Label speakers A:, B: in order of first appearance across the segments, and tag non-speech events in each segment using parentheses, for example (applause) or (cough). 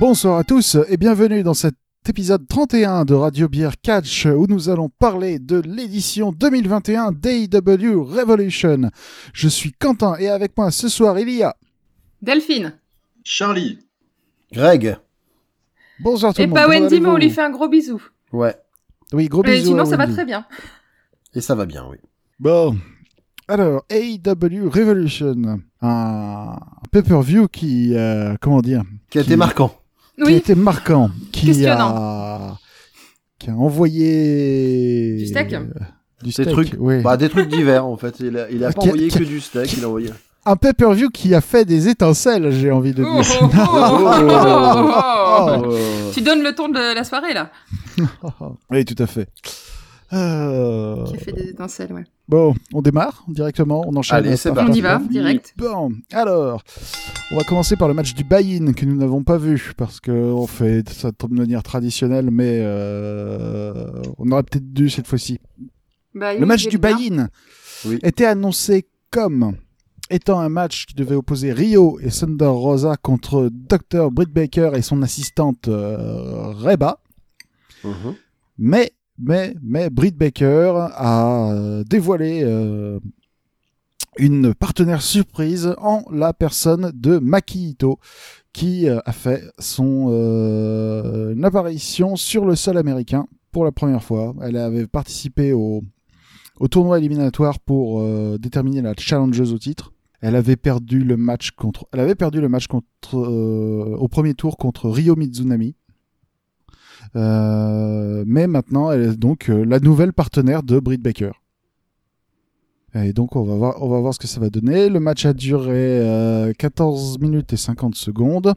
A: Bonsoir à tous et bienvenue dans cet épisode 31 de Radio Beer Catch où nous allons parler de l'édition 2021 d'AEW Revolution. Je suis Quentin et avec moi ce soir il y a
B: Delphine.
C: Charlie.
D: Greg.
A: Bonsoir tout
B: Et
A: le monde.
B: pas
A: comment
B: Wendy, mais on lui fait un gros bisou.
D: Ouais.
A: Oui, gros
B: Mais
A: bisous.
B: sinon,
A: à
B: ça va très bien.
D: Et ça va bien, oui.
A: Bon. Alors, AEW Revolution, un pay-per-view qui, euh, comment dire,
D: Qui a
A: Qui-
D: été marquant.
A: Qui a
B: Oui,
A: été marquant, qui a, qui a envoyé
B: Du steak
A: euh,
D: Des trucs,
A: oui.
D: bah, des trucs divers en fait. Il a, il a pas envoyé que du steak, il a envoyé.
A: Un pay-per-view qui a fait des étincelles, j'ai envie de dire.
B: oh, oh. (laughs) Oh. Tu donnes le ton de la soirée, là. (laughs)
A: oui, tout à fait. Euh,
B: Qui a fait des étincelles, ouais.
A: Bon, on démarre directement, on enchaîne.
D: Allez, c'est
B: On y va, direct.
A: Bon, alors, on va commencer par le match du buy-in que nous n'avons pas vu parce que on fait ça de manière traditionnelle, mais euh, on aurait peut-être dû cette fois-ci.
B: Bah,
A: Le match du buy-in
D: Oui.
A: était annoncé comme étant un match qui devait opposer Rio et Thunder Rosa contre Dr. Britt Baker et son assistante euh, Reba.
D: Mhm.
A: Mais, mais, mais Britt Baker a euh, dévoilé euh, une partenaire surprise en la personne de Maki Ito, qui euh, a fait son apparition sur le sol américain pour la première fois. Elle avait participé au, tournoi éliminatoire pour déterminer la challengeuse au titre. Elle avait perdu le match contre, elle avait perdu au premier tour contre Ryo Mizunami. Euh, mais maintenant, elle est donc euh, la nouvelle partenaire de Britt Baker. Et donc, on va voir, on va voir ce que ça va donner. Le match a duré euh, 14 minutes et 50 secondes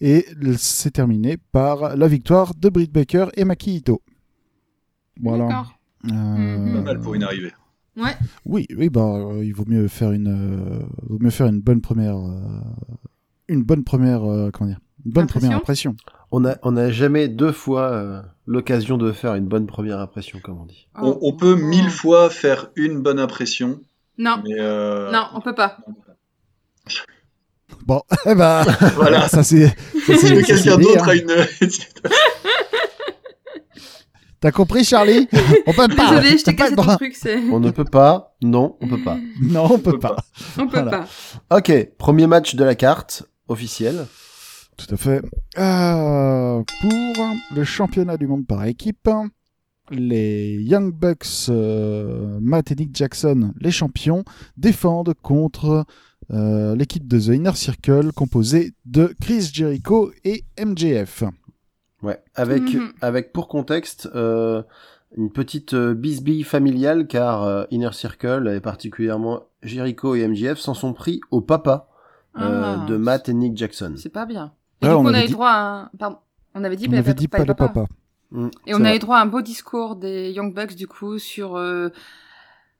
A: et c'est terminé par la victoire de Britt Baker et Maki Ito. Voilà. Euh,
B: Mhm.
C: Pas mal pour une arrivée.
B: Ouais.
A: oui, oui, bah, euh, il vaut mieux faire une, euh, vaut mieux faire une bonne première, euh, une bonne première, euh, comment dire, une bonne
B: Impression
A: première impression.
D: On a, on a jamais deux fois euh, l'occasion de faire une bonne première impression, comme on dit.
C: On,
B: Oh.
C: on peut mille fois faire une bonne impression,
B: Non,
C: mais euh,
B: non, on peut pas.
A: Bon, (laughs) eh ben,
C: Voilà.
A: ça c'est,
C: Est-ce que quelqu'un d'autre
A: hein.
C: a une (laughs)
A: T'as compris, Charlie? On peut pas.
B: Désolé, je t'ai
A: pas
B: cassé ton truc.
D: On ne peut pas. Non, on peut pas.
A: Non, on peut pas.
B: On peut
A: Voilà.
B: pas.
D: Ok, premier match de la carte officielle.
A: Tout à fait. Euh, pour le championnat du monde par équipe, les Young Bucks, euh, Matt et Nick Jackson, les champions, défendent contre euh, l'équipe de The Inner Circle composée de Chris Jericho et MJF.
D: Ouais, avec,
B: Mhm.
D: avec pour contexte euh, une petite euh, bisbille familiale car euh, Inner Circle et particulièrement Jericho et MJF s'en sont pris au papa euh,
B: Ah,
D: de Matt et Nick Jackson.
B: C'est pas bien. Et
A: on
B: on
A: avait
B: a eu
A: dit-
B: droit à un... Pardon. On avait dit,
A: On
B: mais
A: avait dit pas de papa.
D: Mm,
B: Et on a
D: vrai.
B: eu droit à un beau discours des Young Bucks, du coup, sur... euh,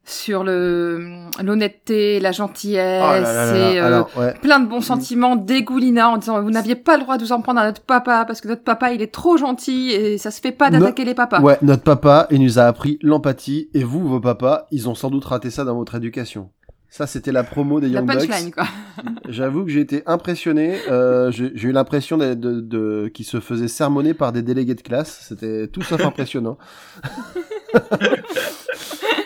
B: sur le l'honnêteté, la gentillesse,
D: Oh là là là là.
B: et euh,
D: Alors, ouais.
B: plein de bons sentiments dégoulinants en disant vous n'aviez pas le droit de vous en prendre à notre papa parce que notre papa il est trop gentil et ça se fait pas d'attaquer les papas.
D: Ouais, notre papa, il nous a appris l'empathie, et vous, vos papas, ils ont sans doute raté ça dans votre éducation. Ça, c'était la promo des
B: La
D: Young Bucks.
B: quoi. (laughs)
D: J'avoue que j'ai été impressionné. Euh, j'ai eu l'impression de, de, de- qu'ils se faisaient sermonner par des délégués de classe. C'était tout sauf impressionnant. (laughs)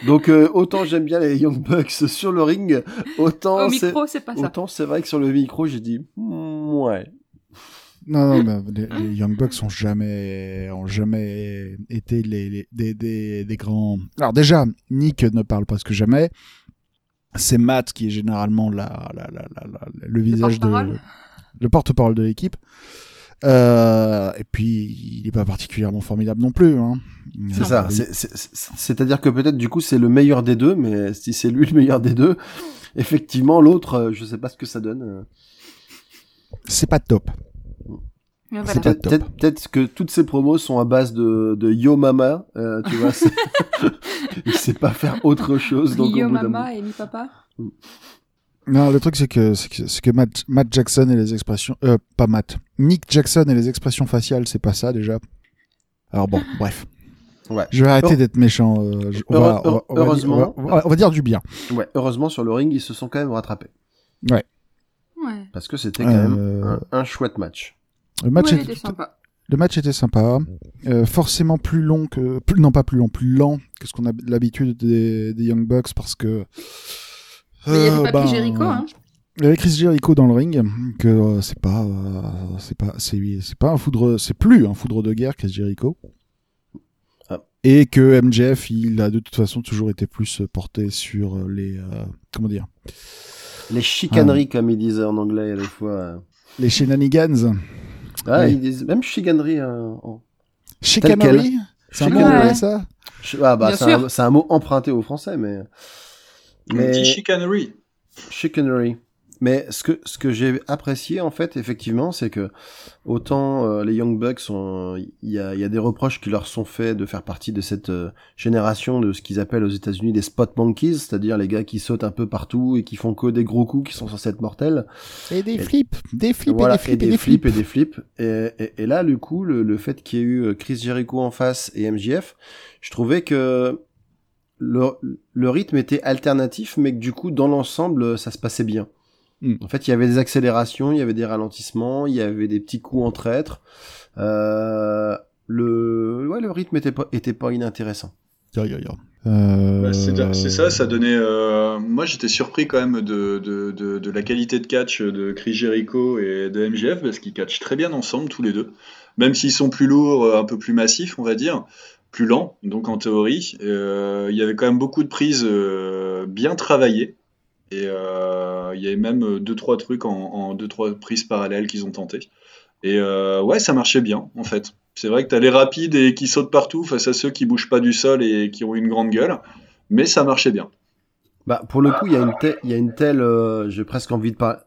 D: Donc euh, autant j'aime bien les Young Bucks sur le ring, autant
B: Au
D: c'est
B: micro c'est pas ça.
D: autant c'est vrai que sur le micro j'ai dit ouais.
A: Non, non, les, les Young Bucks ont jamais, ont jamais été les, les- des, des, des grands. Alors déjà, Nick ne parle presque jamais. C'est Matt qui est généralement la, la, la, la- la- le visage de,
B: porte-parole
A: le porte-parole de l'équipe. Euh, et puis, il n'est pas particulièrement formidable non plus. Hein.
D: C'est ça. C'est- c'est- c'est- C'est-à-dire que peut-être du coup c'est le meilleur des deux, mais si c'est lui le meilleur des deux, effectivement l'autre, euh, je sais pas ce que ça donne. euh.
A: C'est pas top.
B: Voilà.
D: Peut-être que toutes ces promos sont à base de, de Yo Mama, euh, tu vois. c'est- (laughs) Il sait pas faire autre chose. Donc
B: Yo mama et mi papa.
A: Non, le truc c'est que c'est que, c'est que Matt, Matt Jackson et les expressions, euh, pas Matt, Nick Jackson et les expressions faciales, c'est pas ça déjà. Alors bon, (laughs) bref.
D: Ouais.
A: Je vais arrêter d'être méchant. euh, je- on,
D: Heure-
A: va, on, va, on va
D: heureusement-
A: dire, on, va, on va dire du bien.
D: Ouais, heureusement sur le ring ils se sont quand même rattrapés
B: Ouais.
D: parce que c'était quand même
A: Euh,
D: un, un chouette match.
A: Le match,
B: Ouais,
A: était,
B: il était sympa.
A: le match était sympa. Euh, forcément plus long que, plus, non pas plus long, plus lent que ce qu'on a l'habitude des, des Young Bucks parce que.
B: Mais il y avait
A: euh,
B: pas
A: ben,
B: Chris Jericho, hein.
A: Il y avait Chris Jericho dans le ring, que euh, c'est pas, euh, c'est pas, c'est, c'est pas un foudre, c'est plus un foudre de guerre, Chris Jericho.
D: Ah.
A: Et que MJF, il a de toute façon toujours été plus porté sur euh, les, euh, comment dire,
D: Les chicaneries, comme ils disaient en anglais à la fois.
A: les shenanigans.
D: Ah,
A: Oui.
D: ils disent même euh, en-
A: Chicanerie C'est un mot
D: Chicanerie.
A: anglais, ça
D: Ch- Ah bah c'est un, mot emprunté au français, mais mais
C: petit chicanery.
D: chicanery. Mais ce que ce que j'ai apprécié en fait effectivement, c'est que autant euh, les Young Bucks il y a il y a des reproches qui leur sont faits de faire partie de cette euh, génération de ce qu'ils appellent aux États-Unis des spot monkeys, c'est-à-dire les gars qui sautent un peu partout et qui font que des gros coups qui sont censés être mortels.
A: Et des flips, des flips
D: voilà,
A: et des flips
D: et des flips et des flips. Et, et, et là, du coup, le, le fait qu'il y ait eu euh, Chris Jericho en face et MJF, je trouvais que le, le rythme était alternatif, mais que du coup, dans l'ensemble, ça se passait bien.
A: Mm.
D: En fait, il y avait des accélérations, il y avait des ralentissements, il y avait des petits coups entre êtres. Euh, le, ouais, le rythme était pas, était pas inintéressant.
A: Ya. Euh,
C: Bah, c'est ça, ça donnait. euh, moi, j'étais surpris quand même de, de, de, de la qualité de catch de Chris Jericho et de MJF parce qu'ils catchent très bien ensemble tous les deux, même s'ils sont plus lourds, euh, un peu plus massifs, on va dire, plus lents. Donc en théorie, euh, il y avait quand même beaucoup de prises euh, bien travaillées et euh, il y avait même deux trois trucs en, en deux trois prises parallèles qu'ils ont tenté. Et euh, ouais, ça marchait bien en fait. C'est vrai que t'as les rapides et qui sautent partout face à ceux qui bougent pas du sol et qui ont une grande gueule, mais ça marchait bien.
D: Bah, pour le coup, il y a une telle, il y a une telle, euh, j'ai presque envie de, par-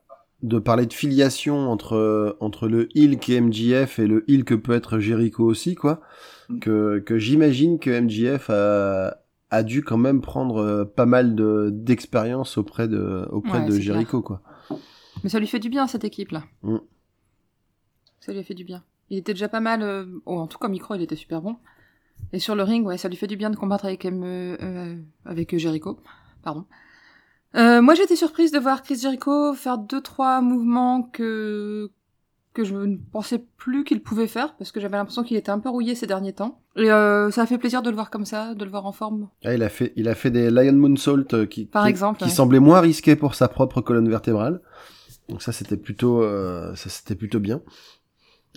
D: de parler de filiation entre euh, entre le heel qui est MJF et le heel que peut être Jericho aussi, quoi.
C: Mm.
D: Que que j'imagine que MJF a a dû quand même prendre euh, pas mal de d'expérience auprès de auprès
B: Ouais,
D: de Jericho, quoi.
B: Mais ça lui fait du bien, cette équipe-là.
D: Mm.
B: Ça lui a fait du bien. Il était déjà pas mal... euh, Oh, en tout cas, micro, il était super bon. Et sur le ring, ouais, ça lui fait du bien de combattre avec, M- euh, avec Jericho. Pardon. Euh, moi, j'étais surprise de voir Chris Jericho faire deux, trois mouvements que que je ne pensais plus qu'il pouvait faire, parce que j'avais l'impression qu'il était un peu rouillé ces derniers temps. Et euh, ça a fait plaisir de le voir comme ça, de le voir en forme.
D: Ah, il a fait il a fait des Lion Moonsault euh, qui
B: Par
D: qui,
B: exemple,
D: qui
B: ouais.
D: semblaient moins risqués pour sa propre colonne vertébrale. Donc ça c'était plutôt euh, ça c'était plutôt bien.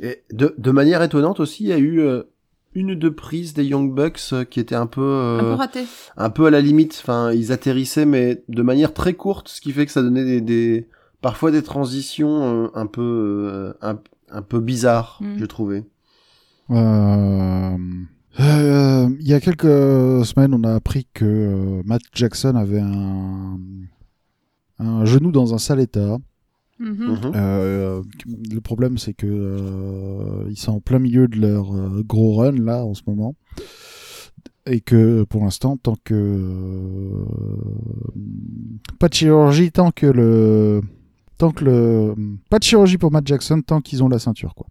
D: Et de, de manière étonnante aussi, il y a eu euh, une ou deux prises des Young Bucks euh, qui étaient un peu
B: Un peu
D: euh,
B: raté.
D: un peu à la limite. Enfin, ils atterrissaient mais de manière très courte, ce qui fait que ça donnait des, des parfois des transitions euh, un peu euh, un, un peu bizarres,
B: Mm.
D: je trouvais.
A: Euh, euh, il y a quelques semaines, on a appris que euh, Matt Jackson avait un, un genou dans un sale état.
B: Mhm.
D: Mhm.
A: Euh, le problème, c'est que euh, ils sont en plein milieu de leur euh, gros run là en ce moment, et que pour l'instant, tant que euh, pas de chirurgie, tant que le tant que le pas de chirurgie pour Matt Jackson, tant qu'ils ont la ceinture quoi.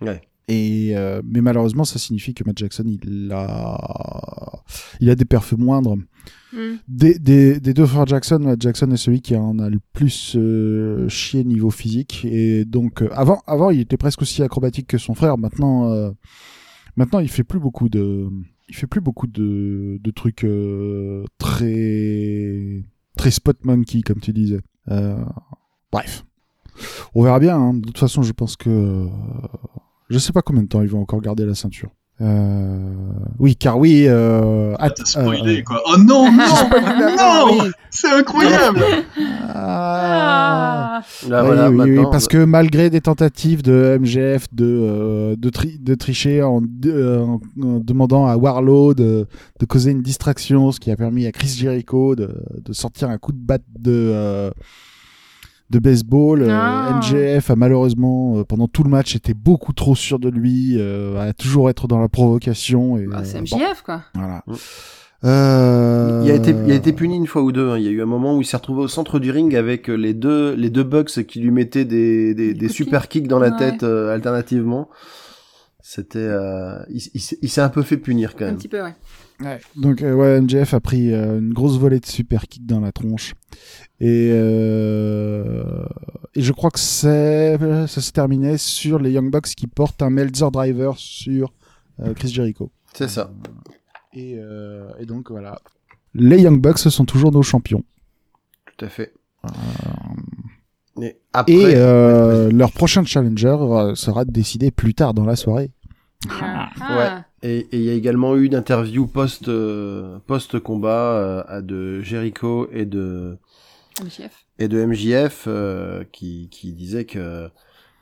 D: Ouais.
A: Et euh, mais malheureusement, ça signifie que Matt Jackson, il a, il a des perfs moindres.
B: Mm.
A: Des, des, des deux frères Jackson, Matt Jackson est celui qui en a le plus euh, chié niveau physique. Et donc, euh, avant, avant, il était presque aussi acrobatique que son frère. Maintenant, euh, maintenant, il fait plus beaucoup de, il fait plus beaucoup de, de trucs euh, très, très spot monkey, comme tu disais. Bref. On verra bien. hein. De toute façon, je pense que euh, je sais pas combien de temps ils vont encore garder la ceinture. Euh, oui, car oui. Euh,
C: Ah, T'as spoilé
A: euh,
C: quoi. Oh non, (laughs) non, (laughs)
A: Ah,
C: non,
A: oui.
C: c'est incroyable.
A: Ah.
D: Là,
A: Oui,
D: voilà,
A: oui, oui,
D: maintenant,
A: parce que malgré des tentatives de MGF de euh, de, tri- de tricher en, de- en- en demandant à Warlow de, de causer une distraction, ce qui a permis à Chris Jericho de, de sortir un coup de batte de euh, de baseball. euh,
B: Ah.
A: MJF a malheureusement euh, pendant tout le match été beaucoup trop sûr de lui, euh, à toujours être dans la provocation. Et,
B: Bah, c'est MJF, quoi.
A: voilà.
D: Mm.
A: Euh,
D: Il a été, il a été puni une fois ou deux. hein. Il y a eu un moment où il s'est retrouvé au centre du ring avec les deux, les deux bucks qui lui mettaient des, des, super kicks dans la
B: Ouais.
D: tête euh, alternativement. C'était, euh, il, il s'est- il s'est un peu fait punir quand
B: Un
D: même.
B: petit peu, ouais.
A: Ouais, donc euh, ouais, MJF a pris euh, une grosse volée de super kick dans la tronche. Et, euh, et je crois que ça s'est terminé sur les Young Bucks qui portent un Meltzer Driver sur euh, Chris Jericho.
D: C'est ça.
A: Et, euh, et donc voilà. Les Young Bucks sont toujours nos champions.
D: Tout à fait.
A: Euh,
D: Et après,
A: et euh, leur prochain challenger sera décidé plus tard dans la soirée.
B: Ah.
D: Ouais. Et il y a également eu une interview post euh, post combat à de Jericho et de
B: MJF.
D: et de MJF euh, qui qui disait que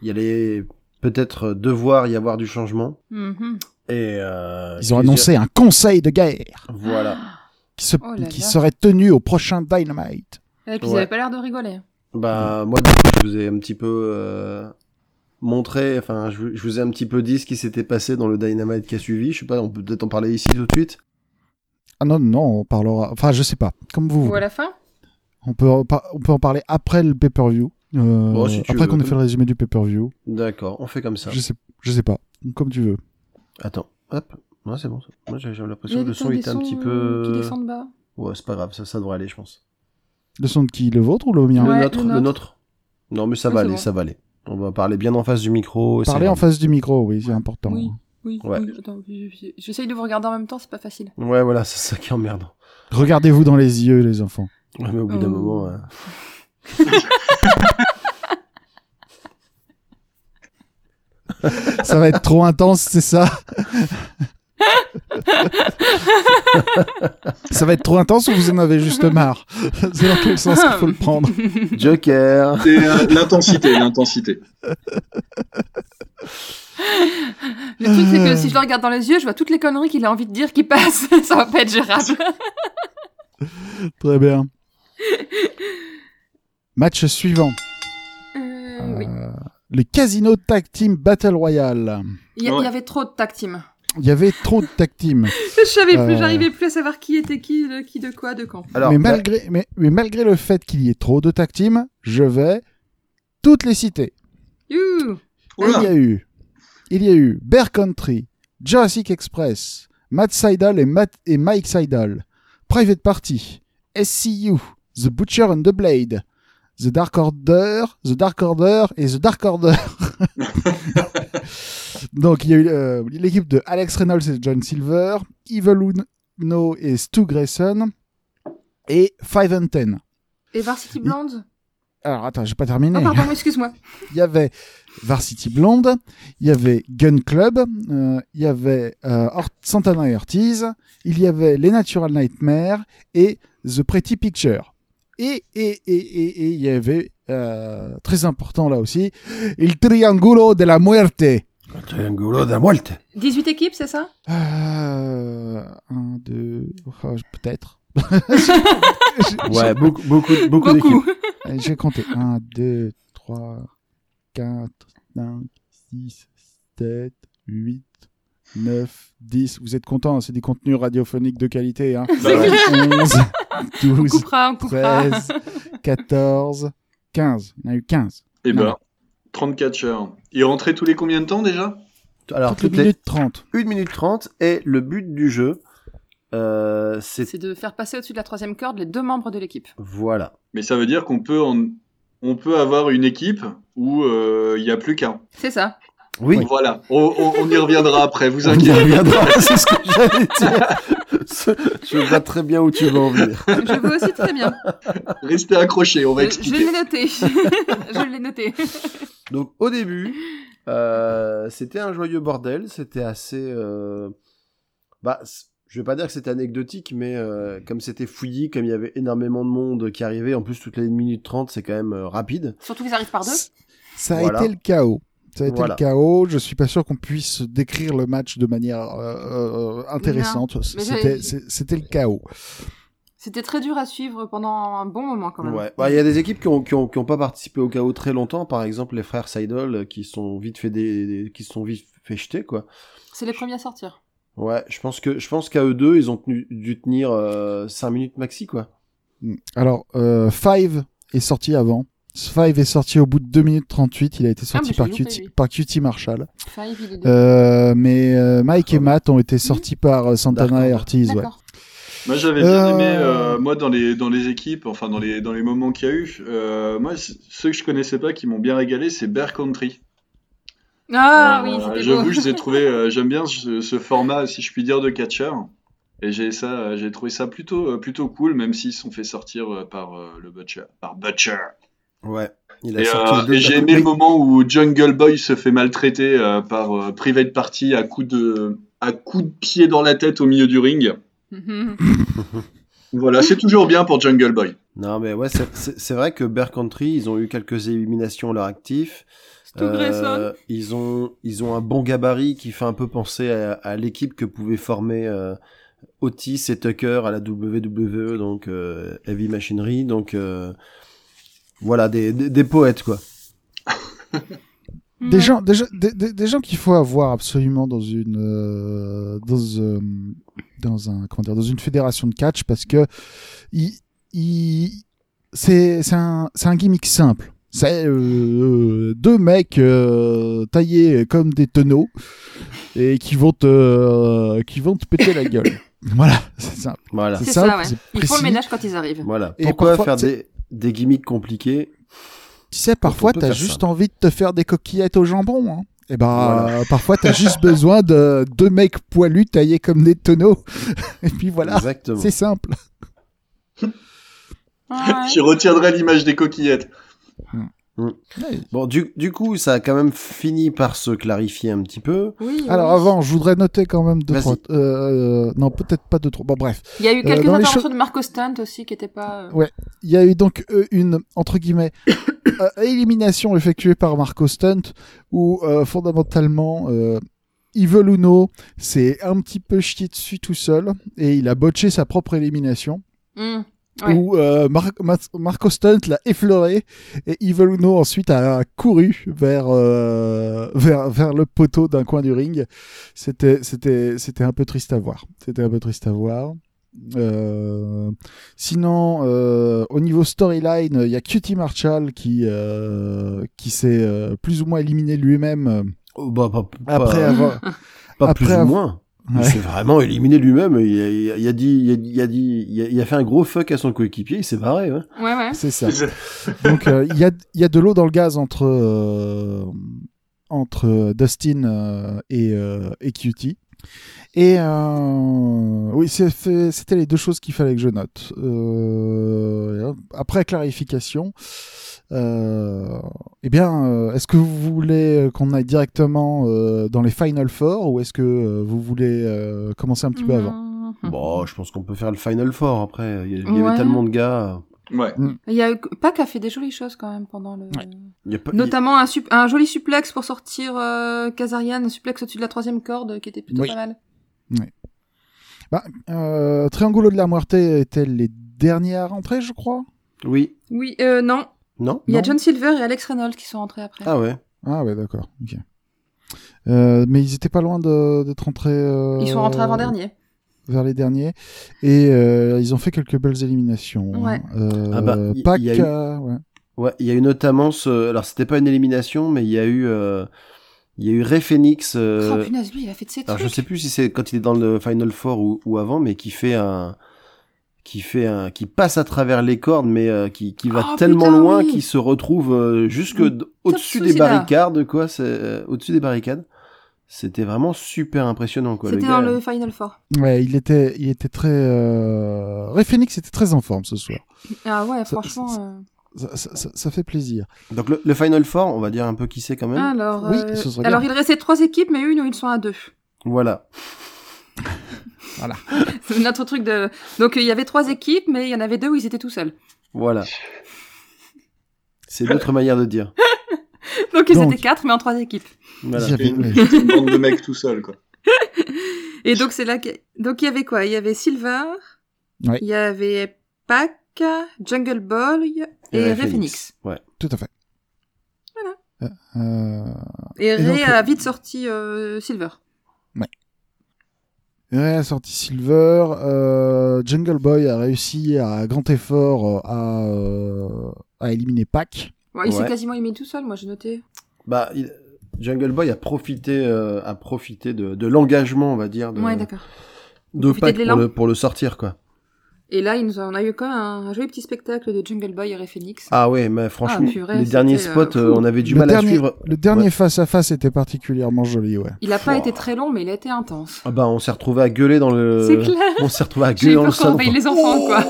D: il allait peut-être devoir y avoir du changement
B: Mhm.
D: et euh,
A: Ils ont annoncé un conseil de guerre
D: voilà (gasps)
A: qui, se,
B: Oh là
A: qui
B: là.
A: serait tenu au prochain Dynamite.
B: Et puis ils
D: Ouais.
B: avaient pas l'air de rigoler.
D: bah moi du coup je vous ai un petit peu euh, montré enfin je, vous- je vous ai un petit peu dit ce qui s'était passé dans le Dynamite qui a suivi je sais pas on peut peut-être en parler ici tout de suite
A: Ah non, non, on parlera. Enfin, je sais pas. Comme vous
B: Ou à la fin?
A: On peut, on peut en parler après le pay-per-view. Euh,
D: Bon, si tu
A: après qu'on ait fait le résumé du pay-per-view.
D: d'accord on fait comme ça
A: Je sais, je sais pas. Comme tu veux.
D: attends hop ouais c'est bon ça. moi j'ai l'impression que le son était un petit
B: qui
D: peu
B: descendent bas.
D: ouais c'est pas grave ça ça devrait aller je pense
A: Le son de qui? Le vôtre ou le mien?
B: Ouais,
D: le, nôtre,
B: le
D: le
B: nôtre.
D: Non, mais ça
B: Oui,
D: va aller,
B: bon.
D: ça va aller. On va parler bien en face du micro.
A: Parler en face du micro, oui, c'est important.
B: Oui. Oui,
D: Ouais.
B: oui, attends, j'essaye de vous regarder en même temps, c'est pas facile.
D: Ouais, voilà, c'est ça qui emmerde.
A: Regardez-vous dans les yeux, les enfants.
D: Ouais, mais au bout d'un
B: Oh.
D: moment. euh, (laughs)
A: Ça va être trop intense, c'est ça? (laughs) Ça va être trop intense ou vous en avez juste marre? C'est dans quel sens qu'il faut le prendre?
D: Joker
C: C'est euh, l'intensité, l'intensité.
B: Le truc, c'est que si je le regarde dans les yeux, je vois toutes les conneries qu'il a envie de dire qui passent. (laughs) Ça va pas être gérable.
A: Très bien. Match suivant.
B: Euh, oui.
A: Euh, les Casino Tag Team Battle Royale.
B: Il y, a-
C: Ouais.
B: il y avait trop de tag team.
A: Il y avait trop de tag team. (laughs)
B: Je savais plus,
A: Euh.
B: j'arrivais plus à savoir qui était qui, de qui, de quoi, de quand.
D: Alors,
A: mais,
D: bah,
A: malgré, mais, mais malgré le fait qu'il y ait trop de tag team, je vais toutes les citer. Il y a eu, il y a eu Bear Country, Jurassic Express, Matt Seidel et, Matt, et Mike Seidel, Private Party, SCU, The Butcher and the Blade, The Dark Order, The Dark Order et The Dark Order. (laughs) Donc il y a eu euh, l'équipe de Alex Reynolds et John Silver, Evil Uno et Stu Grayson et Five and Ten.
B: Et Varsity Blonde
A: Alors attends, j'ai pas terminé.
B: Oh, pardon, excuse-moi. (laughs)
A: il y avait Varsity Blonde, il y avait Gun Club, euh, il y avait euh, Or- Santana et Ortiz, il y avait Les Natural Nightmares et The Pretty Picture. Et, et, et, et, et il y avait, euh, très important là aussi, Il Triangulo de la Muerte.
D: Triangulo da muerte.
B: 18 équipes, c'est ça?
A: Euh, un, deux, oh, peut-être. (laughs)
D: Ouais, beaucoup, beaucoup, beaucoup d'équipes.
B: Beaucoup.
A: j'ai- J'ai compté. 1, 2, 3, 4, 5, 6, 7, 8, 9, 10. Vous êtes contents, c'est des contenus radiophoniques de qualité. Hein.
C: Bah ouais.
A: 11,
B: On
A: 12,
B: coupera, on coupera.
A: 13, 14, 15. Il y en a eu 15.
C: Et
A: Non.
C: ben, 34 heures. Il rentrait tous les combien de temps déjà?
D: Alors,
A: Toutes
D: toutes les
A: minutes 30.
D: 1 minute 30 et le but du jeu, euh, c'est...
B: De faire passer au-dessus de la troisième corde les deux membres de l'équipe.
D: Voilà.
C: Mais ça veut dire qu'on peut, en- on peut avoir une équipe où euh, il n'y a plus qu'un.
B: C'est ça.
D: Oui,
C: Voilà, on, on- on y reviendra après, vous
D: on y
C: inquiétez.
D: reviendra, (laughs) c'est ce que j'allais dire. Je vois très bien où tu veux en venir.
B: Je vois aussi très bien.
C: Restez accrochés, on va
B: Je, je
C: expliquer.
B: l'ai noté. (laughs) je l'ai noté.
D: Donc au début, euh, c'était un joyeux bordel, c'était assez... euh, Bah, je vais pas dire que c'était anecdotique, mais euh, comme c'était fouillis, comme il y avait énormément de monde qui arrivait, en plus toutes les 1 minute 30, c'est quand même euh, rapide.
B: Surtout qu'ils arrivent par deux.
A: Ça a
D: Voilà.
A: été le chaos. Ça a été
D: Voilà.
A: le chaos. Je suis pas sûr qu'on puisse décrire le match de manière euh, euh, intéressante. C'était le chaos.
B: C'était très dur à suivre pendant un bon moment quand même.
D: Ouais. Bah, il y a des équipes qui ont, qui, ont, qui ont pas participé au chaos très longtemps, par exemple les frères Seidel, euh, qui sont vite fait des, des- qui se sont vite fait jeter, quoi.
B: C'est les premiers à sortir.
D: Ouais, je pense que je pense qu'à eux deux, ils ont tenu, dû tenir 5 minutes maxi, quoi.
A: Alors, euh, Five est sorti avant. Five est sorti au bout de 2 minutes 38. Il a été
B: Ah,
A: sorti
B: mais
A: par, QT Marshall.
B: Five, il est deux.
A: Euh, mais euh, Mike et Matt ont été sortis par euh, Santana et. Ortiz. Ouais.
C: Moi j'avais bien
A: Euh,
C: aimé, euh, moi dans les, dans les équipes, enfin dans les, dans les moments qu'il y a eu, euh, moi ceux que je connaissais pas qui m'ont bien régalé, c'est Bear Country.
B: Ah
C: Euh,
B: oui, c'était beau.
C: J'avoue, je les ai trouvés, (laughs) euh, j'aime bien ce, ce format, si je puis dire, de catcher. Et j'ai ça, j'ai trouvé ça plutôt, plutôt cool, même s'ils sont fait sortir par euh, le Butcher, par Butcher.
D: Ouais. Il a
C: Et,
D: sorti
C: euh, et j'ai aimé
D: coup.
C: le moment où Jungle Boy se fait maltraiter euh, par euh, Private Party à coups de, à coups de pied dans la tête au milieu du ring. Voilà, c'est toujours bien pour Jungle Boy.
D: Non, mais ouais, c'est- vrai que Bear Country, ils ont eu quelques éliminations à leur actif. Ils ont ils ont un bon gabarit qui fait un peu penser à, à l'équipe que pouvaient former euh, Otis et Tucker à la WWE, donc euh, Heavy Machinery, donc euh, voilà des, des, des poètes quoi. (laughs)
A: Des gens, des, gens- des, des- des gens qu'il faut avoir absolument dans une euh, dans, euh, dans un comment dire dans une fédération de catch parce que il, il c'est c'est un c'est un gimmick simple. C'est euh, deux mecs euh, taillés comme des tonneaux et qui vont te euh, qui vont te péter la gueule. (laughs) Voilà, c'est simple.
D: Voilà.
B: C'est ça, ouais. Ils font le ménage quand ils arrivent.
D: Voilà.
A: Et
D: Pourquoi
A: parfois,
D: faire des, des gimmicks compliqués
A: Tu sais, parfois, t'as juste
D: ça.
A: envie de te faire des coquillettes au jambon. Hein. Et ben,
D: Voilà.
A: euh, parfois, t'as juste (laughs) besoin de deux mecs poilus taillés comme des tonneaux. (laughs) Et puis voilà, c'est simple. (laughs)
B: Ouais.
C: Retiendrait l'image des coquillettes.
D: Bon, du, du coup, ça a quand même fini par se clarifier un petit peu.
B: Oui,
A: Alors avant, je voudrais noter quand même deux, trois... euh, non, peut-être pas deux, trois. Bon, bref.
B: Il y a eu quelques
A: dans les
B: interventions
A: choses-
B: de Marco Stunt aussi qui étaient pas. euh,
A: Ouais. Il y a eu donc euh, une, entre guillemets, (coughs) euh, élimination effectuée par Marco Stunt où euh, fondamentalement... Euh, Evil Uno s'est un petit peu chié dessus tout seul et il a botché sa propre élimination.
B: hmm, Ouais.
A: où euh, Mar- Mar- Marco Stunt l'a effleuré et Evil Uno ensuite a couru vers euh, vers vers le poteau d'un coin du ring. C'était c'était c'était un peu triste à voir. C'était un peu triste à voir. Euh, sinon, euh, au niveau storyline, il y a Cutie Marshall qui euh, qui s'est euh, plus ou moins éliminé lui-même
D: Oh, bah, pas,
A: après
D: pas,
A: avoir. (laughs)
D: pas
A: après
D: plus ou
A: avoir-
D: moins. Il
A: Ouais.
D: s'est vraiment éliminé lui-même. Il, a- il a- il a dit, il a, il a dit, il a, il a fait un gros fuck à son coéquipier. Il s'est barré. Ouais.
B: Ouais, ouais.
A: C'est ça. Donc euh, il y, a, il y a de l'eau dans le gaz entre, euh, entre Dustin euh, et, euh, et Cutie. Et euh, oui, c'était les deux choses qu'il fallait que je note. Euh, après clarification, euh, eh bien, euh, est-ce que vous voulez qu'on aille directement euh, dans les Final Four ou est-ce que euh, vous voulez euh, commencer un petit peu avant?
D: Bon, je pense qu'on peut faire le Final Four après. Il y, a- il y
B: Ouais.
D: avait tellement de gars.
C: Ouais.
B: Il y a. Pac a fait des jolies choses quand même pendant le.
D: Il y a pas, il-
B: Notamment un, sup- un joli suplex pour sortir euh, Kazarian, un suplex au-dessus de la troisième corde qui était plutôt
A: Oui.
B: pas mal.
A: bah, euh, Triangulo de la Muerte était les dernières entrées, je crois?
D: Oui.
B: Oui, euh, non.
D: Non.
B: Il y a. John Silver et Alex Reynolds qui sont entrés après.
D: Ah ouais.
A: Ah ouais, d'accord. ok. Euh, mais ils étaient pas loin d'être rentrés. euh,
B: Ils sont rentrés avant-dernier.
A: Vers les derniers. Et euh, ils ont fait quelques belles éliminations.
B: Ouais.
A: hein. Euh,
D: Ah bah,
A: Pac,
D: y a eu-
A: euh, ouais.
D: Ouais. Il y a eu notamment ce. Alors c'était pas une élimination, mais il y a eu. euh, Il y a eu Ray Phoenix. euh,
B: Oh punaise, lui, il a fait de ses
D: Alors
B: trucs.
D: je sais plus si c'est quand il est dans le Final Four ou, ou avant, mais qui fait un, qui fait un, qui passe à travers les cordes, mais euh, qui, qui va
B: Oh,
D: tellement
B: putain,
D: loin
B: oui.
D: qu'il se retrouve euh, jusque au-dessus des barricades, quoi. C'est euh, au-dessus des barricades. C'était vraiment super impressionnant, quoi. Le
B: C'était dans le Final Four.
A: Ouais, il était, il était très. Euh... Ray Phoenix était très en forme ce soir.
B: Ah ouais,
A: Ça-
B: franchement.
A: ça-
B: euh,
A: Ça, ça- ça- ça fait plaisir.
D: Donc le, le Final Four, on va dire un peu qui c'est quand même.
B: Alors,
A: Oui,
B: euh, alors il restait trois équipes, mais une où ils sont à deux.
D: Voilà.
B: C'est (laughs) notre truc de. Donc il y avait trois équipes, mais il y en avait deux où ils étaient tout seuls.
D: Voilà. C'est d'autres manières de dire. (laughs)
B: Donc ils
A: Donc.
B: étaient quatre, mais en trois équipes.
D: Voilà.
A: Il y avait-
C: Une, une bande de (laughs) mecs tout seuls, quoi.
B: Et donc c'est là que... donc il y avait quoi? Il y avait Silver,
A: Ouais.
B: il y avait Pac, Jungle Boy et,
D: Ray
B: Ray Phoenix.
D: Ouais.
A: Tout à fait.
B: Voilà.
A: Euh, euh,
B: Et
A: Et
B: Ray
A: donc,
B: a vite sorti euh, Silver.
A: Ouais, sorti Silver. Euh, Jungle Boy a réussi à grand effort euh, à, euh, à éliminer Pac.
B: Ouais, il s'est
D: Ouais.
B: quasiment aimé tout seul, moi j'ai noté.
D: Bah, il- Jungle Boy a profité, euh, a profité de, de l'engagement, on va dire, de,
B: Ouais,
D: de Pac
B: de
D: pour le, pour le sortir, quoi.
B: Et là, il nous a- on a eu quand même un, joli petit spectacle de Jungle Boy et Ray Phoenix.
D: Ah ouais, mais franchement,
B: Ah, purée,
D: les derniers spots,
B: euh,
D: euh, on avait du
A: le
D: mal
A: dernier,
D: à suivre.
A: Le dernier
D: Ouais.
A: face à face était particulièrement joli, ouais.
B: Il a pas
D: Wow.
B: été très long, mais il a été intense.
D: Ah bah, on s'est retrouvé à gueuler dans le.
B: C'est clair.
D: On s'est retrouvé à gueuler
B: eu
D: dans le salon.
B: les enfants, quoi.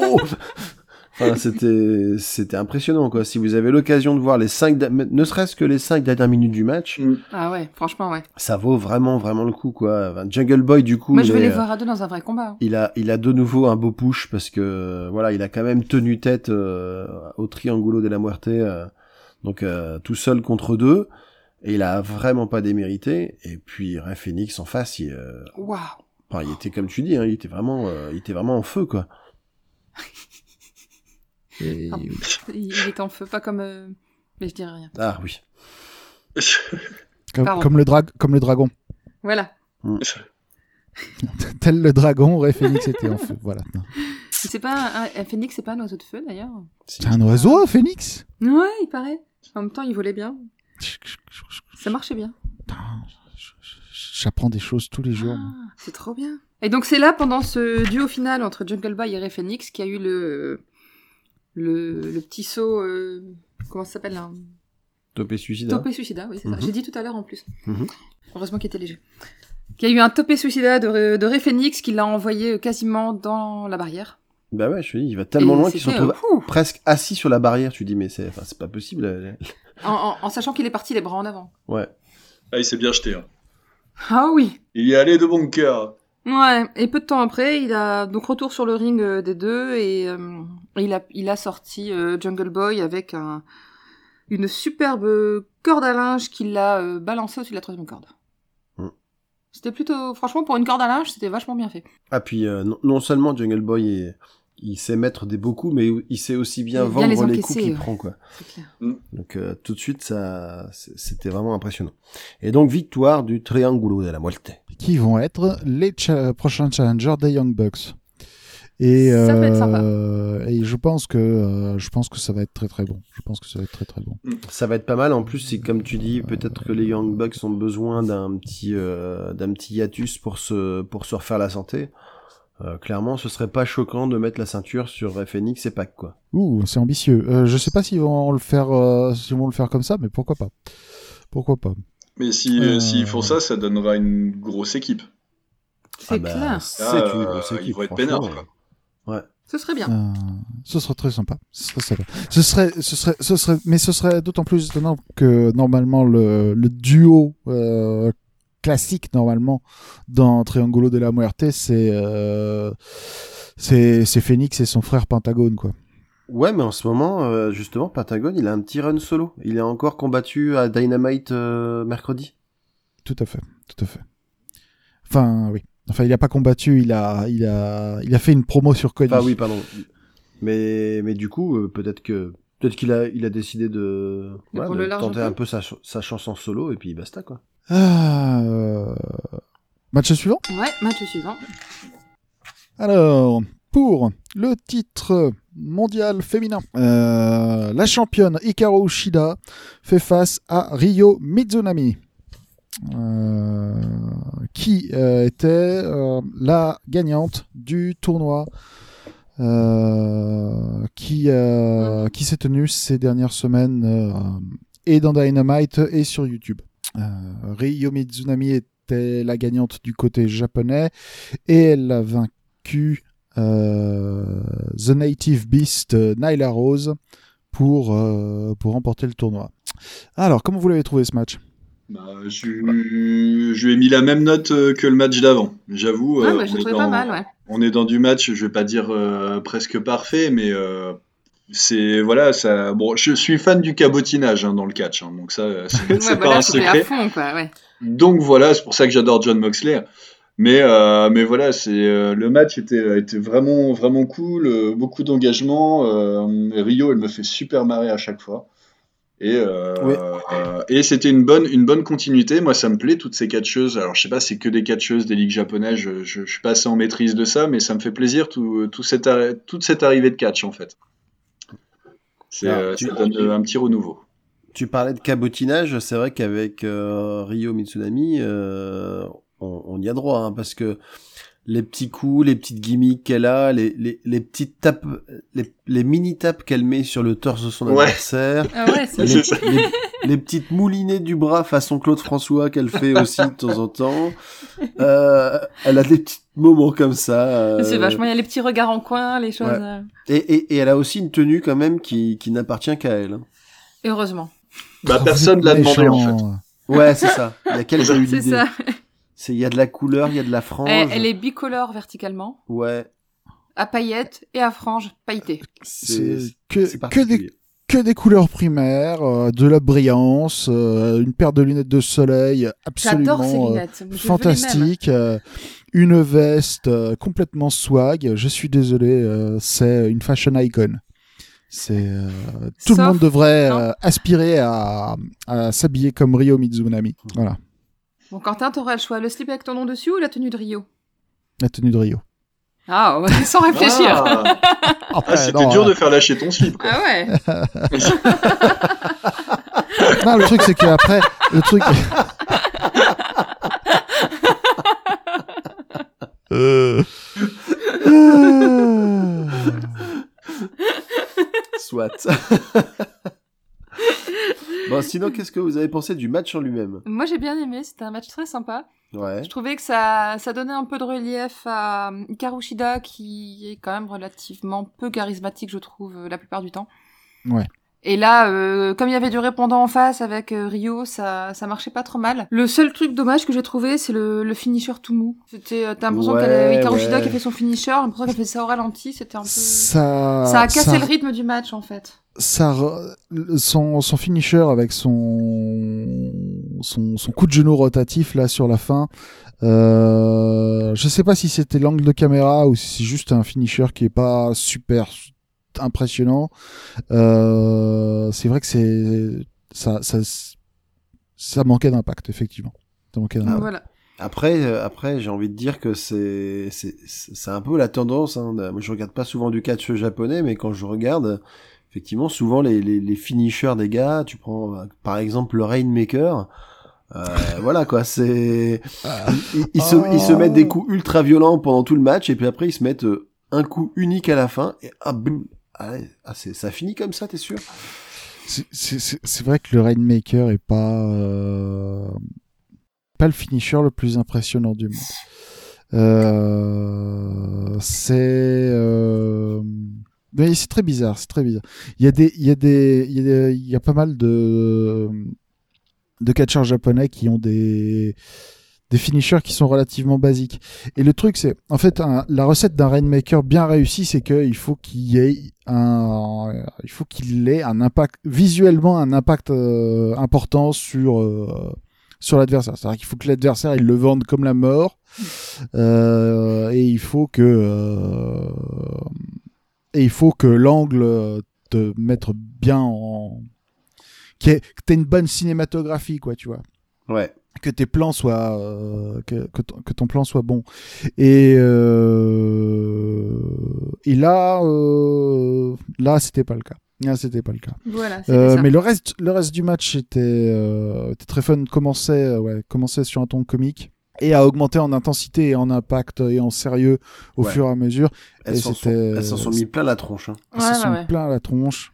D: Enfin, c'était, c'était impressionnant, quoi. Si vous avez l'occasion de voir les cinq, da- ne serait-ce que les cinq dernières minutes du match,
C: Mm.
B: Ah ouais, franchement, ouais.
D: ça vaut vraiment, vraiment le coup, quoi. Enfin, Jungle Boy, du coup,
B: Moi, je
D: est,
B: les voir à deux dans un vrai combat.
D: il a, il a de nouveau un beau push parce que, voilà, il a quand même tenu tête euh, au Triangulo de la Muerte, euh, donc euh, tout seul contre deux, et il a vraiment pas démérité. Et puis Ray Phoenix en face, il, euh,
B: Waouh.
D: enfin, il était comme tu dis, hein, il était vraiment, euh, il était vraiment en feu, quoi. (laughs)
A: Et-
B: Ah. (laughs) Il, est en feu, pas comme. euh, Mais je dirais rien.
D: Ah oui.
A: comme, le comme le dragon.
B: Voilà. (laughs)
A: Tel le dragon, Ray Phoenix était en feu. Voilà.
B: C'est pas un, un phénix, c'est pas un oiseau de feu d'ailleurs.
A: C'est un oiseau, un phénix
B: Ouais, il paraît. En même temps, il volait bien. Ça marchait bien.
A: J'apprends des choses tous les jours.
B: Ah, c'est trop bien. Et donc c'est là pendant ce duo final entre Jungle Boy et Ray Phoenix qu'il y a eu le le, le petit saut euh, comment ça s'appelle là?
D: Topé suicide.
B: Topé suicida, oui c'est ça.
D: Mhm.
B: J'ai dit tout à l'heure en plus.
D: Mhm.
B: Heureusement qu'il était léger. Qu'il y a eu un topé suicida de, de Ray Phoenix qui l'a envoyé quasiment dans la barrière.
D: Bah ouais, je te dis, il va tellement
B: Et
D: loin qu'il se retrouve
B: euh,
D: presque assis sur la barrière. Tu dis, mais c'est, enfin, pas possible.
B: en, en- en sachant qu'il est parti les bras en avant.
D: Ouais.
C: Ah, il s'est bien jeté. hein.
B: Ah oui.
C: Il y est allé de bon cœur.
B: Ouais, et peu de temps après, il a donc retour sur le ring euh, des deux et euh, il a il a sorti euh, Jungle Boy avec un une superbe corde à linge qu'il l'a euh, balancé au-dessus de la troisième corde.
D: Mm.
B: C'était plutôt, franchement, pour une corde à linge, c'était vachement bien fait.
D: Ah puis non, non seulement Jungle Boy est- il sait mettre des beaux coups, mais il sait aussi bien
B: Il
D: vendre
B: les
D: les, coups qu'il
B: ouais.
D: prend quoi.
B: Clair.
D: Donc euh, tout de suite ça, c'était vraiment impressionnant. Et donc victoire du Triangulo de la Muerte.
A: Qui vont être les cha- prochains challengers des Young Bucks. Et,
B: Ça peut être sympa.
A: euh, et je pense que euh, je pense que ça va être très très bon. Je pense que ça va être très très bon.
D: Ça va être pas mal. En plus, c'est comme tu dis, peut-être que les Young Bucks ont besoin d'un petit euh, d'un petit hiatus pour se pour se refaire la santé. Euh, clairement, ce serait pas choquant de mettre la ceinture sur Phoenix et Pac quoi.
A: Ouh, c'est ambitieux. Euh, je sais pas s'ils vont le faire, euh, s'ils vont le faire comme ça, mais pourquoi pas Pourquoi pas
C: Mais si,
A: Euh.
C: s'ils font ça, ça donnera une grosse équipe.
B: C'est
D: Ah bah,
B: clair.
D: C'est une
C: euh,
D: grosse
C: ils
D: équipe.
C: vont être peinards, quoi.
B: Ce serait bien.
A: Euh, Ce serait très sympa. Ce serait sympa. Ce serait, ce serait, ce serait, mais ce serait d'autant plus étonnant que normalement le, le duo euh, classique normalement dans Triangulo de la Muerte, c'est euh, c'est c'est Phoenix et son frère Pentagone quoi.
D: Ouais, mais en ce moment, euh, justement, Patagon, il a un petit run solo. Il est encore combattu à Dynamite euh, mercredi.
A: Tout à fait, tout à fait. Enfin oui. Enfin il a pas combattu, il a il a il a fait une promo sur Cody.
D: Enfin oui, pardon. Mais mais du coup, euh, peut-être que peut-être qu'il a il a décidé de, ouais, tenter
B: un
D: un
B: peu.
D: sa, sa chance en solo et puis basta quoi.
A: Euh, Match suivant.
B: Ouais, match suivant.
A: Alors, pour le titre mondial féminin, euh, la championne Hikaru Shida fait face à Ryo Mizunami, euh, qui était la gagnante du tournoi qui, qui s'est tenu ces dernières semaines et dans Dynamite et sur YouTube. Euh, Ryo Mizunami était la gagnante du côté japonais et elle a vaincu euh, The Native Beast euh, Nyla Rose pour, euh, pour remporter le tournoi. Alors, comment vous l'avez trouvé ce match?
C: Bah, je, je lui ai mis la même note que le match d'avant. J'avoue,
B: Ouais,
C: euh,
B: bah,
C: on, est dans,
B: pas mal, ouais.
C: on est dans du match, je vais pas dire euh, presque parfait, mais euh, c'est voilà, ça. Bon, je suis fan du cabotinage hein, dans le catch, hein, donc ça, euh, c'est
B: Ouais, bah
C: pas
B: là,
C: un secret.
B: à fond, quoi, ouais.
C: Donc voilà, c'est pour ça que j'adore John Moxley. Mais, euh, mais voilà, c'est euh, le match était, était vraiment, vraiment cool, euh, beaucoup d'engagement. euh, Rio, elle me fait super marrer à chaque fois. Et, euh,
D: Oui.
C: euh, et c'était une bonne, une bonne continuité. Moi, ça me plaît, toutes ces catcheuses. Alors, je sais pas, c'est que des catcheuses des ligues japonaises. Je, je, je suis pas assez en maîtrise de ça, mais ça me fait plaisir, tout, tout cette, toute cette arrivée de catch, en fait. C'est,
D: Ah,
C: euh,
D: tu-
C: ça donne euh, un petit renouveau.
D: tu parlais de cabotinage, c'est vrai qu'avec euh, Rio Mitsunami, euh, on, on, y a droit, hein, parce que les petits coups, les petites gimmicks qu'elle a, les, les, les petites tapes, les, les mini tapes qu'elle met sur le torse de son
C: Ouais.
D: adversaire,
B: Ah ouais,
D: les,
C: ça.
D: les- les petites moulinées du bras façon Claude François qu'elle fait aussi de temps en temps. Euh, elle a des petits moments comme ça. euh,
B: c'est vachement. Il y a les petits regards en coin, les choses.
D: Ouais.
B: euh,
D: Et, et, et elle a aussi une tenue quand même qui, qui n'appartient qu'à elle. hein.
B: Heureusement.
C: Bah, personne l'a demandé, en fait.
D: Ouais, c'est ça. Il y a quelqu'un (laughs) eu
B: C'est ça.
D: C'est il y a de la couleur, il y a de la frange.
B: Elle, elle est bicolore verticalement,
D: Ouais.
B: à paillettes et à franges pailletées.
A: C'est que, que, des, que des couleurs primaires, euh, de la brillance, euh, une paire de lunettes de soleil
B: J'adore ces
A: absolument euh,
B: lunettes. Je veux les mêmes.
A: fantastique, euh, une veste euh, complètement swag. Je suis désolé, euh, c'est une fashion icon. C'est euh, tout le monde devrait euh, aspirer à, à s'habiller comme Rio Mizunami. Voilà,
B: Bon, Quentin, t'auras le choix. Le slip avec ton nom dessus ou la tenue de Rio?
A: La tenue de Rio.
B: Ah, ouais, sans réfléchir.
C: Ah, (laughs) Ah,
A: Après,
C: c'était dur
A: euh,
C: de faire lâcher ton slip, quoi.
B: Ah ouais. (laughs)
A: non, le truc c'est qu'après, le truc. (laughs) Euh. Euh. (laughs)
D: Soit. (laughs) bon, sinon, qu'est-ce que vous avez pensé du match en lui-même?
B: Moi, j'ai bien aimé. C'était un match très sympa.
D: Ouais.
B: Je trouvais que ça, ça donnait un peu de relief à Karushida, qui est quand même relativement peu charismatique, je trouve, euh, la plupart du temps.
A: Ouais.
B: Et là, euh, comme il y avait du répondant en face avec euh, Rio, ça, ça marchait pas trop mal. Le seul truc dommage que j'ai trouvé, c'est le, le finisher tout mou. C'était, euh, t'as l'impression
D: Ouais,
B: qu'elle a Karushida
D: ouais.
B: qui a fait son finisher, l'impression qu'elle fait ça au ralenti, c'était un peu...
A: Ça,
B: Ça a cassé
A: ça-
B: le rythme du match, en fait.
A: ça son, son finisher avec son, son, son coup de genou rotatif là sur la fin. Euh, je sais pas si c'était l'angle de caméra ou si c'est juste un finisher qui est pas super impressionnant. Euh, c'est vrai que c'est ça, ça, ça manquait d'impact effectivement. Ça manquait d'impact.
B: Voilà.
D: Après, euh, après, j'ai envie de dire que c'est c'est c'est un peu la tendance. Hein. Moi, je regarde pas souvent du catch japonais, mais quand je regarde, effectivement, souvent les les, les finishers des gars, tu prends par exemple le Rainmaker. Euh, (laughs) voilà quoi, c'est ils, ils se ils se mettent des coups ultra violents pendant tout le match et puis après ils se mettent un coup unique à la fin et ah boum, ah, c'est ça finit comme ça, t'es sûr?
A: C'est- vrai que le Rainmaker est pas euh, pas le finisher le plus impressionnant du monde. Euh, c'est euh, c'est très bizarre, c'est très bizarre. Il y a il y a des il y y a pas mal de de catcheurs japonais qui ont des des finishers qui sont relativement basiques. Et le truc, c'est, en fait, la recette d'un Rainmaker bien réussi, c'est qu'il faut qu'il ait un, il faut qu'il ait un impact, visuellement un impact euh, important sur, euh, sur l'adversaire. C'est-à-dire qu'il faut que l'adversaire, il le vende comme la mort, euh, et il faut que, euh, et il faut que l'angle te mette bien en, que t'aies une bonne cinématographie, quoi, tu vois
D: Ouais.
A: Que tes plans soient euh, que, que, ton, que ton plan soit bon et euh, et là euh, là c'était pas le cas là c'était pas le cas
B: Voilà, c'était
A: Euh,
B: ça.
A: mais le reste le reste du match était, euh, était très fun commençait ouais commençait sur un ton comique et a augmenté en intensité et en impact et en sérieux au
D: Ouais.
A: fur et à mesure
D: Elles s'en sont,
A: c'était-
D: elles s'en sont mis plein la tronche. Hein.
A: Elles se
B: Ouais,
A: sont
B: ouais,
A: plein à la tronche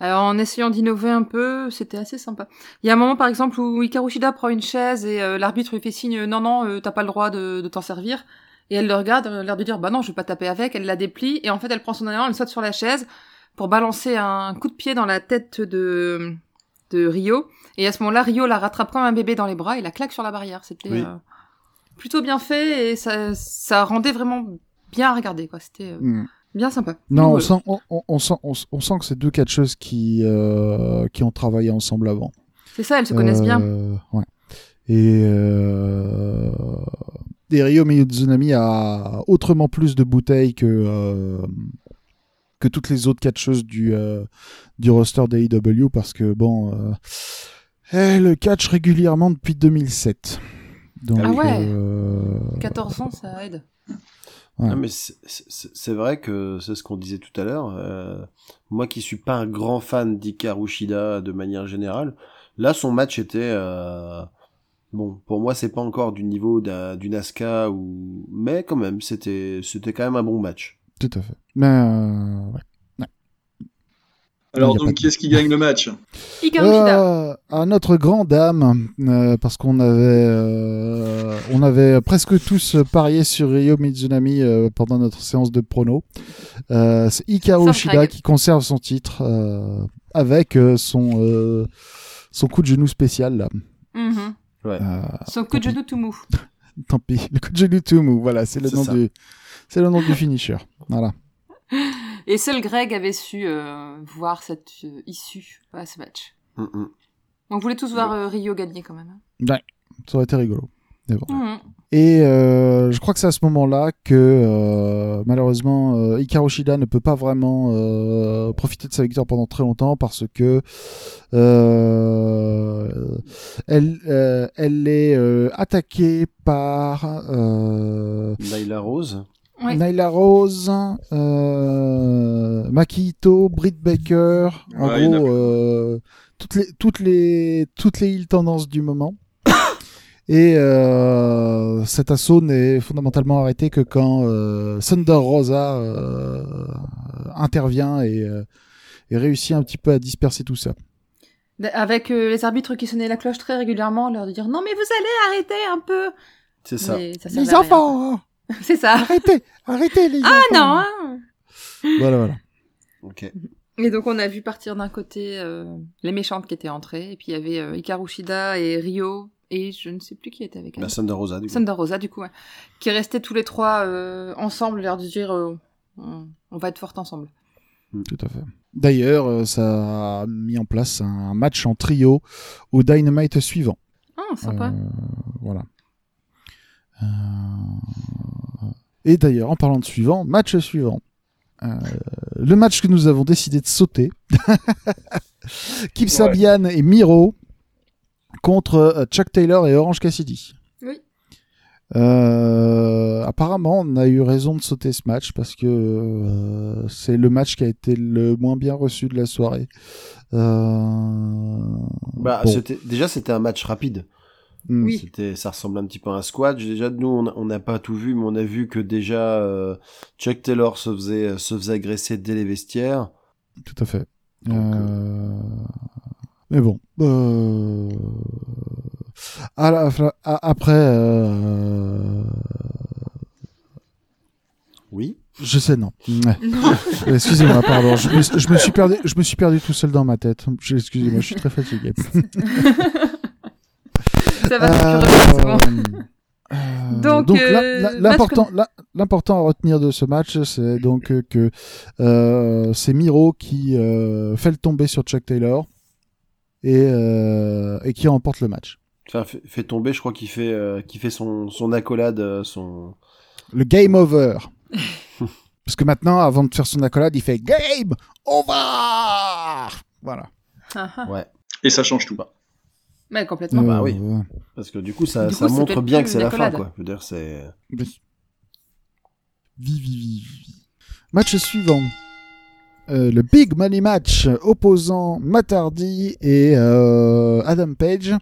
B: Alors, en essayant d'innover un peu, c'était assez sympa. Il y a un moment, par exemple, où Ikarushida prend une chaise et euh, l'arbitre lui fait signe « Non, non, euh, t'as pas le droit de, de t'en servir ». Et elle le regarde, elle a l'air de dire « Bah non, je vais pas taper avec ». Elle la déplie et en fait, elle prend son élan, elle saute sur la chaise pour balancer un coup de pied dans la tête de, de Rio. Et à ce moment-là, Rio la rattrape comme un bébé dans les bras et la claque sur la barrière. C'était
D: Oui.
B: euh, plutôt bien fait et ça, ça rendait vraiment bien à regarder. quoi. C'était euh,
A: Hmm.
B: Bien sympa.
A: non on
B: Donc,
A: sent on, on- on sent on, on sent que c'est deux catcheuses qui euh, qui ont travaillé ensemble avant
B: C'est ça, elles se connaissent bien.
A: Euh, ouais. Et, euh... et Ryo Mizunami a autrement plus de bouteilles que, euh, que toutes les autres catcheuses du, euh, du roster d'AEW parce que, bon, euh, elle catch régulièrement depuis 2007. Donc,
B: Ah ouais.
A: euh,
B: 14 ans, ça aide.
A: Ouais.
D: Non, mais c'est- vrai que c'est ce qu'on disait tout à l'heure. euh, moi qui suis pas un grand fan d'Hikaru Shida de manière générale, là son match était euh, bon. Pour moi, c'est pas encore du niveau d'un- d'une Asuka ou, mais quand même, c'était c'était quand même un bon match.
A: Tout à fait. Mais euh, ouais.
C: Alors donc qui est-ce qui gagne le match
B: Hikaru Shida.
A: Euh, à notre grand dame, euh, parce qu'on avait, euh, on avait presque tous parié sur Ryo Mizunami euh, pendant notre séance de prono. Euh, c'est Hikaru
B: Sauf
A: Shida qui conserve son titre euh, avec euh, son euh, son coup de genou spécial là.
B: Mhm.
D: Ouais.
A: Euh,
B: Son coup de genou tout mou. (laughs)
A: tant pis, le coup de genou Tumu, voilà, c'est le nom du, c'est le nom du finisher. Voilà. (laughs)
B: Et seul Greg avait su euh, voir cette euh, issue à ce match.
D: Mm, mm.
B: Donc vous voulez tous voir euh, Rio gagner quand même. hein.
A: Ça aurait été rigolo. Mais bon.
B: Mhm.
A: Et euh, je crois que c'est à ce moment-là que euh, malheureusement euh, Hikaru Shida ne peut pas vraiment euh, profiter de sa victoire pendant très longtemps parce que euh, elle, euh, elle est euh, attaquée par euh,
D: Nyla Rose.
B: Ouais.
A: Nyla Rose, euh, Maki Ito, Britt Baker, en
C: Ouais,
A: gros euh, toutes les toutes les toutes les heel tendances du moment. (coughs) Et euh, cet assaut n'est fondamentalement arrêté que quand euh, Thunder Rosa euh, intervient et, euh, et réussit un petit peu à disperser tout ça.
B: Avec euh, les arbitres qui sonnaient la cloche très régulièrement, leur dire non mais vous allez arrêter un peu.
D: C'est ça.
B: Ça à rien. (laughs) C'est ça.
A: arrêtez, arrêtez les
B: Ah
A: enfants.
B: non. hein.
A: Voilà, voilà.
D: Ok.
B: Et donc on a vu partir d'un côté euh, les méchantes qui étaient entrées, et puis il y avait euh, Hikaru Shida et Rio, et je ne sais plus qui était avec elle.
D: La Thunder Rosa, du coup.
B: Thunder Rosa du coup, ouais. qui restaient tous les trois euh, ensemble, l'air de dire euh, on, on va être fortes ensemble.
A: Tout à fait. D'ailleurs, euh, ça a mis en place un match en trio au Dynamite suivant.
B: Ah, sympa.
A: Euh, voilà. Euh, Et d'ailleurs, en parlant de suivant, match suivant. Euh, le match que nous avons décidé de sauter. (laughs) Kip Sabian et Miro contre euh, Chuck Taylor et Orange Cassidy.
B: Oui.
A: Euh, apparemment, on a eu raison de sauter ce match parce que euh, c'est le match qui a été le moins bien reçu de la soirée. Euh,
D: Bah,
A: bon.
D: c'était déjà c'était un match rapide.
A: Hmm.
B: Oui.
D: C'était, ça ressemble un petit peu à un squad. Déjà, nous, on n'a pas tout vu, mais on a vu que déjà euh, Chuck Taylor se faisait, se faisait agresser dès les vestiaires.
A: Tout à fait.
D: Donc,
A: Euh, Mais bon. euh, à la fin- à- après, euh,
D: Oui.
A: je sais non. Excusez-moi, pardon. Je me, je me suis perdu. Je me suis perdu tout seul dans ma tête. Excusez-moi, je suis très fatigué. (laughs)
B: ça va, tu reviens, c'est bon. Donc, euh,
A: l'important, à retenir de ce match, c'est donc euh, que euh, c'est Miro qui euh, fait le tomber sur Chuck Taylor et, euh, et qui remporte le match.
D: Enfin, fait, fait tomber, je crois qu'il fait, euh, qu'il fait son, son accolade, son.
A: Le game over. (laughs) Parce que maintenant, avant de faire son accolade, il fait game over. Voilà.
D: Ouais.
C: Et ça change tout.
B: Ouais, complètement.
D: bah oui. Parce que du coup, ça,
B: Du
D: ça
B: coup,
D: montre bien que c'est la fin, quoi. Je veux dire, c'est.
A: Oui. Vi, vi, vi, vi. Match suivant. Euh, le Big Money Match opposant Matt Hardy et euh, Adam Page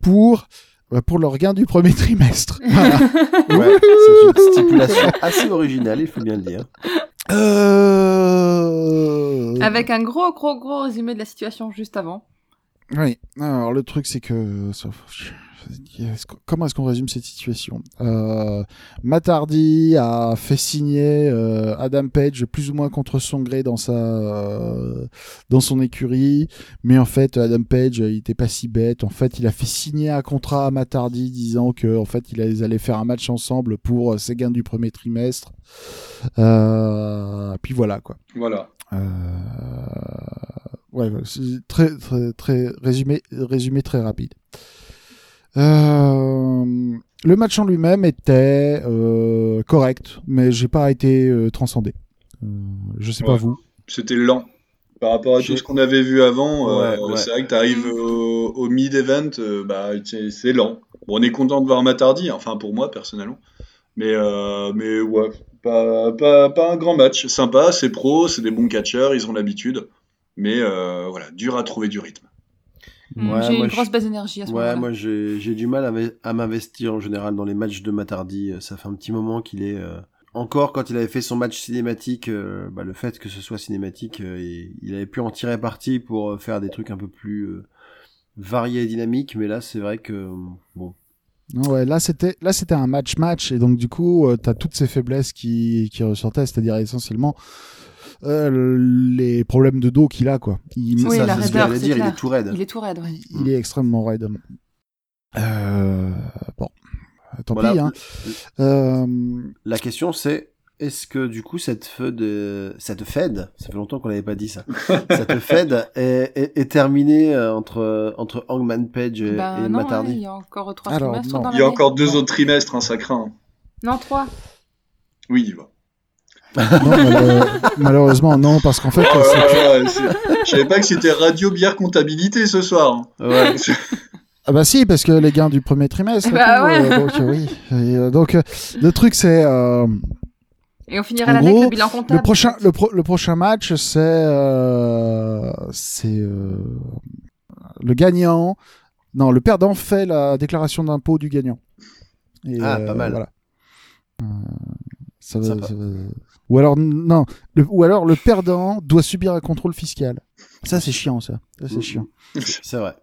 A: pour, euh, pour leur gain du premier (laughs) trimestre. Voilà. (laughs)
D: Ouais, c'est une stipulation assez originale, il faut bien le dire.
A: Euh,
B: Avec un gros, gros, gros résumé de la situation juste avant.
A: Oui, alors le truc c'est que comment est-ce qu'on résume cette situation? Euh, Matt Hardy a fait signer euh, Adam Page plus ou moins contre son gré dans sa euh, dans son écurie, mais en fait Adam Page il était pas si bête. En fait, il a fait signer un contrat à Matt Hardy disant que en fait ils allaient faire un match ensemble pour euh, ses gains du premier trimestre. Euh, puis voilà quoi.
C: Voilà.
A: Ouais, c'est très, très, très résumé, résumé très rapide. Euh, le match en lui-même était euh, correct, mais j'ai pas été euh, transcendé. Euh, je sais pas vous.
C: C'était lent. Par rapport à tout ce qu'on avait vu avant, euh,
D: Ouais, ouais.
C: c'est vrai que tu arrives au, au mid-event, euh, bah, c'est c'est lent. Bon, on est content de voir Matardi, enfin pour moi personnellement. Mais, euh, mais ouais, Pas, pas, pas un grand match. Sympa, c'est pro, c'est des bons catcheurs, ils ont l'habitude. Mais euh, voilà, dur à trouver du rythme.
B: Mm,
D: Ouais,
B: J'ai une
D: je-
B: grosse baisse d'énergie à ce
D: Ouais,
B: moment-là.
D: moi j'ai du mal à m'in- à m'investir en général dans les matchs de Matardi. Euh, Ça fait un petit moment qu'il est. euh, Encore quand il avait fait son match cinématique, euh, bah, le fait que ce soit cinématique, euh, et il avait pu en tirer parti pour faire des trucs un peu plus euh, variés et dynamiques. Mais là, c'est vrai que bon.
A: Ouais, là c'était là c'était un match match et donc du coup euh, t'as toutes ces faiblesses qui qui ressortaient, c'est-à-dire essentiellement euh, les problèmes de dos qu'il a quoi. Il,
B: Oui,
D: ça,
B: la
D: ce que
B: raideur,
D: dire. Il est tout raide.
B: Il est tout raide, ouais.
A: il est extrêmement raide. Euh, bon, tant
D: Voilà.
A: pis. Hein. Euh,
D: La question c'est est-ce que du coup cette Fed, euh, cette Fed, ça fait longtemps qu'on n'avait pas dit ça, (laughs) cette Fed est, est, est terminée euh, entre entre Hangman Page et,
B: Bah,
D: et
B: non,
D: Matardi.
B: ouais, il y a encore trois
A: Alors,
B: trimestres
A: non.
B: dans
C: Il y a encore deux autres trimestres, hein, ça craint.
B: Non, trois.
C: Oui, il va.
A: Non, mal- malheureusement non parce qu'en fait
C: Oh
A: c'est-
C: Je savais pas que c'était radio bière comptabilité ce soir.
D: Ouais.
A: ah bah si parce que les gains du premier trimestre.
B: Bah
A: tout,
B: ouais.
A: euh, donc euh, oui. Et, euh, donc euh, le truc c'est euh,
B: Et on finira
A: En
B: l'année avec le bilan comptable.
A: Le prochain, le, pro- le prochain match, c'est euh, c'est euh, le gagnant. Non, le perdant fait la déclaration d'impôt du gagnant. Et,
D: Ah, pas mal.
A: Voilà. Ça va,
D: Sympa.
A: ça va- Ou alors non, le, ou alors le perdant doit subir un contrôle fiscal. Ça c'est chiant, ça. Ça c'est chiant. (laughs)
D: C'est vrai.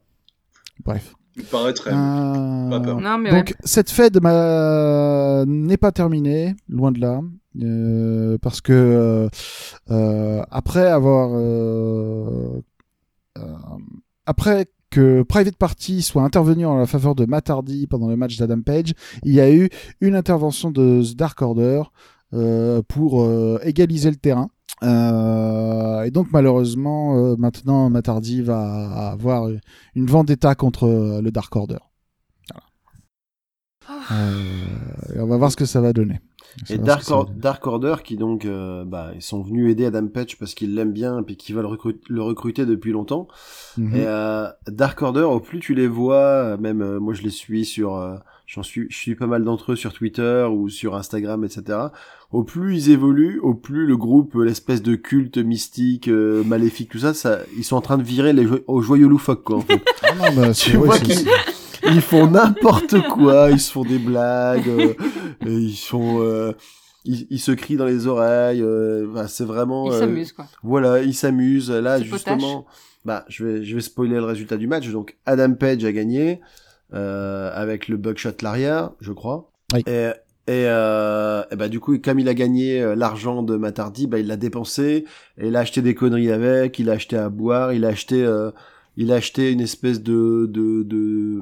A: Bref.
C: Il paraîtrait.
A: Euh,
C: Pas peur.
B: Non, mais
A: donc cette fête m'a- n'est pas terminée, loin de là, euh, parce que euh, euh, après avoir euh, euh, après que Private Party soit intervenu en la faveur de Matt Hardy pendant le match d'Adam Page, il y a eu une intervention de The Dark Order pour euh, égaliser le terrain. Euh, et donc malheureusement euh, maintenant Matt Hardy va avoir une vendetta contre euh, le Dark Order. Voilà. Euh, et on va voir ce que ça va donner. Ça
D: Et Dark, Or-
A: donner.
D: Order qui donc euh, bah ils sont venus aider Adam Page parce qu'ils l'aiment bien et puis qu'ils veulent recru- le recruter depuis longtemps.
A: Mhm.
D: Et euh, Dark Order au plus tu les vois, euh, même euh, moi je les suis sur euh, j'en suis je suis pas mal d'entre eux sur Twitter ou sur Instagram etc. Au plus ils évoluent, au plus le groupe euh, l'espèce de culte mystique euh, maléfique tout ça ça ils sont en train de virer les jo- aux joyeux loufoques quoi en fait.
A: Ah non, bah, (laughs)
D: tu vois qu'ils ils font n'importe quoi, ils se font des blagues, euh, et ils sont, euh, ils, ils se crient dans les oreilles. euh, bah, c'est vraiment.
B: il
D: euh,
B: s'amuse, quoi.
D: Voilà, ils s'amusent. Là, justement, bah, je vais, je vais spoiler le résultat du match. Donc, Adam Page a gagné euh, avec le buckshot Laria, je crois.
A: Oui.
D: Et et, euh, et bah du coup, comme il a gagné euh, l'argent de Matardi, bah il l'a dépensé et il a acheté des conneries avec. Il a acheté à boire, il a acheté, euh, il a acheté une espèce de de de,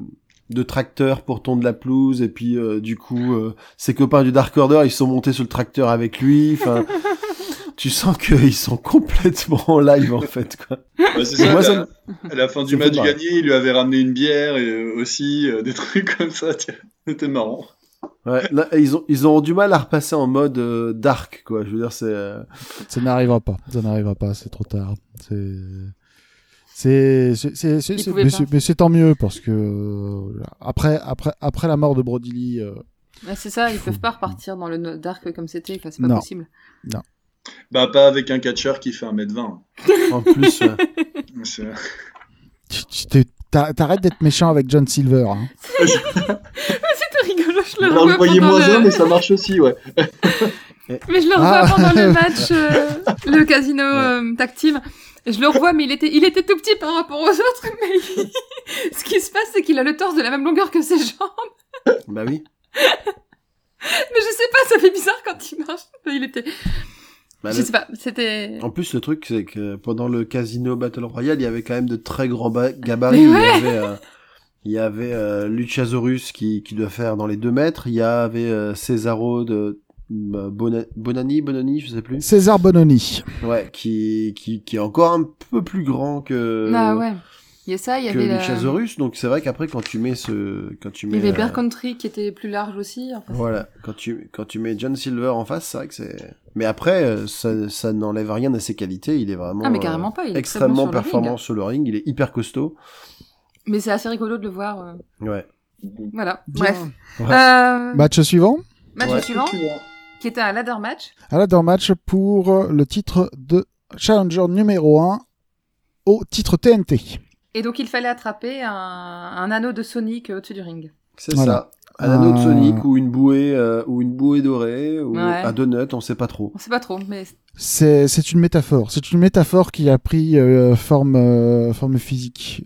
D: de tracteur pour tondre la pelouse et puis euh, du coup, euh, ses copains du Dark Order, ils sont montés sur le tracteur avec lui. Enfin, (laughs) tu sens qu'ils sont complètement en live en fait quoi.
C: Ouais, c'est ça,
D: Moi,
C: à,
D: ça
C: la, à la fin du match gagné, il lui avait ramené une bière et euh, aussi euh, des trucs comme ça. C'était marrant.
D: Ouais, là, ils ont ils ont du mal à repasser en mode euh, dark quoi. Je veux dire c'est euh,
A: Ça n'arrivera pas. Ça n'arrivera pas. C'est trop tard. C'est. C'est, mais c'est- mais c'est tant mieux parce que euh, après, après, après la mort de Brody Lee, euh,
B: Ouais, c'est ça, ils
A: Faut-
B: peuvent pas repartir dans le no- dark comme c'était, c'est pas
A: Non.
B: possible.
C: Bah, pas avec un catcheur qui fait 1m20.
D: en plus (laughs) euh,
A: t'arrêtes d'être méchant avec John Silver. Hein. (laughs) (laughs)
B: Rigolo, je le revois
C: le voyez moins
B: le...
C: un, mais ça marche aussi, ouais. (laughs)
B: Mais je le revois
A: Ah.
B: pendant le (laughs) match, euh, le casino euh, tag team. Et je le revois, mais il était, il était tout petit par rapport aux autres. Mais il- ce qui se passe, c'est qu'il a le torse de la même longueur que ses jambes.
D: bah oui.
B: Mais je sais pas, ça fait bizarre quand il marche. Il était,
D: Bah,
B: je
D: le-
B: sais pas, c'était.
D: En plus, le truc, c'est que pendant le Casino Battle Royale, il y avait quand même de très grands ba- gabarits.
B: Mais
D: Il y
B: ouais.
D: avait, euh, il y avait euh, Luchasaurus qui, qui doit faire dans les deux mètres. Il y avait euh, Cesaro de bah, Bona- Bonani, Bonani, je sais plus.
A: César Bononi.
D: Ouais, qui, qui, qui est encore un peu plus grand que,
B: Ah ouais. Il y a ça, il y avait la-
D: Luchasaurus. Donc c'est vrai qu'après, quand tu mets ce, quand tu
B: Il
D: mets,
B: y avait
D: euh,
B: Bear Country qui était plus large aussi.
D: Voilà, quand tu, quand tu mets John Silver en face, c'est vrai que c'est. Mais après, euh, ça, ça n'enlève rien à ses qualités. Il est vraiment
B: Ah, mais
D: euh,
B: carrément pas. Il est très bon
D: extrêmement
B: sur
D: performant sur le ring. Il est hyper costaud.
B: Mais c'est assez rigolo de le voir. euh,
D: Ouais.
B: Voilà.
A: Bien.
B: Bref.
D: Ouais.
B: Euh,
A: Match suivant.
B: match
D: Ouais.
B: suivant. qui était un ladder match.
A: Un ladder match pour le titre de challenger numéro 1 au titre TNT.
B: Et donc il fallait attraper un, un anneau de Sonic au-dessus du ring.
D: C'est
A: Voilà.
D: ça. Un anneau de
A: Euh,
D: Sonic ou une bouée euh, ou une bouée dorée ou
B: Ouais.
D: un donut, on sait pas trop.
B: On sait pas trop, mais
A: C'est une métaphore. C'est une métaphore qui a pris euh, forme euh, forme physique.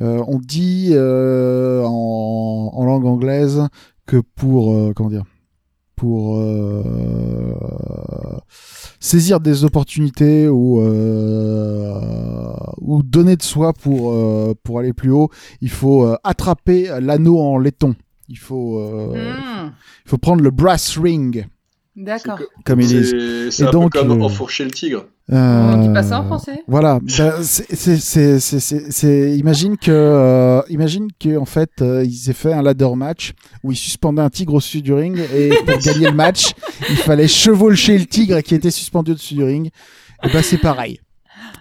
A: Euh, on dit euh, en, en langue anglaise que pour euh, comment dire pour euh, saisir des opportunités ou euh, ou donner de soi pour euh, pour aller plus haut, il faut attraper l'anneau en laiton. Il faut
B: Hmm,
A: il faut prendre le brass ring
B: d'accord.
A: comme ils disent.
C: C'est un
A: donc,
C: peu comme
A: euh,
C: enfourcher le tigre.
B: On dit pas ça en
A: Euh,
B: français?
A: Voilà, Ben, c'est imagine que euh, imagine que en fait euh, ils aient fait un ladder match où ils suspendaient un tigre au-dessus du ring et pour (laughs) gagner le match, il fallait chevaucher le tigre qui était suspendu au-dessus du ring. Et ben c'est pareil.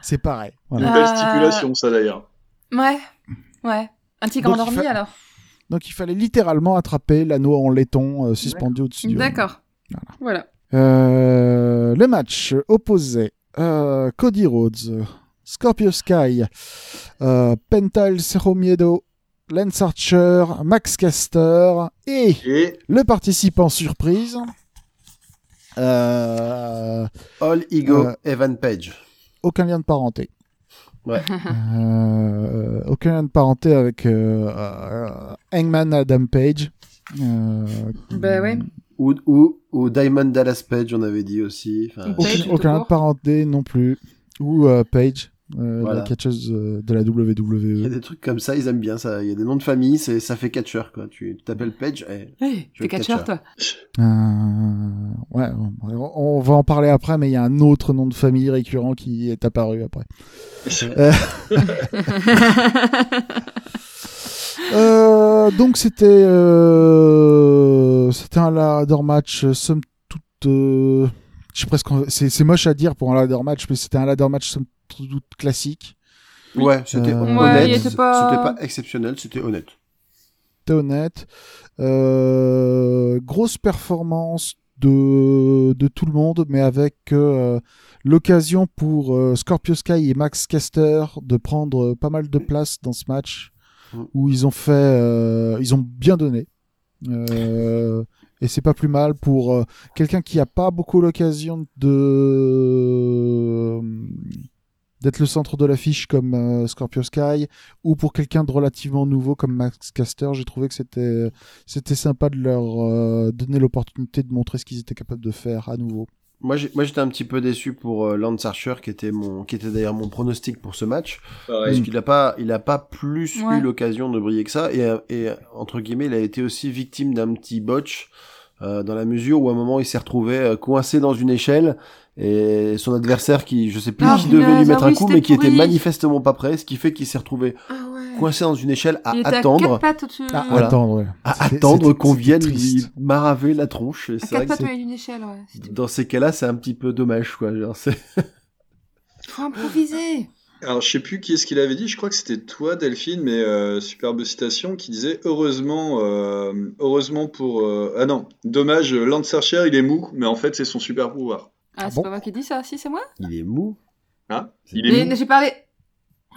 A: C'est pareil. Voilà.
C: Une belle
B: Euh,
C: stipulation, ça d'ailleurs.
B: Ouais, ouais. Un tigre
A: Donc, il
B: endormi
A: fa-
B: alors?
A: Donc il fallait littéralement attraper l'anneau en laiton euh, suspendu au-dessus du ring.
B: D'accord. Voilà.
A: Euh, le match opposait euh, Cody Rhodes, Scorpio Sky, euh, Pental Cerro Miedo, Lance Archer, Max Caster et
C: Et
A: le participant surprise. Euh,
D: All Ego
A: Euh,
D: Evan Page.
A: aucun lien de parenté.
D: Ouais. (laughs)
A: Euh, aucun lien de parenté avec euh, euh, Hangman Adam Page. Euh,
B: Bah ouais.
D: Ou, ou, ou Diamond Dallas Page, on avait dit aussi. Enfin,
A: Aucun, aucun parenté non plus. Ou euh, Page, euh,
D: Voilà.
A: la catcheuse euh, de la
D: Il y a
A: WWE.
D: des trucs comme ça, ils aiment bien ça. Il y a des noms de famille, c'est, ça fait catcher, quoi. Tu t'appelles Page,
B: Hey, t'es
D: être
B: catcheur,
D: catcheur.
B: toi.
A: Euh, ouais, on on va en parler après, mais il y a un autre nom de famille récurrent qui est apparu après. (laughs) (laughs) Euh, donc c'était euh, c'était un ladder match euh, somme toute. euh, je sais presque, c'est c'est moche à dire pour un ladder match, mais c'était un ladder match somme toute classique.
D: Ouais, c'était
A: Euh,
D: honnête.
B: pas-
D: C'était pas exceptionnel, c'était honnête.
A: C'était honnête. Euh, grosse performance de, de tout le monde, mais avec euh, l'occasion pour euh, Scorpio Sky et Max Caster de prendre euh, pas mal de place dans ce match Où ils ont fait, euh, ils ont bien donné. Euh, et c'est pas plus mal pour euh, quelqu'un qui a pas beaucoup l'occasion de d'être le centre de l'affiche comme Scorpio Sky ou pour quelqu'un de relativement nouveau comme Max Caster, j'ai trouvé que c'était c'était sympa de leur donner l'opportunité de montrer ce qu'ils étaient capables de faire à nouveau.
D: Moi, j'ai- moi, j'étais un petit peu déçu pour euh, Lance Archer, qui était mon, qui était d'ailleurs mon pronostic pour ce match, parce
C: pareil.
D: qu'il a pas, il a pas plus
B: Ouais.
D: eu l'occasion de briller que ça, et, euh, et euh, entre guillemets, il a été aussi victime d'un petit botch, euh, dans la mesure où à un moment, il s'est retrouvé euh, coincé dans une échelle, et son adversaire qui, je sais plus
B: Ah,
D: qui devait lui mettre
B: ah
D: un
B: oui,
D: coup, mais qui était manifestement pas prêt, ce qui fait qu'il s'est retrouvé
B: Ah ouais.
D: coincé dans une échelle à
B: il était
D: attendre.
B: à quatre pattes au-dessus.
A: Ah,
D: Voilà.
A: attendre, ouais.
D: à attendre qu'on vienne lui maraver la tronche. Et
B: À
D: c'est
B: échelle, ouais.
D: Dans ces cas-là, c'est un petit peu dommage, quoi. Genre. (laughs)
B: Faut improviser.
C: Alors, je sais plus qui est-ce qu'il avait dit, je crois que c'était toi, Delphine, mais euh, superbe citation qui disait Heureusement, euh, heureusement pour. euh, Ah non, dommage, Lance Archer il est mou, mais en fait c'est son super pouvoir.
B: Ah, c'est
A: bon
B: pas moi qui dis ça, si, c'est moi.
D: Il est mou.
C: Hein
D: C'est-
C: Il est
B: Mais
C: mou.
B: j'ai parlé.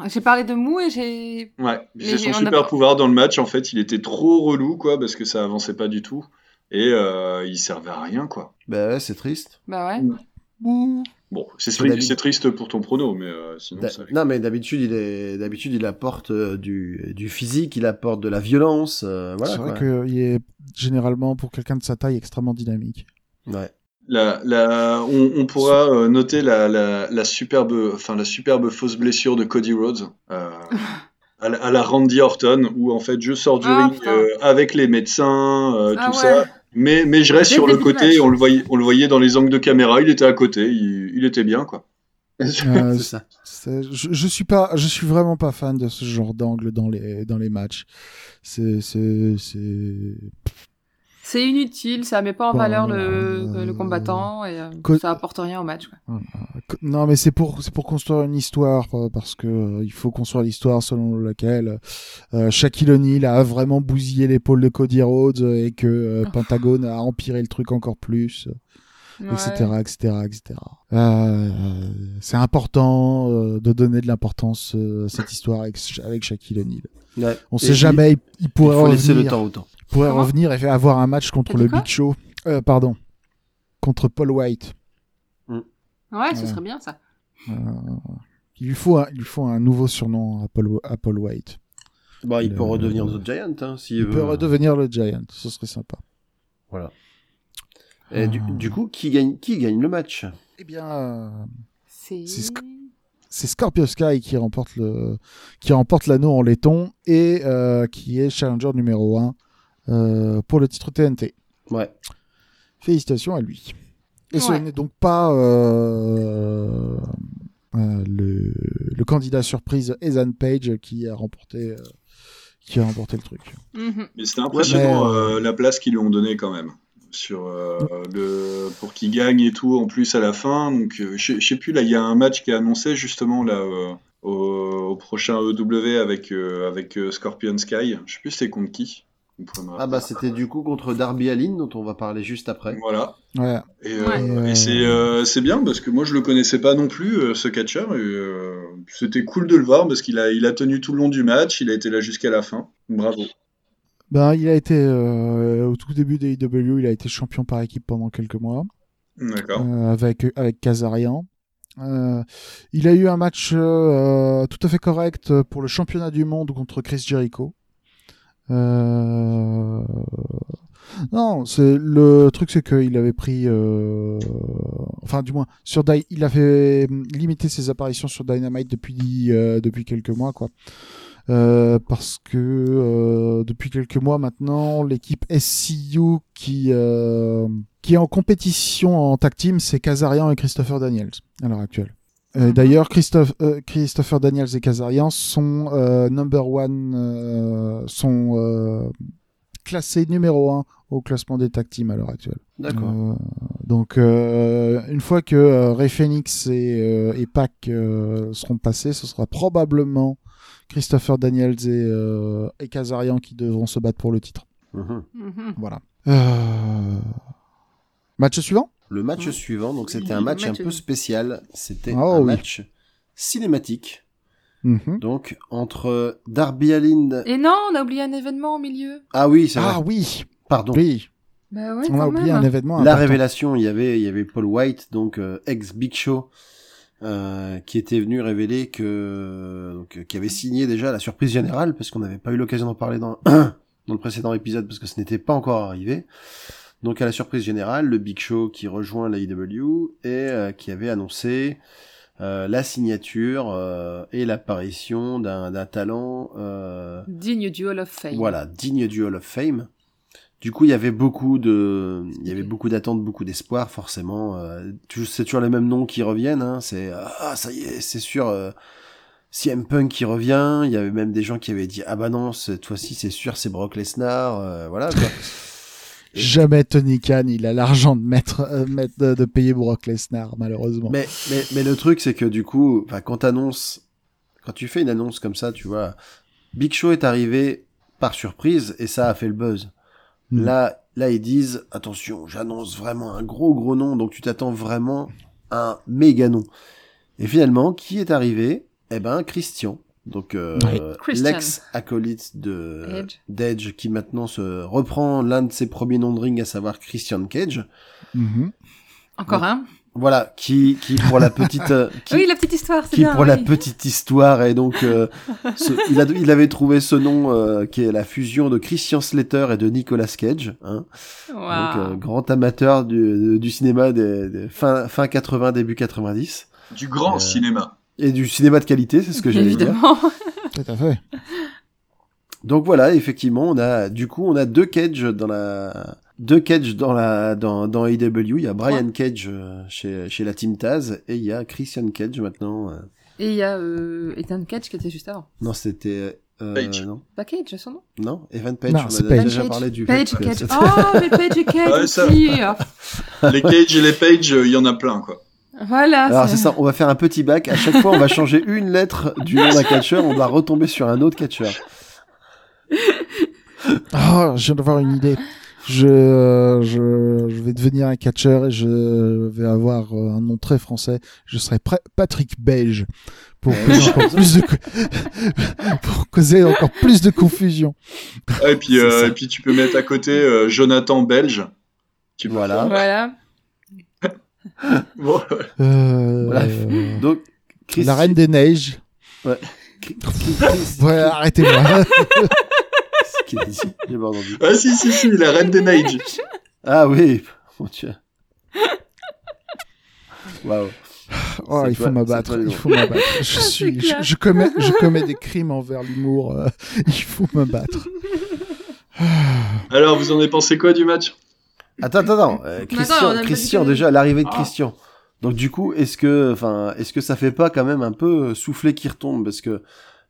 B: J'ai parlé de mou et j'ai.
C: Ouais,
B: Mais
C: c'est son
B: a
C: super pouvoir dans le match, en fait il était trop relou, quoi, parce que ça avançait pas du tout. Et euh, il servait à rien, quoi.
D: Bah ouais, c'est triste.
B: Bah ouais.
C: Bon, c'est
D: C'est
C: c'est triste pour ton prono, mais euh, sinon
D: Da-
C: ça
D: non, mais d'habitude, il est, d'habitude, il apporte euh, du, du physique, il apporte de la violence, euh, voilà.
A: c'est vrai qu'il est généralement pour quelqu'un de sa taille extrêmement dynamique.
D: Ouais.
C: La, la, on, on pourra euh, noter la, la, la superbe, enfin la superbe fausse blessure de Cody Rhodes euh, à, la, à la Randy Orton, où en fait je sors du
B: Ah,
C: ring euh, avec les médecins, euh,
B: Ah
C: tout
B: ouais.
C: ça, mais, mais je reste sur
B: le
C: côté, on le voyait, on le voyait dans les angles de caméra, il était à côté, il, il était bien quoi.
A: Euh, (laughs)
D: ça.
A: je suis pas, je suis vraiment pas fan de ce genre d'angle dans les dans les matchs. C'est c'est c'est
B: inutile, ça met pas en valeur le,
A: euh,
B: le combattant et euh,
A: co-
B: ça apporte rien au match. Quoi.
A: Non, mais c'est pour c'est pour construire une histoire euh, parce que euh, il faut construire l'histoire selon laquelle euh, Shaquille O'Neal a vraiment bousillé l'épaule de Cody Rhodes et que euh. (laughs) Pentagone a empiré le truc encore plus,
B: Ouais.
A: etc., etc., etc. Euh, c'est important euh, de donner de l'importance euh, à cette histoire avec, avec Shaquille O'Neal.
D: Ouais.
A: On
D: Et
A: sait jamais, il, il
D: Il
A: pourrait
D: faut laisser le temps au temps.
A: Il pourrait
B: Comment
A: revenir et avoir un match contre le Big Show, euh, pardon, contre Paul White.
B: Ouais, ce
A: Ouais.
B: serait bien ça.
A: Euh, il lui faut un, il lui faut un nouveau surnom à Paul, à Paul White.
D: Bon, il
A: Le-
D: peut redevenir The Giant, hein,
A: Il
D: veut.
A: peut redevenir le Giant, ce serait sympa.
D: Voilà. Et du,
A: Ah.
D: du coup, qui gagne, qui gagne le match?
A: Eh bien, euh,
B: C'est.
A: Ce c'est Scorpio Sky qui remporte le, qui remporte l'anneau en laiton et euh, qui est challenger numéro 1 pour le titre TNT.
D: Ouais.
A: Félicitations à lui. Et ce
B: Ouais.
A: n'est donc pas euh, euh, le, le candidat surprise Ethan Page qui a remporté, euh, qui a remporté le truc.
B: Mhm.
C: Mais c'était impressionnant
A: mais,
C: euh, la place qu'ils lui ont donnée quand même. Sur, euh, le, pour qu'il gagne et tout en plus à la fin. Donc, euh, je je sais plus, là, il y a un match qui est annoncé justement là, euh, au, au prochain EW avec, euh, avec euh, Scorpion Sky. Je sais plus c'est contre qui.
D: Ah bah c'était du coup contre Darby Allin dont on va parler juste après.
C: Voilà.
A: Ouais.
C: Et, euh,
B: Ouais.
C: et c'est euh, c'est bien parce que moi je le connaissais pas non plus euh, ce catcheur et euh, c'était cool de le voir parce qu'il a il a tenu tout le long du match, il a été là jusqu'à la fin. Bravo.
A: Ben, il a été euh, au tout début des IW, il a été champion par équipe pendant quelques mois.
C: D'accord.
A: euh, avec avec Kazarian. Euh, il a eu un match euh, tout à fait correct pour le championnat du monde contre Chris Jericho. Euh, Non, c'est le truc, c'est qu'il avait pris, euh, enfin du moins sur Dy- il avait limité ses apparitions sur Dynamite depuis euh, depuis quelques mois, quoi. Euh, parce que depuis quelques mois maintenant, l'équipe SCU qui qui est en compétition en tag team, c'est Kazarian et Christopher Daniels à l'heure actuelle. Euh,
B: Mhm.
A: D'ailleurs, Christophe, euh, Christopher Daniels et Kazarian sont euh, number one, euh, sont euh, classés numéro un au classement des tag teams à l'heure actuelle.
D: D'accord.
A: Euh, donc, euh, une fois que euh, Ray Phoenix et, euh, et Pac euh, seront passés, ce sera probablement Christopher Daniels et, euh, et Kazarian qui devront se battre pour le titre.
D: Mhm.
B: Mhm.
A: Voilà. Euh, Match suivant?
D: Le match
B: Ouais.
D: suivant, donc c'était un match un peu spécial. C'était
A: Oh,
D: un
A: oui.
D: match cinématique.
A: Mhm.
D: Donc entre Darby Allin.
B: Et non, on a oublié un événement au milieu.
D: Ah oui, c'est vrai.
A: Ah oui,
D: Pardon.
A: oui.
B: Bah ouais,
A: On a oublié
B: même.
A: un événement
D: La
A: important.
D: révélation, il y avait, il y avait Paul White, donc euh, ex Big Show, euh, qui était venu révéler que, donc, euh, qui avait signé déjà la surprise générale, parce qu'on n'avait pas eu l'occasion d'en parler dans, (clears throat) dans le précédent épisode, parce que ce n'était pas encore arrivé. Donc à la surprise générale, le Big Show qui rejoint l'AEW et euh, qui avait annoncé euh, la signature euh, et l'apparition d'un talent euh,
B: Digne du Hall of Fame.
D: voilà, digne du Hall of Fame. Du coup, il y avait beaucoup de, il y avait beaucoup d'attentes, beaucoup d'espoir, forcément. Euh, c'est toujours les mêmes noms qui reviennent. Hein. C'est ah ça y est, c'est sûr. Euh, CM Punk qui revient. Il y avait même des gens qui avaient dit ah bah non cette fois-ci c'est sûr c'est Brock Lesnar. Euh, voilà. Quoi. (laughs)
A: Jamais Tony Khan, il a l'argent de mettre, euh, mettre de, de payer Brock Lesnar, malheureusement.
D: Mais, mais, mais le truc, c'est que du coup, enfin, quand t'annonces, quand tu fais une annonce comme ça, tu vois, Big Show est arrivé par surprise et ça a fait le buzz.
A: Mm.
D: Là, là, ils disent, attention, j'annonce vraiment un gros gros nom, donc tu t'attends vraiment à un méga nom. Et finalement, qui est arrivé? Eh ben, Christian. Donc, euh, l'ex-acolyte de
B: Edge.
D: d'Edge, qui maintenant se reprend l'un de ses premiers noms de ring, à savoir Christian Cage.
A: Mhm.
B: Encore un
D: Voilà, qui, qui pour la petite, euh, (laughs) qui,
B: Oui, la petite histoire, c'est
D: qui
B: bien.
D: pour la petite histoire est donc euh, (laughs) ce- il, a, il avait trouvé ce nom euh, qui est la fusion de Christian Slater et de Nicolas Cage hein. Donc euh, grand amateur du, du cinéma des, des fin fin 80 début 90
C: Du grand
D: Euh,
C: cinéma.
D: Et du cinéma de qualité c'est ce que j'allais dire
B: Évidemment. (laughs)
A: Tout à fait.
D: donc voilà effectivement on a du coup on a deux Cage dans la deux Cage dans la dans dans AEW il y a Brian Cage euh, chez chez la Team Taz et il y a Christian Cage maintenant euh.
B: Et il y a euh, Ethan Catch qui était juste avant.
D: non c'était Euh,
C: Page.
D: Non,
B: Pas Cage, son nom?
D: Non, Evan Page.
A: Non,
D: on a
A: Page.
D: déjà
B: Page.
D: parlé du
B: Page Cage. (laughs) Oh, mais Page et Cage
C: Ouais,
B: aussi. Ah,
C: Les Cage et les Page, euh, il y en a plein, quoi.
B: Voilà.
D: Alors c'est ça, on va faire un petit bac. À chaque fois, on va changer (laughs) une lettre du nom d'un catcheur. On va retomber sur un autre catcheur.
A: Oh, je viens d'avoir une idée. Je, je, je vais devenir un catcheur et je vais avoir euh, un nom très français. Je serai prêt- Patrick Beige pour causer encore plus de (laughs) pour causer encore plus de confusion.
C: Ah, et puis, euh, et puis tu peux mettre à côté euh, Jonathan Belge. Tu peux
D: Voilà.
B: Voilà. (laughs)
C: Bon,
A: Euh,
D: Bref. Donc, Chris-
A: la reine des neiges.
D: Chris-
A: Ouais, arrêtez-moi.
D: J'ai pas entendu.
C: Ah si, si, si, la reine des Nage.
D: Ah oui, mon dieu. Waouh.
A: Oh, il faut m'abattre. Il faut m'abattre. Je (laughs)
B: Ah,
A: suis, je, commets, je commets des crimes envers l'humour. euh, (laughs) il faut me battre.
C: Alors, vous en avez pensé quoi du match?
D: Attends, attends, attends. Euh, Christian,
B: attends,
D: Christian déjà, l'arrivée de
C: Ah.
D: Christian. Donc du coup, est-ce que, enfin, est-ce que ça fait pas quand même un peu souffler qui retombe? Parce que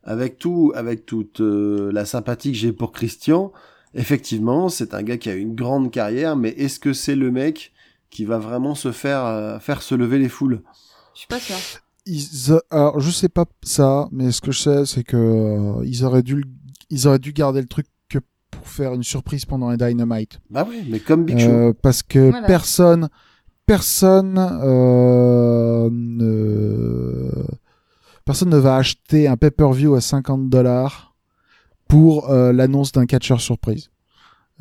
D: avec tout, avec toute euh, la sympathie que j'ai pour Christian, effectivement, c'est un gars qui a une grande carrière, mais est-ce que c'est le mec qui va vraiment se faire euh, faire se lever les foules?
B: Je suis pas.
A: Ils, euh, alors, je sais pas ça, mais ce que je sais, c'est que euh, ils auraient dû, ils auraient dû garder le truc pour faire une surprise pendant les Dynamite.
D: Bah oui, mais comme Big Show.
A: Euh, parce que
B: Voilà.
A: personne, personne euh, ne, personne ne va acheter un pay-per-view à 50 dollars pour euh, l'annonce d'un catcheur surprise.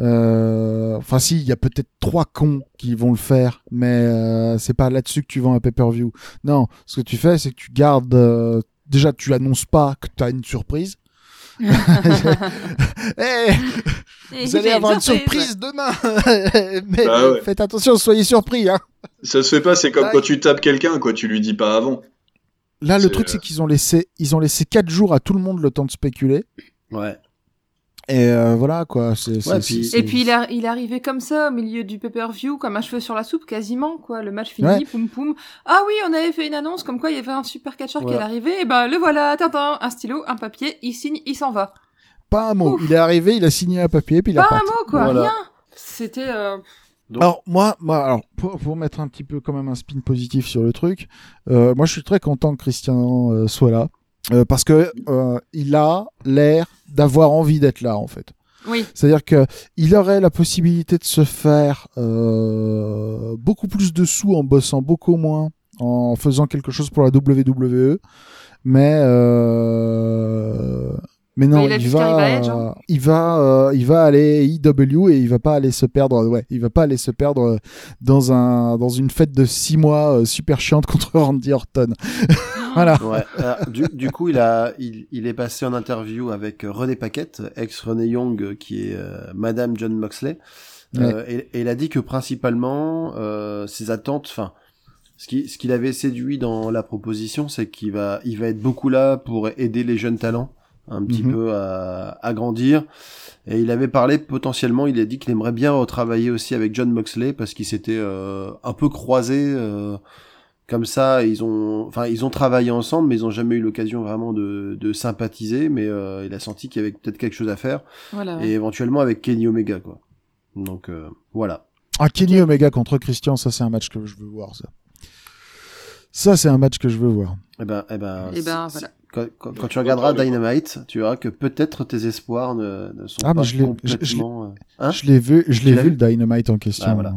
A: Euh, Enfin, si, il y a peut-être trois cons qui vont le faire, mais euh, c'est pas là-dessus que tu vends un pay-per-view. Non, ce que tu fais, c'est que tu gardes. euh, déjà, tu annonces pas que tu as une surprise. (laughs) Eh, vous allez avoir une surprise demain. (laughs) Mais
C: Bah ouais.
A: faites attention, soyez surpris. Hein.
C: Ça se fait pas, c'est comme quand tu tapes quelqu'un, quoi, tu lui dis pas avant.
A: Là, le truc,
C: euh,
A: c'est qu'ils ont laissé, ils ont laissé quatre jours à tout le monde le temps de spéculer.
D: Ouais.
A: Et euh, voilà, quoi. C'est, c'est-
D: Ouais, puis-
A: c'est-
B: Et puis il, est- il est arrivé comme ça au milieu du pay-per-view, comme un cheveu sur la soupe quasiment quoi. Le match fini,
A: Ouais.
B: poum poum. Ah oui, on avait fait une annonce comme quoi il y avait un super catcheur qui est arrivé. Et ben le voilà, tintin, un stylo, un papier, il signe, il s'en va.
A: pas un mot.
B: Ouf.
A: Il est arrivé, il a signé un papier, puis il a
B: Pas un mot quoi,
D: Voilà.
B: rien. C'était euh,
D: Donc-
A: Alors moi, moi, alors pour, pour mettre un petit peu quand même un spin positif sur le truc, euh, moi je suis très content que Christian euh, soit là euh, parce que euh, il a l'air d'avoir envie d'être là en fait.
B: oui.
A: C'est-à-dire que il aurait la possibilité de se faire euh, beaucoup plus de sous en bossant beaucoup moins, en faisant quelque chose pour la WWE, mais euh, mais non,
B: Mais il
A: va,
B: à Edge, hein.
A: il va, euh, il va aller IW et il va pas aller se perdre, ouais, il va pas aller se perdre dans un dans une fête de six mois euh, super chiante contre (laughs) Randy Orton. Voilà.
D: Ouais. Alors, du, du coup, il a, il, il est passé en interview avec euh, René Paquette, ex René Young, euh, qui est euh, Madame John Moxley, Euh, et, et il a dit que principalement euh, ses attentes, enfin, ce qui, ce qu'il avait séduit dans la proposition, c'est qu'il va, il va être beaucoup là pour aider les jeunes talents un petit
A: Mhm.
D: peu à, à grandir. Et il avait parlé potentiellement, il a dit qu'il aimerait bien retravailler aussi avec John Moxley parce qu'ils s'étaient euh, un peu croisés. euh, comme ça, ils ont, enfin, ils ont travaillé ensemble, mais ils ont jamais eu l'occasion vraiment de, de sympathiser. Mais euh, il a senti qu'il y avait peut-être quelque chose à faire,
B: Voilà.
D: et éventuellement avec Kenny Omega, quoi. Donc euh, voilà.
A: Ah, Kenny Omega contre Christian, ça c'est un match que je veux voir, ça. Ça c'est un match que je veux voir.
D: Eh ben, eh ben,
B: Et ben, voilà.
D: Quand, quand- quand tu regarderas Dynamite, tu verras que peut-être tes espoirs ne, ne sont
A: Ah, mais
D: pas
A: je l'ai- je-
D: complètement. euh, Hein
A: je l'ai vu, je l'ai vu
D: vu
A: le Dynamite en question.
D: Ah, voilà.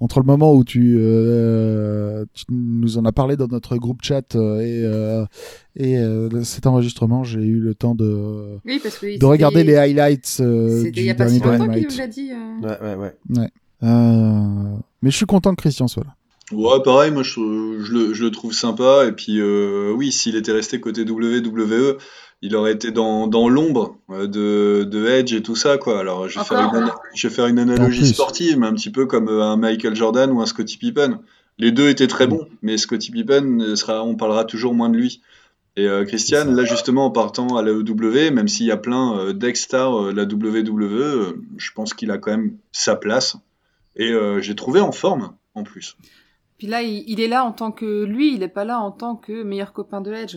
A: Entre le moment où tu, euh, tu nous en as parlé dans notre groupe chat euh, et, euh, et euh, cet enregistrement, j'ai eu le temps de,
B: Oui, parce que
A: de regarder les highlights euh,
B: C'était il y
A: du
B: a pas si longtemps qu'il nous l'a dit. euh.
D: Ouais, ouais, ouais.
A: Euh, mais je suis content que Christian soit là.
C: Ouais, pareil, moi je, je le, je le trouve sympa. Et puis, euh, oui, s'il était resté côté WWE, il aurait été dans, dans l'ombre euh, de, de Edge et tout ça, quoi. Alors, je vais, faire une, je vais faire une analogie sportive, mais un petit peu comme euh, un Michael Jordan ou un Scottie Pippen. Les deux étaient très
A: Mm.
C: bons, mais Scottie Pippen, euh, sera, on parlera toujours moins de lui. Et euh, Christian, là justement, en partant à la EW, même s'il y a plein euh, d'ex-stars euh, la WWE, euh, je pense qu'il a quand même sa place. Et euh, j'ai trouvé en forme, en plus.
B: Puis là, il, il est là en tant que lui, il est pas là en tant que meilleur copain de Edge.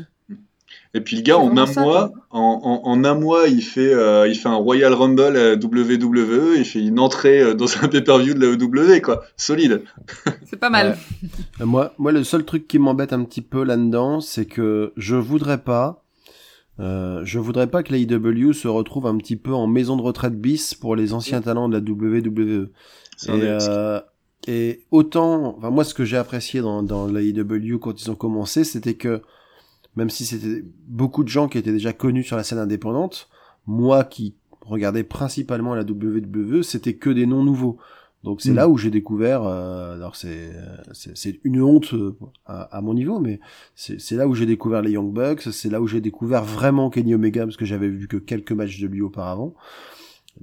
C: Et puis le gars, en un
B: ça,
C: mois, en, en, en un mois, il fait, euh, il fait un Royal Rumble à WWE, il fait une entrée euh, dans un pay-per-view de la WWE, quoi. Solide. (laughs)
B: C'est pas mal.
D: Euh, Moi, moi, le seul truc qui m'embête un petit peu là-dedans, c'est que je voudrais pas, euh, je voudrais pas que l'AEW se retrouve un petit peu en maison de retraite bis pour les anciens talents de la WWE. Et, euh, et autant, enfin moi, ce que j'ai apprécié dans, dans l'AEW quand ils ont commencé, c'était que même si c'était beaucoup de gens qui étaient déjà connus sur la scène indépendante, moi qui regardais principalement la WWE, c'était que des noms nouveaux. Donc c'est
A: Mm.
D: là où j'ai découvert, euh, alors c'est c'est c'est une honte euh, à, à mon niveau, mais c'est c'est là où j'ai découvert les Young Bucks, c'est là où j'ai découvert vraiment Kenny Omega parce que j'avais vu que quelques matchs de lui auparavant.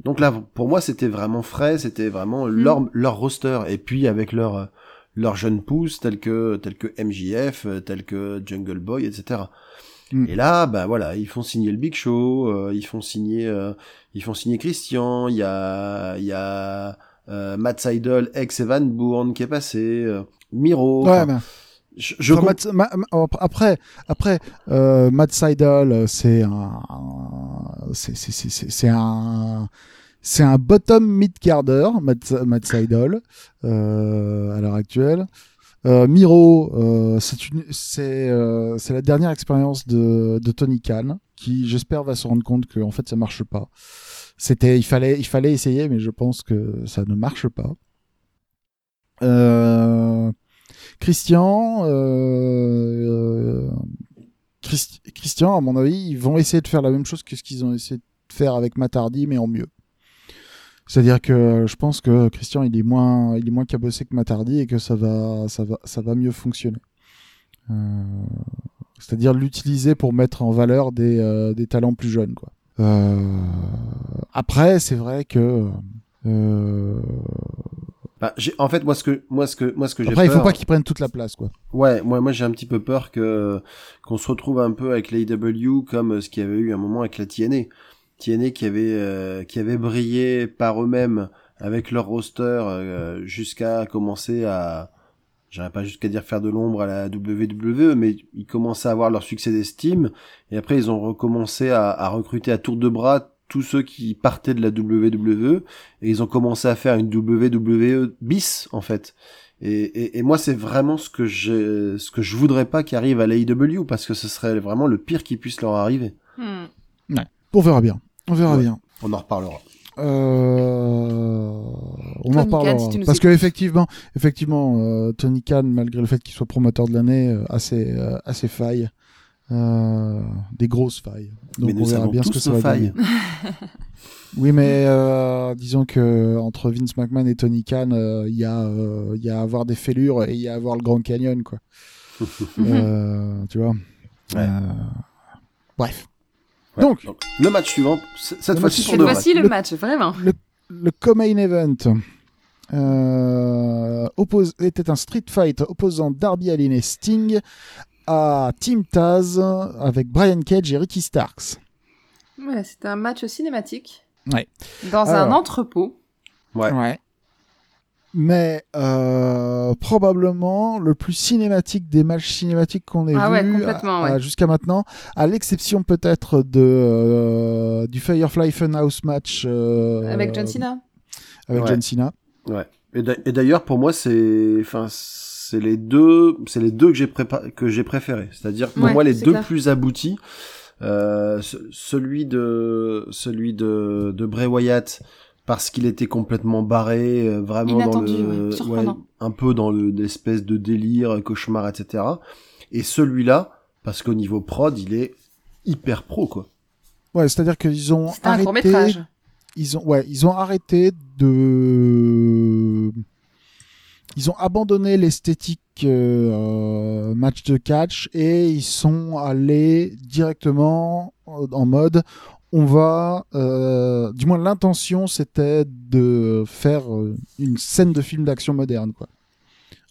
D: Donc là, pour moi, c'était vraiment frais, c'était vraiment leur leur roster et puis avec leur euh, leurs jeunes pousses tels que tels que MJF, euh, tels que Jungle Boy, etc.
A: Mm.
D: Et là, ben voilà, ils font signer le Big Show, euh, ils font signer euh, ils font signer Christian, il y a il y a euh, Matt Seidel, ex Evan Bourne qui est passé, euh, Miro.
A: Ouais, mais
D: je, je
A: Enfin, Matt- ma- ma- après, après, euh, Matt Seidel, c'est un, c'est, c'est, c'est- c'est un, c'est un bottom mid carder, Matt, Matt euh, à l'heure actuelle. Euh, Miro, euh, c'est euh, la dernière expérience de, Tony Khan, qui j'espère va se rendre compte que en fait ça marche pas. C'était, il fallait, il fallait essayer, mais je pense que ça ne marche pas. Euh, Christian, euh, Christ- Christian, à mon avis, ils vont essayer de faire la même chose que ce qu'ils ont essayé de faire avec Matardi, mais en mieux. C'est-à-dire que je pense que Christian, il est moins, il est moins cabossé que Matardi et que ça va, ça va, ça va mieux fonctionner. Euh, c'est-à-dire l'utiliser pour mettre en valeur des, euh, des talents plus jeunes, quoi. Euh, après, c'est vrai que
D: bah, en fait, moi ce que moi ce que moi ce que j'ai
A: après, il faut pas qu'ils prennent toute la place, quoi.
D: Ouais, moi, moi j'ai un petit peu peur que qu'on se retrouve un peu avec l'AEW comme ce qu'il y avait eu un moment avec la TNA. TNA qui avait euh, qui avait brillé par eux-mêmes avec leur roster euh, jusqu'à commencer à j'aurais pas jusqu'à dire faire de l'ombre à la WWE, mais ils commençaient à avoir leur succès d'estime et après ils ont recommencé à, à recruter à tour de bras tous ceux qui partaient de la WWE et ils ont commencé à faire une WWE bis en fait. Et, et, et moi, c'est vraiment ce que je, ce que je voudrais pas qui arrive à l'AEW parce que ce serait vraiment le pire qui puisse leur arriver.
B: Hmm.
A: On verra bien. On verra
D: Ouais.
A: bien.
D: On en reparlera.
A: Euh, on
B: Tony
A: en
B: Khan,
A: parlera.
B: si tu nous
A: Parce que effectivement, effectivement, euh, Tony Khan, malgré le fait qu'il soit promoteur de l'année, euh, a ses, euh, a ses failles, euh, des grosses failles. Donc
D: mais
A: on
D: nous
A: verra bien ce que ça va donner.
D: failles. (laughs)
A: Oui, mais euh, disons que entre Vince McMahon et Tony Khan, euh, il y a, il y a à avoir des fêlures et il y a à avoir le Grand Canyon, quoi. (laughs) Euh, tu vois.
D: Ouais.
A: Euh, Bref.
D: Ouais.
A: Donc,
D: le match suivant, cette
A: Le
D: fois-ci
A: match
D: pour
B: Cette
D: de
B: fois-ci,
D: vrai.
B: le match, vraiment.
A: le, le co-main event euh, oppose, était un street fight opposant Darby Allin et Sting à Team Taz avec Brian Cage et Ricky Starks.
B: Ouais, c'était un match cinématique.
A: Ouais.
B: Dans un entrepôt.
D: Ouais.
A: Mais euh, probablement le plus cinématique des matchs cinématiques qu'on ait
B: Ah
A: vu
B: ouais.
A: jusqu'à maintenant, à l'exception peut-être de euh, du Firefly Funhouse match euh,
B: Avec John Cena.
A: avec
D: Ouais.
A: John Cena.
D: Ouais. Et d'a- et d'ailleurs, pour moi, c'est, enfin, c'est les deux, c'est les deux que j'ai prépa- que j'ai préférés. C'est-à-dire pour
B: Ouais,
D: moi les deux
B: clair.
D: plus aboutis. Euh, ce- celui de celui de de Bray Wyatt parce qu'il était complètement barré, euh, vraiment
B: Inattendu,
D: dans le
B: ouais,
D: un peu dans le l'espèce de délire, cauchemar, etc. Et celui-là parce qu'au niveau prod, il est hyper pro quoi.
A: Ouais, c'est-à-dire qu'ils ont
B: un court
A: arrêté
B: métrage.
A: ils ont ouais ils ont arrêté de ils ont abandonné l'esthétique euh, match de catch et ils sont allés directement en mode on va euh, du moins l'intention c'était de faire euh, une scène de film d'action moderne quoi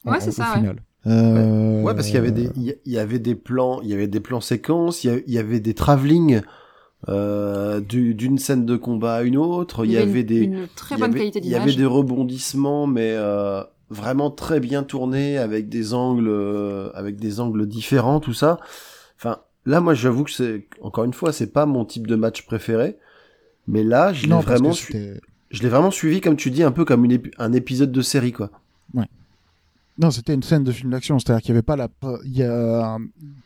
B: Ouais, c'est
A: au
B: ça, ouais.
A: Euh,
D: Ouais, parce qu'il y avait des, il y- avait des plans, il y avait des plans séquences, il y avait des travelling euh, du- d'une scène de combat à une autre. Il y,
B: avait
D: avait
B: une,
D: des,
B: une très
D: il y
B: bonne
D: avait-
B: qualité
D: Il y avait
B: d'image.
D: des rebondissements, mais euh, vraiment très bien tournés avec des angles, euh, avec des angles différents, tout ça. Enfin, là, moi, j'avoue que c'est encore une fois, c'est pas mon type de match préféré, mais là, je l'ai vraiment,
A: que
D: su-
A: c'était-
D: je l'ai vraiment suivi, comme tu dis, un peu comme une un épisode de série, quoi.
A: Non, c'était une scène de film d'action, c'est-à-dire qu'il y avait pas la, il y a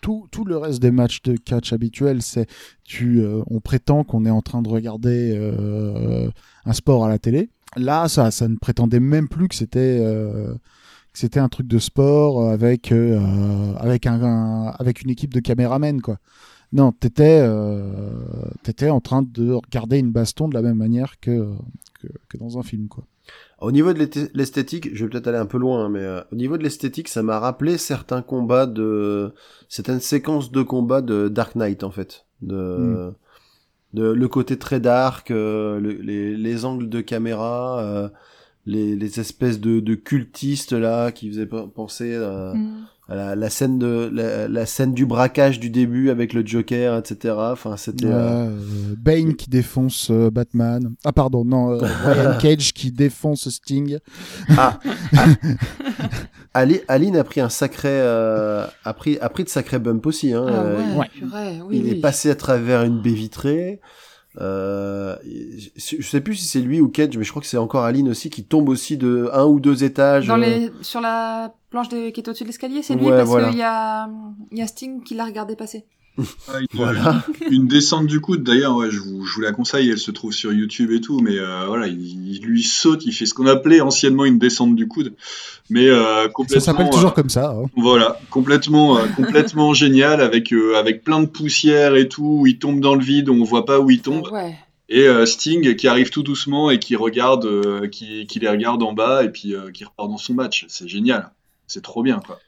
A: tout, tout le reste des matchs de catch habituels, c'est tu, euh, on prétend qu'on est en train de regarder euh, un sport à la télé. Là, ça, ça ne prétendait même plus que c'était, euh, c'était un truc de sport avec, euh, avec un, un- avec une équipe de caméramen, quoi. Non, t'étais, euh, t'étais en train de regarder une baston de la même manière que, que, que dans un film, quoi.
D: Au niveau de l'esthétique, je vais peut-être aller un peu loin, hein, mais euh, au niveau de l'esthétique, ça m'a rappelé certains combats de certaines séquences de combats de Dark Knight en fait, de,
A: Hmm.
D: de le côté très dark, euh, le- les, les angles de caméra, euh, les, les espèces de, de cultistes là qui faisaient pe- penser euh,
B: Mm.
D: à la, la scène de la, la scène du braquage du début avec le Joker, etc. Enfin, c'était
A: Ouais,
D: euh,
A: euh, Bane qui défonce euh, Batman. Ah pardon, non, euh, (laughs) Brian Cage qui défonce Sting.
D: Ah, ah. (laughs) Ali- Aline a pris un sacré, euh, a pris, a pris de sacrés bumps aussi. Hein.
B: Ah
D: Euh,
B: ouais,
A: ouais.
B: purée, oui,
D: il
B: oui.
D: est passé à travers une baie vitrée. Euh, je sais plus si c'est lui ou Cage, mais je crois que c'est encore Aline aussi qui tombe aussi de un ou deux étages.
B: Dans
D: euh.
B: les... Sur la planche de... qui est au-dessus de l'escalier, c'est lui parce
D: voilà.
B: qu'il y a... y a Sting qui l'a regardé passer.
C: Ah, une,
D: Voilà.
C: une descente du coude, d'ailleurs, ouais, je, vous, je vous la conseille, elle se trouve sur YouTube et tout, mais euh, voilà, il, il lui saute, il fait ce qu'on appelait anciennement une descente du coude, mais euh,
A: Ça
C: complètement.
A: s'appelle
C: euh,
A: toujours comme ça. hein.
C: Voilà, complètement, euh, complètement (laughs) génial avec euh, avec plein de poussière et tout. où Il tombe dans le vide, on voit pas où il tombe.
B: Ouais.
C: Et euh, Sting qui arrive tout doucement et qui regarde, euh, qui, qui les regarde en bas et puis euh, qui repart dans son match. C'est génial, c'est trop bien quoi.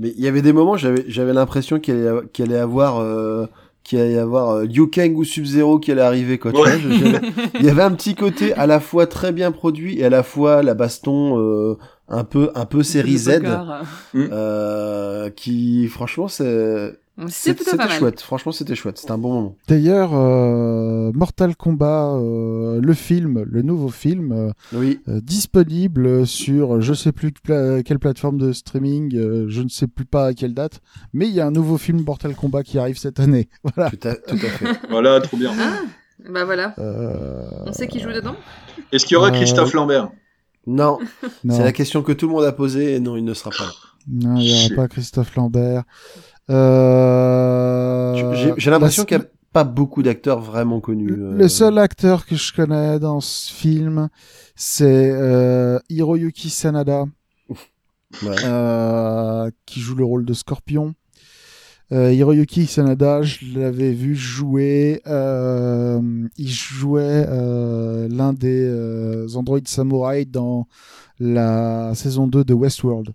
D: Mais il y avait des moments, j'avais, j'avais l'impression qu'il allait, qu'il allait avoir, euh, qu'il allait y avoir euh, Liu Kang ou Sub-Zero qui allait arriver, quoi. tu
C: Ouais.
D: vois, je- j'avais- (laughs) il y avait un petit côté à la fois très bien produit et à la fois la baston euh, un peu, un peu série Z,
B: bagarre.
D: euh, qui, franchement, c'est,
B: C'est plutôt pas
D: c'était
B: mal.
D: chouette. Franchement, c'était chouette. C'était un bon moment.
A: D'ailleurs, euh, Mortal Kombat, euh, le film, le nouveau film, euh,
D: Oui.
A: euh, disponible sur je sais plus pla- quelle plateforme de streaming, euh, je ne sais plus pas à quelle date, mais il y a un nouveau film Mortal Kombat qui arrive cette année. (laughs) Voilà.
D: Tout à, tout à fait. (laughs)
C: Voilà, trop bien.
B: Ah, bah voilà.
A: Euh,
B: On sait qui joue dedans
C: Est-ce qu'il y aura
A: Euh,
C: Christophe Lambert?
D: Non,
A: non,
D: c'est la question que tout le monde a posée et non, il ne sera pas là.
A: non, il n'y aura pas Christophe Lambert. Euh,
D: J'ai l'impression qu'il n'y a pas beaucoup d'acteurs vraiment connus. euh.
A: Le seul acteur que je connais dans ce film, c'est euh, Hiroyuki Sanada,
D: Ouais.
A: euh, qui joue le rôle de Scorpion. Hiroyuki Sanada, je l'avais vu jouer. il jouait l'un des androïdes samouraï dans la saison 2 de Westworld.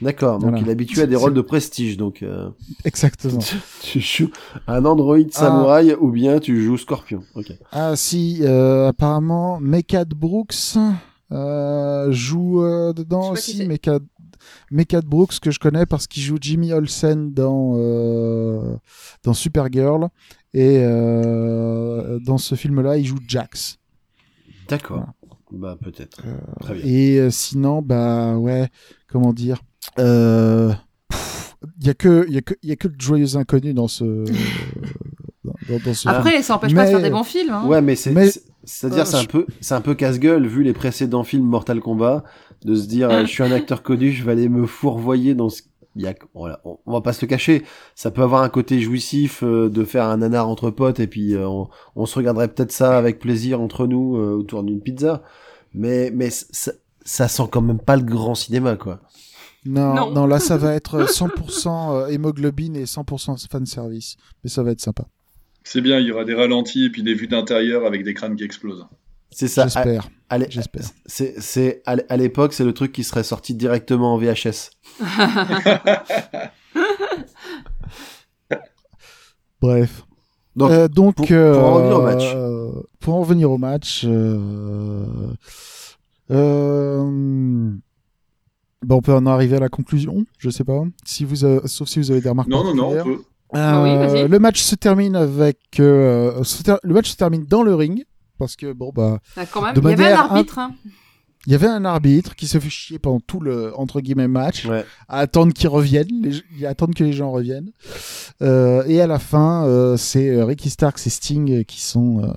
D: D'accord, donc
A: Voilà.
D: il est habitué à des rôles de prestige, donc euh,
A: Exactement. (laughs)
D: tu joues un androïde samouraï ou bien tu joues Scorpion. Ok.
A: Ah si, euh, apparemment, Mekad Brooks euh, joue euh, dedans aussi. Mekad, Mekad Brooks que je connais parce qu'il joue Jimmy Olsen dans euh, dans Supergirl et euh, dans ce film-là, il joue Jax.
D: D'accord.
A: Voilà.
D: Bah peut-être. Très bien.
A: Et euh, sinon, bah ouais, comment dire, euh, il y a que il y a que il y a que de joyeux inconnus dans ce dans, (laughs) dans- dans ce film.
B: Après, ça empêche pas de faire des bons films. Hein.
D: Ouais, mais c'est
A: Mais-
D: c'est-à-dire
A: Euh,
D: c'est un
A: je-
D: peu c'est un peu casse-gueule vu les précédents films Mortal Kombat de se dire euh, je suis un acteur connu, je vais aller me fourvoyer dans ce il y a, voilà, on, on va pas se le cacher, ça peut avoir un côté jouissif euh, de faire un nanar entre potes et puis euh, on, on se regarderait peut-être ça avec plaisir entre nous euh, autour d'une pizza, mais mais ça, ça sent quand même pas le grand cinéma quoi.
A: Non,
B: Non.
A: non, là ça va être (laughs) 100% euh, hémoglobine et 100% fan service, mais ça va être sympa.
C: C'est bien, il y aura des ralentis et puis des vues d'intérieur avec des crânes qui explosent.
D: C'est ça.
A: J'espère,
D: Allez,
A: j'espère.
D: c'est c'est à l'époque c'est le truc qui serait sorti directement en VHS. (laughs)
A: Bref.
D: Donc,
A: Euh, donc
D: pour- pour
A: euh,
D: en revenir au match.
A: euh, pour en revenir au match, bon, on peut en arriver à la conclusion. Je sais pas. Si vous, avez- sauf si vous avez des remarques.
C: Non, non, non, on peut.
B: Ah oui,
A: Euh, le match se termine avec euh, se ter- le match se termine dans le ring parce que bon bah
B: Ah, quand même.
A: De
B: Il y avait un arbitre. hein.
A: Il y avait un arbitre qui se fait chier pendant tout le entre guillemets match
D: Ouais.
A: à attendre qu'ils reviennent, les, à attendre que les gens reviennent. Euh, et à la fin, euh, c'est Ricky Starks et Sting qui sont euh,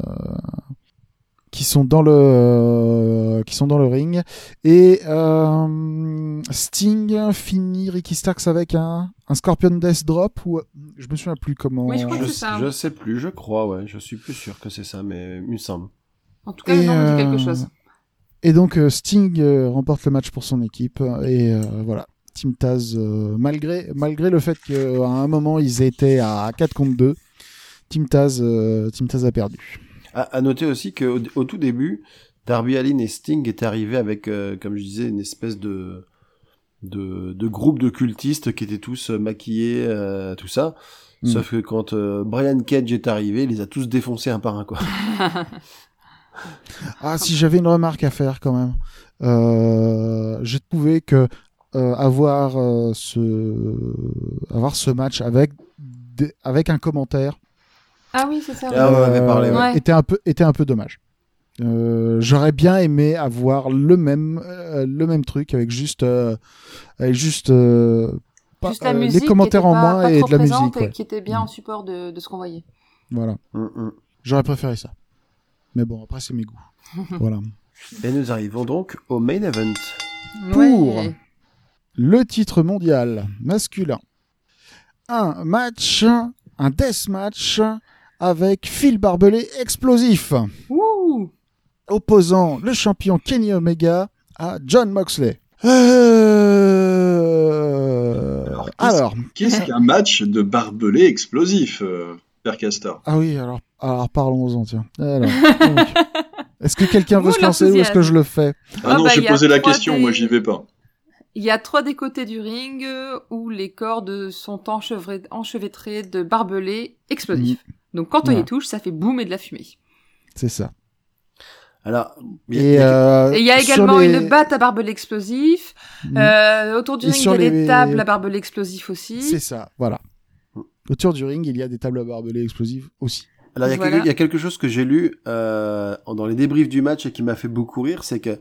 A: qui sont dans le euh, qui sont dans le ring et euh, Sting finit Ricky Starks avec un un Scorpion Death Drop ou je me souviens plus comment.
B: Oui, je crois
D: Je,
B: que ça.
D: je sais plus, je crois, ouais. Je suis plus sûr que c'est ça, mais il me semble.
B: En tout cas, le nom me dit quelque
A: euh,
B: chose.
A: Et donc Sting remporte le match pour son équipe et euh, voilà. Team Taz, euh, malgré malgré le fait qu'à un moment ils étaient à 4 contre 2, Team Taz, euh, Team Taz a perdu.
D: À, à noter aussi qu'au au tout début, Darby Allin et Sting étaient arrivés avec, euh, comme je disais, une espèce de, de, de groupe de cultistes qui étaient tous euh, maquillés, euh, tout ça.
A: Mm.
D: Sauf que quand euh, Brian Cage est arrivé, il les a tous défoncés un par un, quoi. (laughs)
A: Ah, si j'avais une remarque à faire quand même, euh, j'ai trouvé que euh, avoir euh, ce avoir ce match avec avec un commentaire
B: Ah oui, c'est ça. oui.
D: Ah, on en avait parlé, ouais.
B: Ouais.
A: était un peu était un peu dommage. Euh, J'aurais bien aimé avoir le même euh, le même truc avec juste euh, avec juste, euh, pas-
B: Juste la
A: euh,
B: musique
A: les commentaires en moins
B: pas
A: et
B: trop
A: de la
B: présente
A: musique.
B: et
A: ouais.
B: qui était bien
A: Mm.
B: en support de, de ce qu'on voyait.
A: Voilà,
D: Mm, mm.
A: j'aurais préféré ça. Mais bon, après c'est mes goûts. (laughs) voilà.
D: Et nous arrivons donc au main event.
A: Pour
B: Ouais.
A: le titre mondial masculin. Un match, un death match avec Phil Barbelé explosif,
B: Ouh
A: opposant le champion Kenny Omega à John Moxley. Euh...
C: Alors, qu'est-ce- (laughs) qu'un match de barbelé explosif, euh, Père Castor?
A: Ah oui, alors, alors parlons-en, tiens. (laughs) Est-ce que quelqu'un veut se lancer ou est-ce que je le fais?
C: Ah
B: Ah
C: non,
B: bah,
C: j'ai
B: il y a
C: posé la
B: trois
C: question,
B: des-
C: moi j'y vais pas.
B: Il y a trois des côtés du ring où les cordes sont enchevêtrées, enchevêtrées de barbelés explosifs. Donc quand on y touche, ça fait boum et de la fumée.
A: C'est ça.
D: Alors, il y
A: euh,
B: Et il y a également
A: les-
B: une batte à barbelés explosifs.
A: Mm.
B: Euh, autour du
A: Et
B: ring, il y a des
A: les-
B: tables à barbelés explosifs aussi.
A: C'est ça, voilà. Autour du ring, il y a des tables à barbelés explosives aussi.
D: Alors, il y, a
B: Voilà.
D: quelque- il y a quelque chose que j'ai lu euh, dans les débriefs du match et qui m'a fait beaucoup rire, c'est que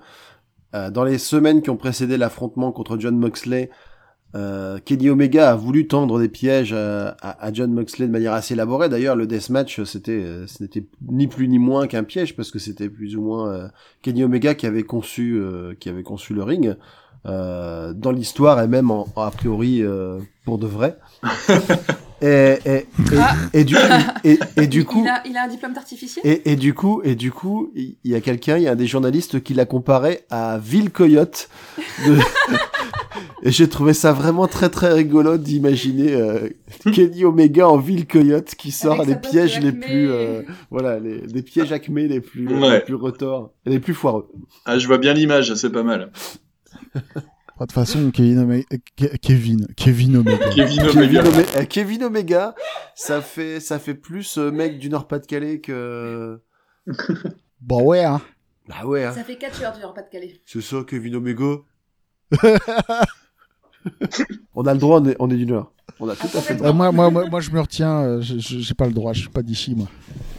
D: euh, dans les semaines qui ont précédé l'affrontement contre John Moxley, euh, Kenny Omega a voulu tendre des pièges à, à- à John Moxley de manière assez élaborée. D'ailleurs, le deathmatch, c'était, euh, ce n'était ni plus ni moins qu'un piège parce que c'était plus ou moins euh, Kenny Omega qui avait conçu, euh, qui avait conçu le ring. euh, dans l'histoire et même en, en a priori euh, pour de vrai. (laughs) et, et, et,
B: Ah.
D: et du, et, et du
B: Il-
D: coup,
B: il a, il a un diplôme d'artificier?
D: et, et du coup, et du coup, il il y a quelqu'un, il y a un des journalistes qui l'a comparé à Ville Coyote. de- (laughs) et j'ai trouvé ça vraiment très très rigolo d'imaginer euh, (laughs) Kenny Omega en Ville Coyote qui sort les pièges les
B: Acme.
D: plus, euh, voilà, les, des pièges acmés les plus,
C: Ouais.
D: les plus retors, et les plus foireux.
C: Ah, je vois bien l'image, c'est pas mal.
A: De toute façon, Kevin Omega, Ke- Kevin, Kevin Omega.
C: Kevin (laughs)
D: Kevin,
C: Omega.
D: Omega, euh, Kevin Omega, ça fait, ça fait plus mec du Nord-Pas-de-Calais que. (laughs)
A: Bon ouais, hein.
D: Bah ouais, hein.
B: Ça fait 4 heures du Nord-Pas-de-Calais.
D: C'est ça, Kevin Omega. (laughs) on a le droit, on est, on est du Nord. On a tout à fait le droit.
A: Euh, moi, moi, moi, moi, je me retiens. euh, J'ai pas le droit. Je suis pas d'ici, moi.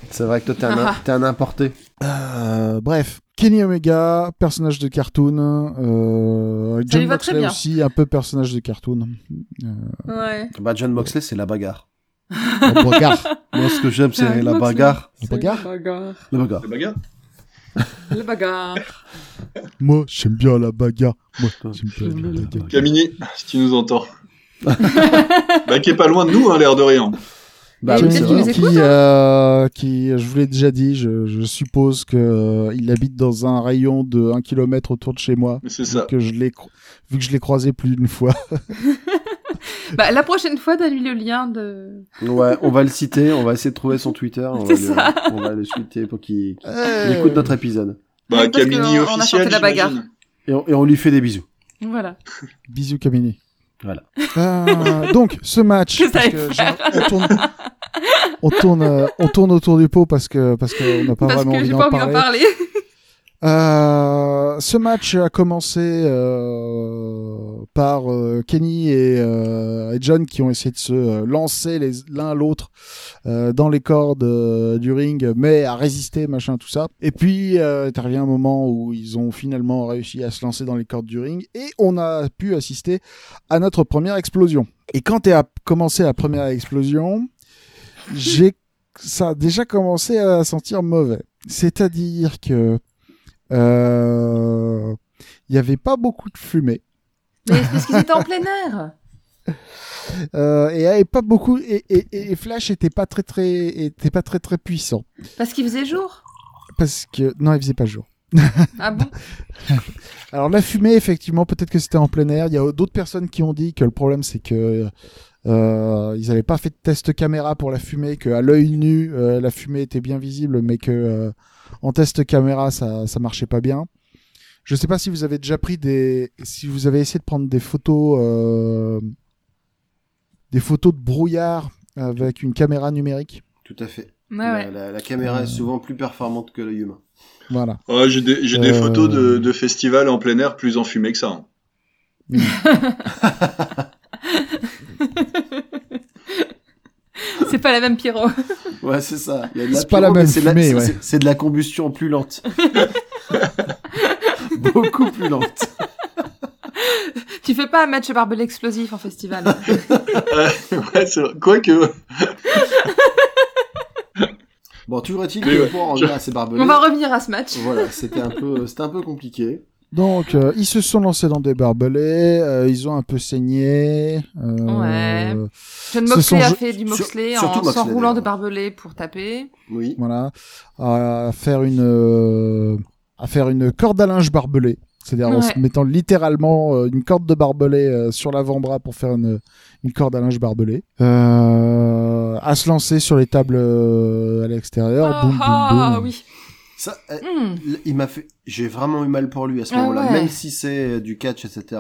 D: C'est vrai que toi, t'es un, t'es un importé.
A: Euh, bref, Kenny Omega, personnage de cartoon. Euh, John Moxley aussi, un peu personnage de cartoon.
B: Ouais.
D: Bah, John Moxley, c'est la bagarre.
A: La bagarre.
D: Moi, ce que j'aime, c'est la bagarre.
A: La bagarre
B: La bagarre.
D: La bagarre. (laughs)
C: La bagarre.
A: Moi, j'aime bien la bagarre. Moi,
D: Putain,
A: j'aime bien la bagarre.
C: Camini, si tu nous entends. (laughs) bah, qui est pas loin de nous, hein, l'air de rien.
D: Bah, oui,
A: qui,
B: hein.
A: euh, qui, je vous l'ai déjà dit, je, je suppose que euh, il habite dans un rayon de 1 km autour de chez moi.
C: C'est ça.
A: que je l'ai, vu que je l'ai croisé plus d'une fois. (laughs) (laughs)
B: Bah, la prochaine fois, donne-lui le lien de...
D: Ouais, on va le (laughs) citer, on va essayer de trouver son Twitter. On va,
B: C'est
D: le,
B: ça.
D: on va le tweeter pour qu'il
A: Euh,
D: écoute notre épisode.
C: Bah,
B: Parce
C: Camini
B: qu'on- on a
C: officiel,
B: chanté la bagarre.
D: Et on, et on lui fait des bisous.
B: Voilà. (laughs)
A: Bisous Camini.
D: Voilà.
A: Euh, donc ce match,
B: Que ça
A: parce
B: allait
A: que
B: faire.
A: j'ai- on tourne, on tourne, euh, on tourne autour du pot parce que parce qu'on n'a pas
B: Parce
A: vraiment
B: que
A: envie
B: j'ai
A: d'en
B: pas envie d'en
A: parler. Euh, ce match a commencé euh, par euh, Kenny et, euh, et John qui ont essayé de se lancer l'un l'autre dans les cordes du ring, mais à résister, machin, tout ça. Et puis, arrivé un moment où ils ont finalement réussi à se lancer dans les cordes du ring et on a pu assister à notre première explosion. Et quand a commencé la première explosion, j'ai ça a déjà commencé à sentir mauvais. C'est-à-dire que il y avait pas beaucoup de fumée
B: Mais parce qu'ils étaient en plein air. (laughs)
A: euh, et avait pas beaucoup et, et, et Flash était pas très très était pas très très puissant
B: Parce qu'il faisait jour?
A: parce que non il faisait pas jour.
B: Ah bon? (laughs)
A: Alors la fumée effectivement peut-être que c'était en plein air. Il y a d'autres personnes qui ont dit que le problème c'est que euh, ils avaient pas fait de test caméra pour la fumée, que à l'œil nu euh, la fumée était bien visible, mais que euh, en test caméra ça ça marchait pas bien. Je sais pas si vous avez déjà pris des, si vous avez essayé de prendre des photos, euh, des photos de brouillard avec une caméra numérique.
D: Tout à fait.
B: Ouais,
D: la,
B: ouais.
D: la- la caméra est souvent plus performante que l'œil humain.
A: Voilà.
C: Ouais, j'ai des, j'ai des
A: Euh.
C: photos de, de festivals en plein air plus enfumés que ça. hein. (laughs) (laughs)
B: c'est pas la même pyro. (laughs)
D: Ouais, c'est ça.
A: C'est pas la même
D: mais c'est de la-
A: ouais.
D: de combustion plus lente. (laughs) Beaucoup plus lente.
B: tu fais pas un match barbelé explosif en festival.
C: ouais, c'est vrai. Quoique,
D: Bon, toujours est-il que
C: ouais,
D: pour en revenir à ces barbelés,
B: On va revenir à ce match.
D: voilà, c'était un peu, c'était un peu compliqué.
A: Donc euh, ils se sont lancés dans des barbelés, euh, ils ont un peu saigné. euh,
B: Ouais. John
A: sont
B: Moxley a
A: je-
B: fait du Moxley en s'enroulant de
D: d'ailleurs.
B: barbelé pour taper.
D: Oui.
A: Voilà, à faire une euh, à faire une corde à linge barbelée, c'est-à-dire en se mettant littéralement euh, une corde de barbelé euh, sur l'avant-bras pour faire une une corde à linge barbelée, euh, à se lancer sur les tables à l'extérieur,
B: Ah
A: boum boum
B: ah,
A: boum.
B: oui.
D: Ça, euh,
B: Hmm.
D: il m'a fait, j'ai vraiment eu mal pour lui à ce
B: Ah
D: moment-là,
B: ouais.
D: même si c'est euh, du catch, etc.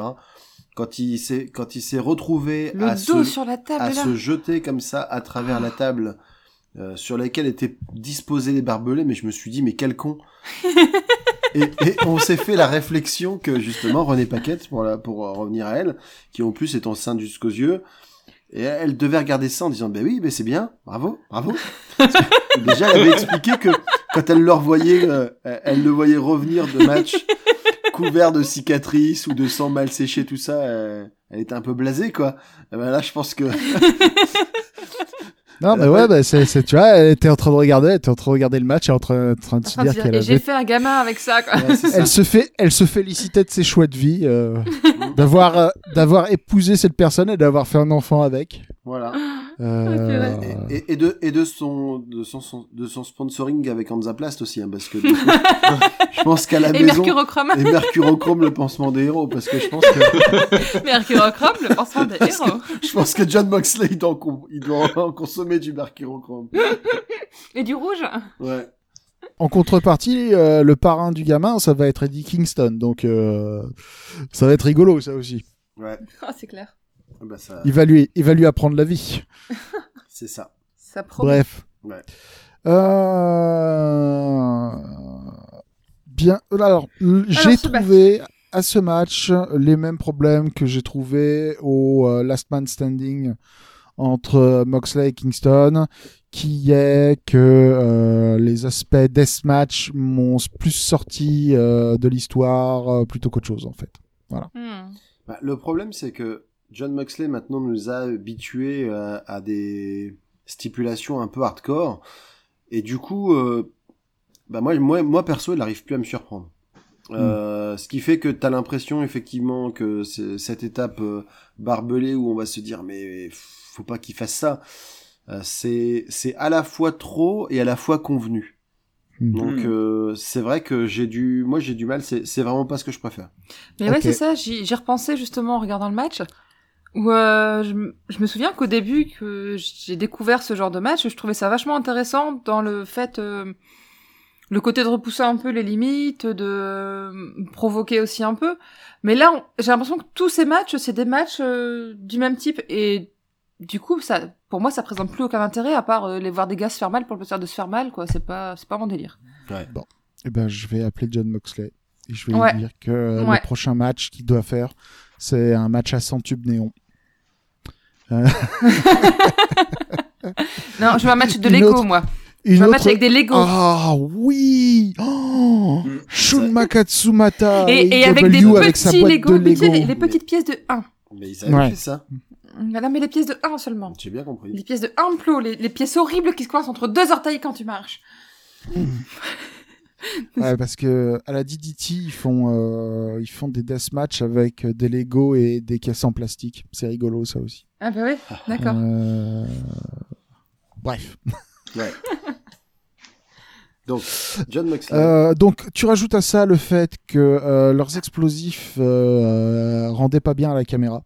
D: Quand il s'est, quand il s'est retrouvé
B: Le
D: à se,
B: sur la table
D: à
B: là.
D: se jeter comme ça à travers la table euh, sur laquelle étaient disposés les barbelés, mais je me suis dit mais quel con. (laughs) et, et on s'est fait la réflexion que justement René Paquette, pour, la, pour euh, revenir à elle, qui en plus est enceinte jusqu'aux yeux, et elle devait regarder ça en disant ben oui, ben c'est bien, bravo, bravo. (laughs) Déjà, elle avait expliqué que quand elle le revoyait, euh, elle le voyait revenir de match couvert de cicatrices ou de sang mal séché, tout ça, euh, elle était un peu blasée quoi. Et ben là, je pense que
A: Non mais ouais, bah, c'est, tu vois, elle était en train de regarder, elle était en train de regarder le match, elle était en train, en train de se
B: Enfin,
A: dire
B: dire,
A: qu'elle
B: et j'ai
A: avait
B: fait un gamin avec ça quoi.
D: Ouais, c'est ça.
A: elle se fait, elle se félicitait de ses choix de vie, euh, d'avoir, euh, d'avoir épousé cette personne et d'avoir fait un enfant avec.
D: Voilà.
A: Euh,
D: Et, et- et de et de son de son, son- de son sponsoring avec Hansaplast aussi, hein, parce que coup, (laughs) je pense qu'à la
B: Et
D: maison
B: Mercurochrome.
D: et Mercurochrome le pansement des héros, parce que je pense que (laughs)
B: Mercurochrome, le pansement des
D: Parce que-
B: héros.
D: je pense que John Moxley il doit, en il doit en consommer du Mercurochrome. (laughs)
B: Et du rouge.
D: Ouais.
A: en contrepartie, euh, le parrain du gamin, ça va être Eddie Kingston, donc euh, ça va être rigolo ça aussi.
D: Ouais.
B: Ah, c'est clair.
D: Ah Bah ça,
A: Il va lui, il va lui apprendre la vie. (laughs)
D: c'est ça.
A: Bref.
D: Ouais.
A: Euh... Bien. Alors, j'ai
B: Alors, ce
A: trouvé à ce match les mêmes problèmes que j'ai trouvé au euh, Last Man Standing entre euh, Moxley et Kingston, qui est que euh, les aspects deathmatch m'ont plus sorti euh, de l'histoire euh, plutôt qu'autre chose en fait.
B: Hmm.
D: Bah, le problème, c'est que John Moxley maintenant nous a habitués euh, à des stipulations un peu hardcore, et du coup, euh, bah moi, moi, moi perso, il n'arrive plus à me surprendre. Euh, Ce qui fait que t'as l'impression effectivement que cette étape euh, barbelée où on va se dire mais faut pas qu'il fasse ça, euh, c'est c'est à la fois trop et à la fois convenu.
A: Hmm.
D: Donc
C: Hmm.
D: euh, c'est vrai que j'ai du, moi j'ai du mal, c'est c'est vraiment pas ce que je préfère.
B: Mais ouais,
A: Ok.
B: c'est ça, j'y j'y repensais justement en regardant le match. Où euh, je, me souviens qu'au début que j'ai découvert ce genre de match, je trouvais ça vachement intéressant dans le fait, euh, le côté de repousser un peu les limites, de euh, provoquer aussi un peu. Mais là, on- j'ai l'impression que tous ces matchs, c'est des matchs euh, du même type et du coup, ça, pour moi, ça présente plus aucun intérêt à part euh, les voir des gars se faire mal pour le plaisir de se faire mal, quoi. C'est pas, c'est pas mon délire.
A: Eh ben, je vais appeler John Moxley et je vais
B: Ouais.
A: lui dire que
B: Ouais.
A: le prochain match qu'il doit faire, c'est un match à 100 tubes néon.
B: Non, je veux un match de Lego,
A: autre-
B: moi. Je veux un
A: autre...
B: match avec des Lego.
A: Ah oui oh
C: Mm.
A: Shun Makatsumata
B: et, et avec des
A: avec
B: petits
A: boîte
B: Lego.
A: de
B: tu
A: Lego.
B: les, les petites pièces de 1.
D: Mais ils avaient
A: Ouais.
D: fait ça.
B: Non, mais les pièces de 1 seulement.
D: J'ai bien compris.
B: Les pièces de 1 plot, les, les pièces horribles qui se coincent entre deux orteils quand tu marches.
A: Ouais, (laughs) parce que à la DDT, ils font, euh, ils font des deathmatch avec des Lego et des caisses en plastique. C'est rigolo, ça aussi.
B: Ah bah oui, d'accord.
A: Euh, Bref. (laughs)
D: Ouais. Donc, John Moxley.
A: Euh, donc, tu rajoutes à ça le fait que euh, leurs explosifs euh, rendaient pas bien à la caméra.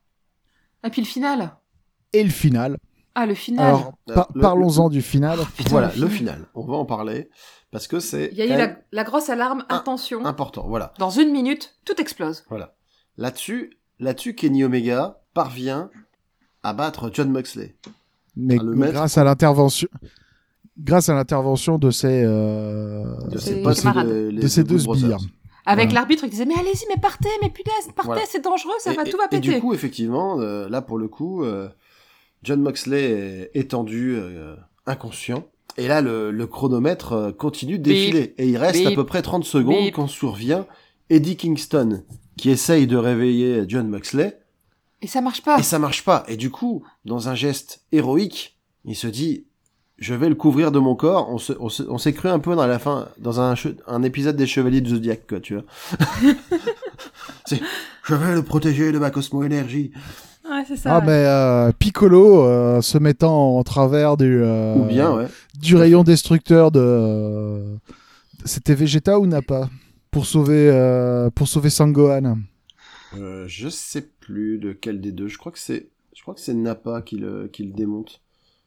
B: Et puis le final.
A: Et le final.
B: Ah, le final.
A: Alors, par-
D: le-
A: parlons-en du final.
B: Putain,
D: voilà,
B: le
D: le
B: final.
D: On va en parler parce que c'est
B: Il y a eu la, grosse alarme,
D: Ah,
B: attention.
D: important. Voilà,
B: Dans une minute, tout explose.
D: voilà. Là-dessus, là-dessus, Kenny Omega parvient à battre John Moxley.
A: Mais
D: Ah,
A: grâce à l'intervention, grâce à l'intervention de ces, euh,
D: De
B: ses
D: ses
B: camarades.
D: les- les
A: de ces deux sbires.
B: Avec
A: Voilà.
B: l'arbitre qui disait Mais allez-y, mais partez, mais punaise, partez,
D: Voilà.
B: c'est dangereux, ça va,
D: et,
B: tout va
D: et
B: péter.
D: du coup, effectivement, euh, là pour le coup, euh, John Moxley est étendu, euh, inconscient. Et là, le, le chronomètre euh, continue de défiler. Et il reste à peu près 30 secondes
B: Bip.
D: quand survient Eddie Kingston, qui essaye de réveiller John Moxley.
B: Et ça marche pas.
D: Et ça marche pas. Et du coup, dans un geste héroïque, il se dit, je vais le couvrir de mon corps. On se- on se- on s'est cru un peu dans la fin, dans un, un épisode des Chevaliers du Zodiac, quoi, tu vois. (laughs) C'est, je vais le protéger de ma cosmo-énergie.
B: Ouais, c'est ça.
A: Ah,
B: ouais.
A: mais euh, Piccolo euh, se mettant en travers du, euh,
D: Ou bien, ouais.
A: du rayon destructeur de. euh, C'était Vegeta ou Nappa? Pour sauver euh, pour sauver Sangohan.
D: Euh, je sais plus de quel des deux. Je crois que c'est, je crois que c'est Nappa qui le, qui le démonte.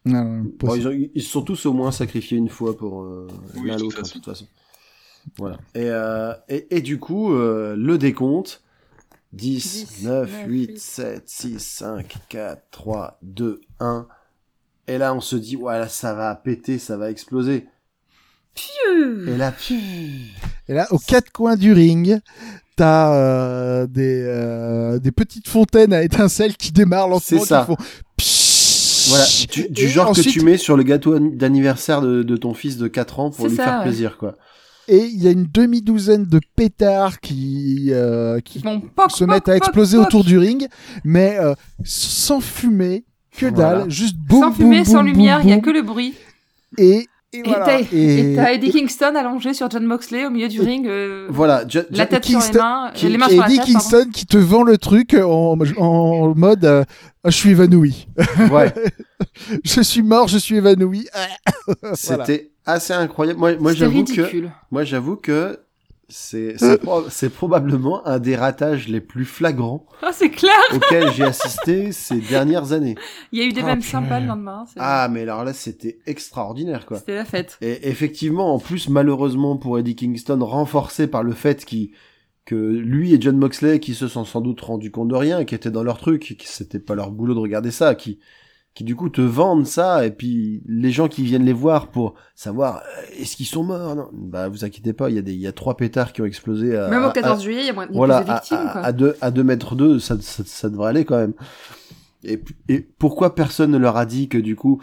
A: Non, non,
D: Bon, ils, ont- ils se sont tous au moins sacrifiés une fois pour euh,
C: Oui,
D: l'un
C: de
D: l'autre, de
C: façon.
D: toute façon. Voilà. Et, euh, et, et du coup, euh, le décompte 10,
B: 10,
D: 9,
B: 9,
D: 8,
B: 8.
D: 7, 6, 5, 4, 3, 2, 1. Et là, on se dit, voilà, ça va péter, ça va exploser.
B: Piu
D: Et là, pfiou,
A: Et là, aux quatre coins du ring, t'as euh, des euh, des petites fontaines à étincelles qui démarrent lentement,
D: C'est ça.
A: qui font. pshhh.
D: voilà, du, genre
A: ensuite-
D: que tu mets sur le gâteau an- d'anniversaire de, de ton fils de 4 ans pour lui
B: ça,
D: faire
B: ouais.
D: plaisir, quoi.
A: Et il y a une demi-douzaine de pétards qui euh, qui
B: vont poc,
A: se
B: poc,
A: mettent à
B: poc,
A: exploser
B: poc.
A: autour du ring, mais euh, sans fumée, que dalle,
D: Voilà.
A: juste boum,
B: Sans
A: boum,
B: fumée, sans
A: boum,
B: lumière, il
A: boum,
B: y a
A: boum.
B: que le bruit.
A: et et voilà.
B: t'as
A: Et-
B: Eddie Kingston allongé sur John Moxley au milieu du
A: Et-
B: ring, euh,
D: Voilà, Jo-
B: la tête sur les
A: Kingston-
B: mains,
D: qui-
B: les mains
A: et
B: sur la
A: Eddie
B: tête. pardon.
A: Kingston qui te vend le truc en, en mode euh, je suis évanoui.
D: ouais. (laughs)
A: je suis mort, je suis évanoui. (laughs) Voilà.
D: Assez incroyable. Moi, j'avoue que,
B: ridicule.
D: moi, j'avoue que c'est, c'est, (laughs) pro- c'est probablement un des ratages les plus flagrants (laughs)
B: Ah, c'est clair.
D: auxquels j'ai assisté ces dernières années.
B: Il y a eu des
A: Oh,
B: mêmes
A: purée.
B: sympas le lendemain. c'est-
D: Ah, mais alors là, c'était extraordinaire, quoi.
B: C'était la fête.
D: Et effectivement, en plus, malheureusement pour Eddie Kingston, renforcé par le fait qu'il, que lui et John Moxley, qui se sont sans doute rendus compte de rien, qui étaient dans leur truc, qui c'était pas leur boulot de regarder ça, qui, qui du coup te vendent ça, et puis les gens qui viennent les voir pour savoir euh, est-ce qu'ils sont morts, non? Bah vous inquiétez pas, il y a des, il y a trois pétards qui ont explosé. À,
B: Même au
D: à-
B: 14 juillet, il y a moins
D: voilà,
B: plus de
D: à,
B: victimes,
D: à,
B: quoi.
D: à deux, à deux mètres d'eux, ça, ça, ça devrait aller quand même. Et, et pourquoi personne ne leur a dit que du coup,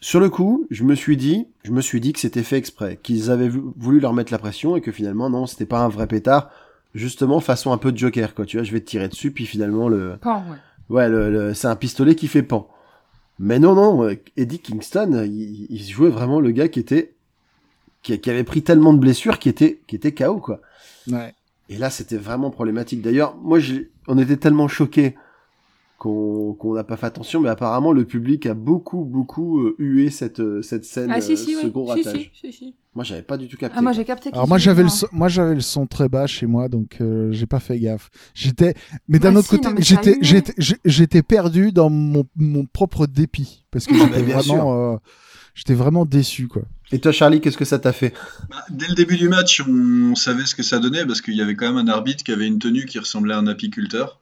D: sur le coup, je me suis dit, je me suis dit que c'était fait exprès, qu'ils avaient vou- voulu leur mettre la pression et que finalement non, c'était pas un vrai pétard, justement façon un peu de Joker quoi. Tu vois, je vais te tirer dessus puis finalement le,
B: Pan, ouais.
D: ouais, le, le- c'est un pistolet qui fait pan. Mais non non, euh, Eddie Kingston, il, il jouait vraiment le gars qui était, qui, qui avait pris tellement de blessures, qui était, qui était KO quoi.
A: Ouais.
D: Et là, c'était vraiment problématique. D'ailleurs, moi, on était tellement choqués qu'on n'a pas fait attention, mais apparemment, le public a beaucoup, beaucoup euh, hué cette, euh, cette scène,
B: Ah, si,
D: euh,
B: si,
D: ce
B: oui.
D: gros
B: Si,
D: ratage.
B: si, si, si.
D: Moi, j'avais pas du tout capté.
B: Ah, moi, j'ai capté.
A: Alors moi j'avais le son, moi j'avais le son très bas chez moi donc euh, j'ai pas fait gaffe. J'étais mais d'un autre
B: si,
A: côté j'étais j'étais perdu dans mon, mon propre dépit parce que
D: Ah,
A: j'étais
D: bah,
A: vraiment euh, j'étais vraiment déçu quoi.
D: Et toi, Charlie, qu'est-ce que ça t'a fait?
C: Bah, dès le début du match, on savait ce que ça donnait parce qu'il y avait quand même un arbitre qui avait une tenue qui ressemblait à un apiculteur.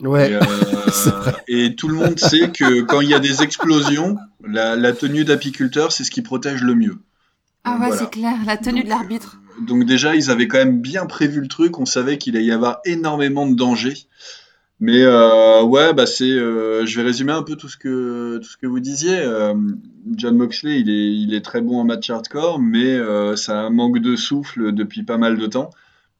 D: Ouais.
C: Et, euh, (laughs) et tout le monde sait que quand il y a des explosions, la, la tenue d'apiculteur, c'est ce qui protège le mieux.
B: Ah ouais,
C: Voilà.
B: c'est clair, la tenue de l'arbitre.
C: Donc déjà, ils avaient quand même bien prévu le truc. On savait qu'il allait y avoir énormément de dangers. Mais euh, ouais, bah c'est. euh, je vais résumer un peu tout ce que tout ce que vous disiez. Euh, John Moxley, il est il est très bon en match hardcore, mais euh, ça manque de souffle depuis pas mal de temps.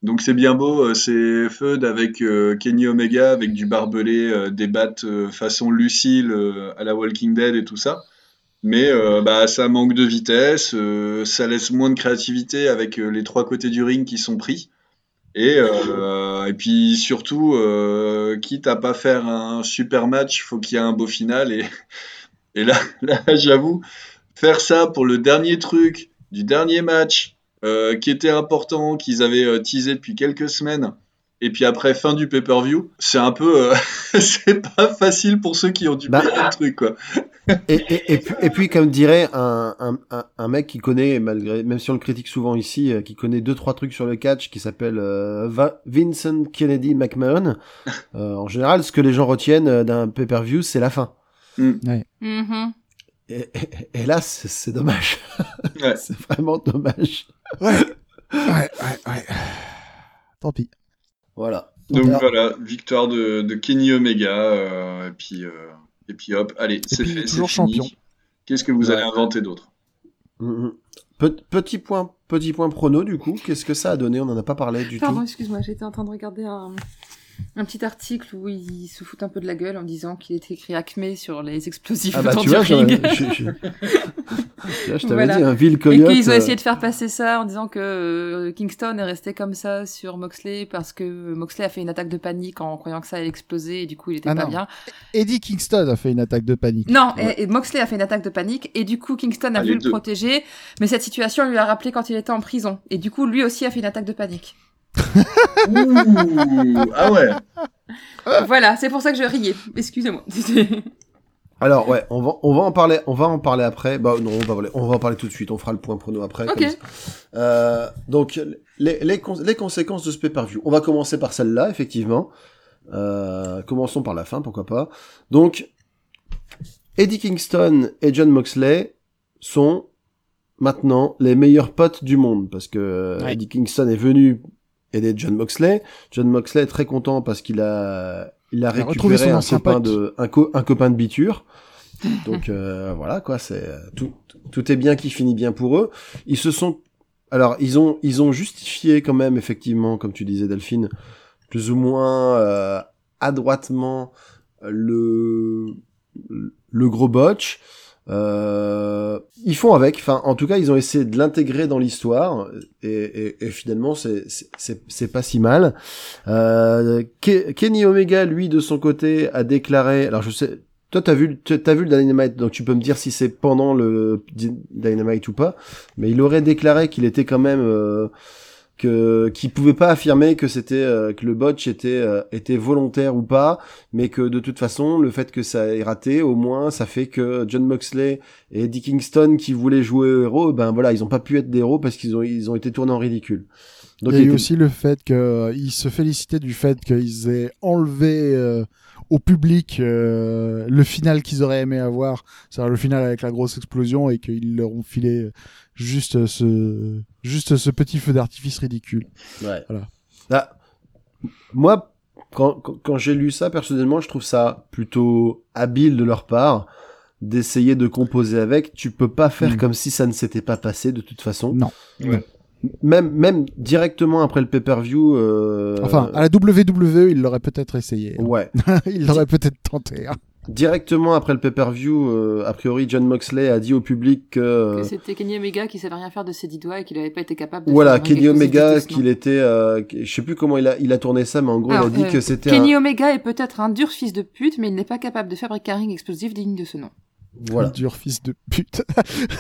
C: Donc c'est bien beau, euh, ces feuds avec euh, Kenny Omega, avec du barbelé, euh, des battes façon Lucille à la Walking Dead et tout ça. Mais bah, ça manque de vitesse, ça laisse moins de créativité avec les trois côtés du ring qui sont pris. Et, et puis surtout, quitte à pas faire un super match, faut qu'il y ait un beau final. Et, (laughs) et là, là j'avoue, faire ça pour le dernier truc du dernier match euh, qui était important, qu'ils avaient euh, teasé depuis quelques semaines, et puis après fin du pay-per-view, c'est un peu, euh, (laughs) c'est pas facile pour ceux qui ont dû
D: Bah.
C: le truc quoi. (laughs)
D: Et, et, et, puis, et puis, comme dirait un, un, mec qui connaît, malgré, même si on le critique souvent ici, euh, qui connaît deux trois trucs sur le catch, qui s'appelle euh, Vincent Kennedy McMahon. (laughs) euh, en général, ce que les gens retiennent euh, d'un pay-per-view, c'est la fin. Et, et, et là, c'est c'est dommage.
C: Ouais.
D: c'est vraiment dommage.
A: Ouais, ouais, ouais, ouais. Tant pis.
D: Voilà.
C: Donc
D: Alors,
C: voilà, victoire de, de Kenny Omega, euh, et puis euh, et puis hop, allez, c'est fait, c'est
A: toujours
C: fini.
A: champion.
C: Qu'est-ce que vous
D: Ouais.
C: allez inventer d'autre?
D: Mhm. Pe- petit point, petit point prono du coup. Qu'est-ce que ça a donné? On en a pas parlé du
B: Pardon,
D: tout.
B: excuse-moi, j'étais en train de regarder un, un petit article où il se fout un peu de la gueule en disant qu'il était écrit Acme sur les explosifs
D: Ah bah
B: autour
D: tu
B: du
D: vois, je,
B: ring.
D: je, je- Là, (laughs) je t'avais
B: Voilà.
D: dit un ville
B: Et
D: coyote.
B: qu'ils ont
D: euh,
B: essayé de faire passer ça en disant que euh, Kingston est resté comme ça sur Moxley parce que Moxley a fait une attaque de panique en croyant que ça allait exploser et du coup il était
A: Ah
B: pas
A: non.
B: bien.
A: Eddie Kingston a fait une attaque de panique.
B: Non,
D: Ouais.
B: et, et Moxley a fait une attaque de panique et du coup Kingston a
C: Ah,
B: voulu le protéger, mais cette situation lui a rappelé quand il était en prison et du coup lui aussi a fait une attaque de panique.
C: Ouh, Ah ouais,
B: voilà, c'est pour ça que je riais. Excusez-moi. (laughs)
D: Alors ouais, on va on va en parler, on va en parler après. Bah non, on va parler, on va en parler tout de suite. On fera le point prono après. Comme. Euh, donc les les, cons- les conséquences de ce pay-per-view. On va commencer par celle-là, effectivement. Euh, commençons par la fin, pourquoi pas. Donc Eddie Kingston et John Moxley sont maintenant les meilleurs potes du monde parce que
A: Ouais.
D: Eddie Kingston est venu aider John Moxley. John Moxley est très content parce qu'il a il a
A: Il a retrouvé
D: récupéré
A: son
D: un copain de un, co- un copain de biture. (laughs) Donc euh, voilà quoi, c'est tout tout est bien qui finit bien pour eux. Ils se sont alors ils ont ils ont justifié quand même effectivement comme tu disais Delphine plus ou moins euh, adroitement le le gros botch. Euh, ils font avec, enfin en tout cas ils ont essayé de l'intégrer dans l'histoire et, et, et finalement c'est pas si mal. Euh, Ke- Kenny Omega lui de son côté a déclaré, alors je sais, toi t'as vu t'as vu le Dynamite donc tu peux me dire si c'est pendant le Dy- Dynamite ou pas, mais il aurait déclaré qu'il était quand même euh, que qu'il pouvait pas affirmer que c'était euh, que le botch était euh, était volontaire ou pas, mais que de toute façon le fait que ça ait raté, au moins ça fait que John Moxley et Eddie Kingston qui voulaient jouer héros, ben voilà ils ont pas pu être des héros parce qu'ils ont ils ont été tournés en ridicule. Donc
A: il y a eu
D: était-
A: aussi le fait qu'ils se félicitaient du fait qu'ils aient enlevé euh, au public euh, le final qu'ils auraient aimé avoir, c'est-à-dire le final avec la grosse explosion et qu'ils leur ont filé juste ce juste ce petit feu d'artifice ridicule.
D: Ouais.
A: Voilà.
D: Là, moi, quand, quand, quand j'ai lu ça, personnellement, je trouve ça plutôt habile de leur part d'essayer de composer avec. Tu peux pas faire
A: Mm.
D: comme si ça ne s'était pas passé de toute façon.
A: Non.
C: Ouais.
D: Même, même directement après le pay-per-view. euh,
A: Enfin, à la WWE, ils l'auraient peut-être essayé. hein.
D: ouais. (laughs)
A: ils l'auraient peut-être tenté. hein.
D: Directement après le pay-per-view, euh, a priori, John Moxley a dit au public que.
B: Que c'était Kenny Omega qui savait rien faire de ses dix doigts et qu'il avait pas été capable de
D: Voilà, Kenny Omega, qu'il était, euh, je sais plus comment il a, il a tourné ça, mais en gros,
B: Alors,
D: il a dit
B: euh,
D: que c'était
B: Kenny
D: un,
B: Omega est peut-être un dur fils de pute, mais il n'est pas capable de fabriquer un ring explosif digne de ce nom.
D: Voilà.
A: Dur fils de pute.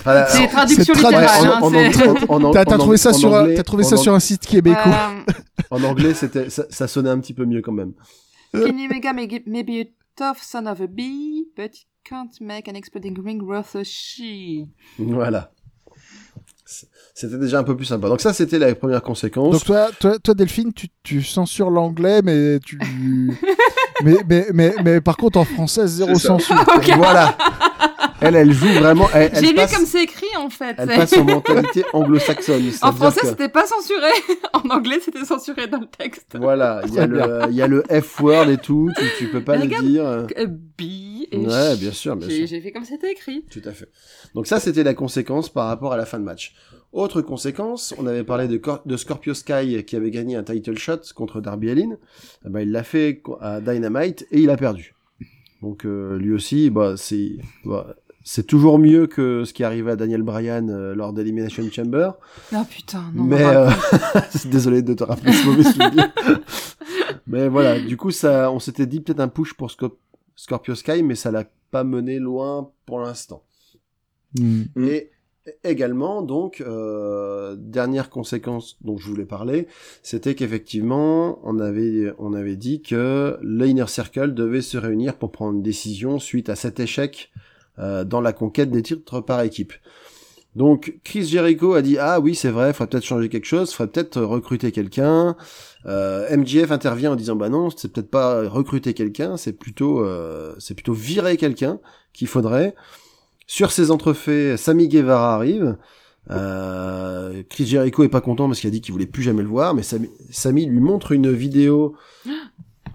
D: Voilà.
B: C'est traduction littérale.
A: T'as trouvé ça sur un-
D: anglais-
A: t'as trouvé ça sur un site québécois. (laughs)
B: Euh,
D: En anglais, c'était ça, ça sonnait un petit peu mieux quand même.
B: Kenny Omega may, gi- may be a tough son of a bee, but he can't make an exploding ring worth a she.
D: Voilà. C'était déjà un peu plus sympa. Donc ça, c'était la première conséquence.
A: Donc toi, toi, toi Delphine, tu, tu censures l'anglais, mais tu, (laughs) mais, mais, mais, mais par contre en français zéro censure. (laughs)
B: Ok.
D: Voilà. Elle, elle joue vraiment. Elle, elle
B: J'ai lu comme c'est écrit en fait.
D: elle passe en mentalité (laughs) anglo-saxonne.
B: En français,
D: que-
B: c'était pas censuré. en anglais, c'était censuré dans le texte.
D: Voilà, il y, a le, il y a le F-word et tout, tu, tu peux pas le dire. euh.
B: Et
D: Ouais, bien sûr, bien
B: J'ai
D: sûr.
B: j'ai fait comme c'était écrit.
D: Tout à fait. Donc ça, c'était la conséquence par rapport à la fin de match. Autre conséquence, on avait parlé de, Cor- de Scorpio Sky qui avait gagné un title shot contre Darby Allin. Eh ben, il l'a fait à Dynamite et il a perdu. Donc euh, lui aussi, bah, c'est bah, c'est toujours mieux que ce qui arrivait à Daniel Bryan euh, lors d'Elimination Chamber.
B: Ah putain, non.
D: Mais euh, (laughs) désolé de te rappeler ce mauvais souvenir. (laughs) mais voilà, du coup, ça, on s'était dit peut-être un push pour Sco- Scorpio Sky, mais ça l'a pas mené loin pour l'instant.
A: Hmm.
C: Mm.
D: Et également, donc, euh, dernière conséquence dont je voulais parler, c'était qu'effectivement, on avait, on avait dit que l'Inner Circle devait se réunir pour prendre une décision suite à cet échec euh, dans la conquête des titres par équipe. Donc, Chris Jericho a dit ah oui c'est vrai, faudrait peut-être changer quelque chose, faudrait peut-être recruter quelqu'un. Euh, MJF intervient en disant bah non, c'est peut-être pas recruter quelqu'un, c'est plutôt euh, c'est plutôt virer quelqu'un qu'il faudrait. Sur ces entrefaits, Sammy Guevara arrive. Euh, Chris Jericho est pas content parce qu'il a dit qu'il voulait plus jamais le voir, mais Sammy lui montre une vidéo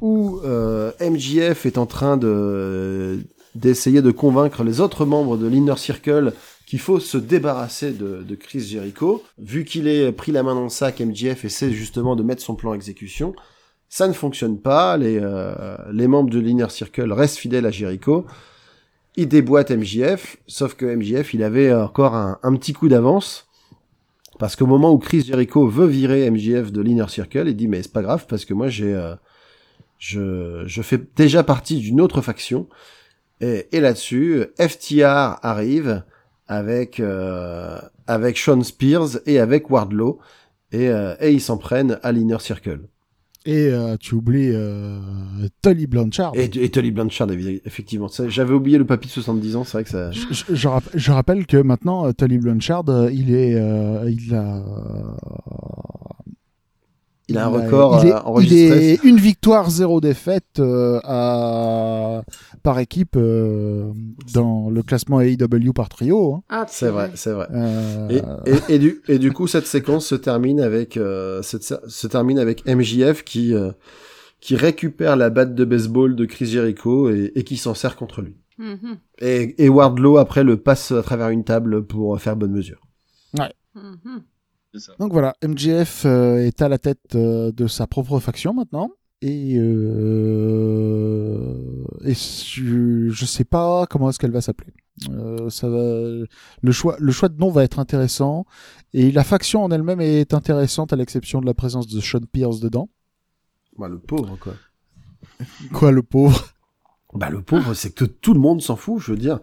D: où euh, MJF est en train de d'essayer de convaincre les autres membres de l'Inner Circle qu'il faut se débarrasser de, de Chris Jericho. Vu qu'il est pris la main dans le sac, MJF essaie justement de mettre son plan en exécution. Ça ne fonctionne pas. Les, euh, les membres de l'Inner Circle restent fidèles à Jericho. Ils déboîtent MJF, sauf que MJF, il avait encore un, un petit coup d'avance. Parce qu'au moment où Chris Jericho veut virer MJF de l'Inner Circle, il dit mais c'est pas grave parce que moi j'ai euh, je, je fais déjà partie d'une autre faction. Et, et là-dessus, FTR arrive avec euh, avec Sean Spears et avec Wardlow et, euh, et ils s'en prennent à l'Inner Circle.
A: Et euh, tu oublies euh, Tully Blanchard.
D: Et, et Tully Blanchard, effectivement. J'avais oublié le papy de 70 ans, c'est vrai que ça...
A: Je, je- je rapp- je rappelle que maintenant euh, Tully Blanchard, euh, il est, euh, il a,
D: Il a un record
A: il est,
D: euh, enregistré.
A: Il est une victoire, zéro défaite euh, à, par équipe euh, dans le classement AEW par trio. hein.
B: Ah,
D: C'est vrai, c'est vrai.
A: Euh,
D: Et, et, et du, et du coup, cette séquence se termine avec, euh, cette- se termine avec MJF qui, euh, qui récupère la batte de baseball de Chris Jericho et, et qui s'en sert contre lui.
B: Mhm,
D: Et, et Wardlow, après, le passe à travers une table pour faire bonne mesure.
B: mhm.
C: C'est ça.
A: Donc voilà, MJF euh, est à la tête euh, de sa propre faction maintenant. Et, euh, et je, je sais pas comment est-ce qu'elle va s'appeler. Euh, ça va, le choix, le choix de nom va être intéressant et la faction en elle-même est intéressante à l'exception de la présence de Sean Pierce dedans.
D: Bah, le pauvre, quoi.
A: Quoi le pauvre?
D: Bah, le pauvre, c'est que tout le monde s'en fout, je veux dire.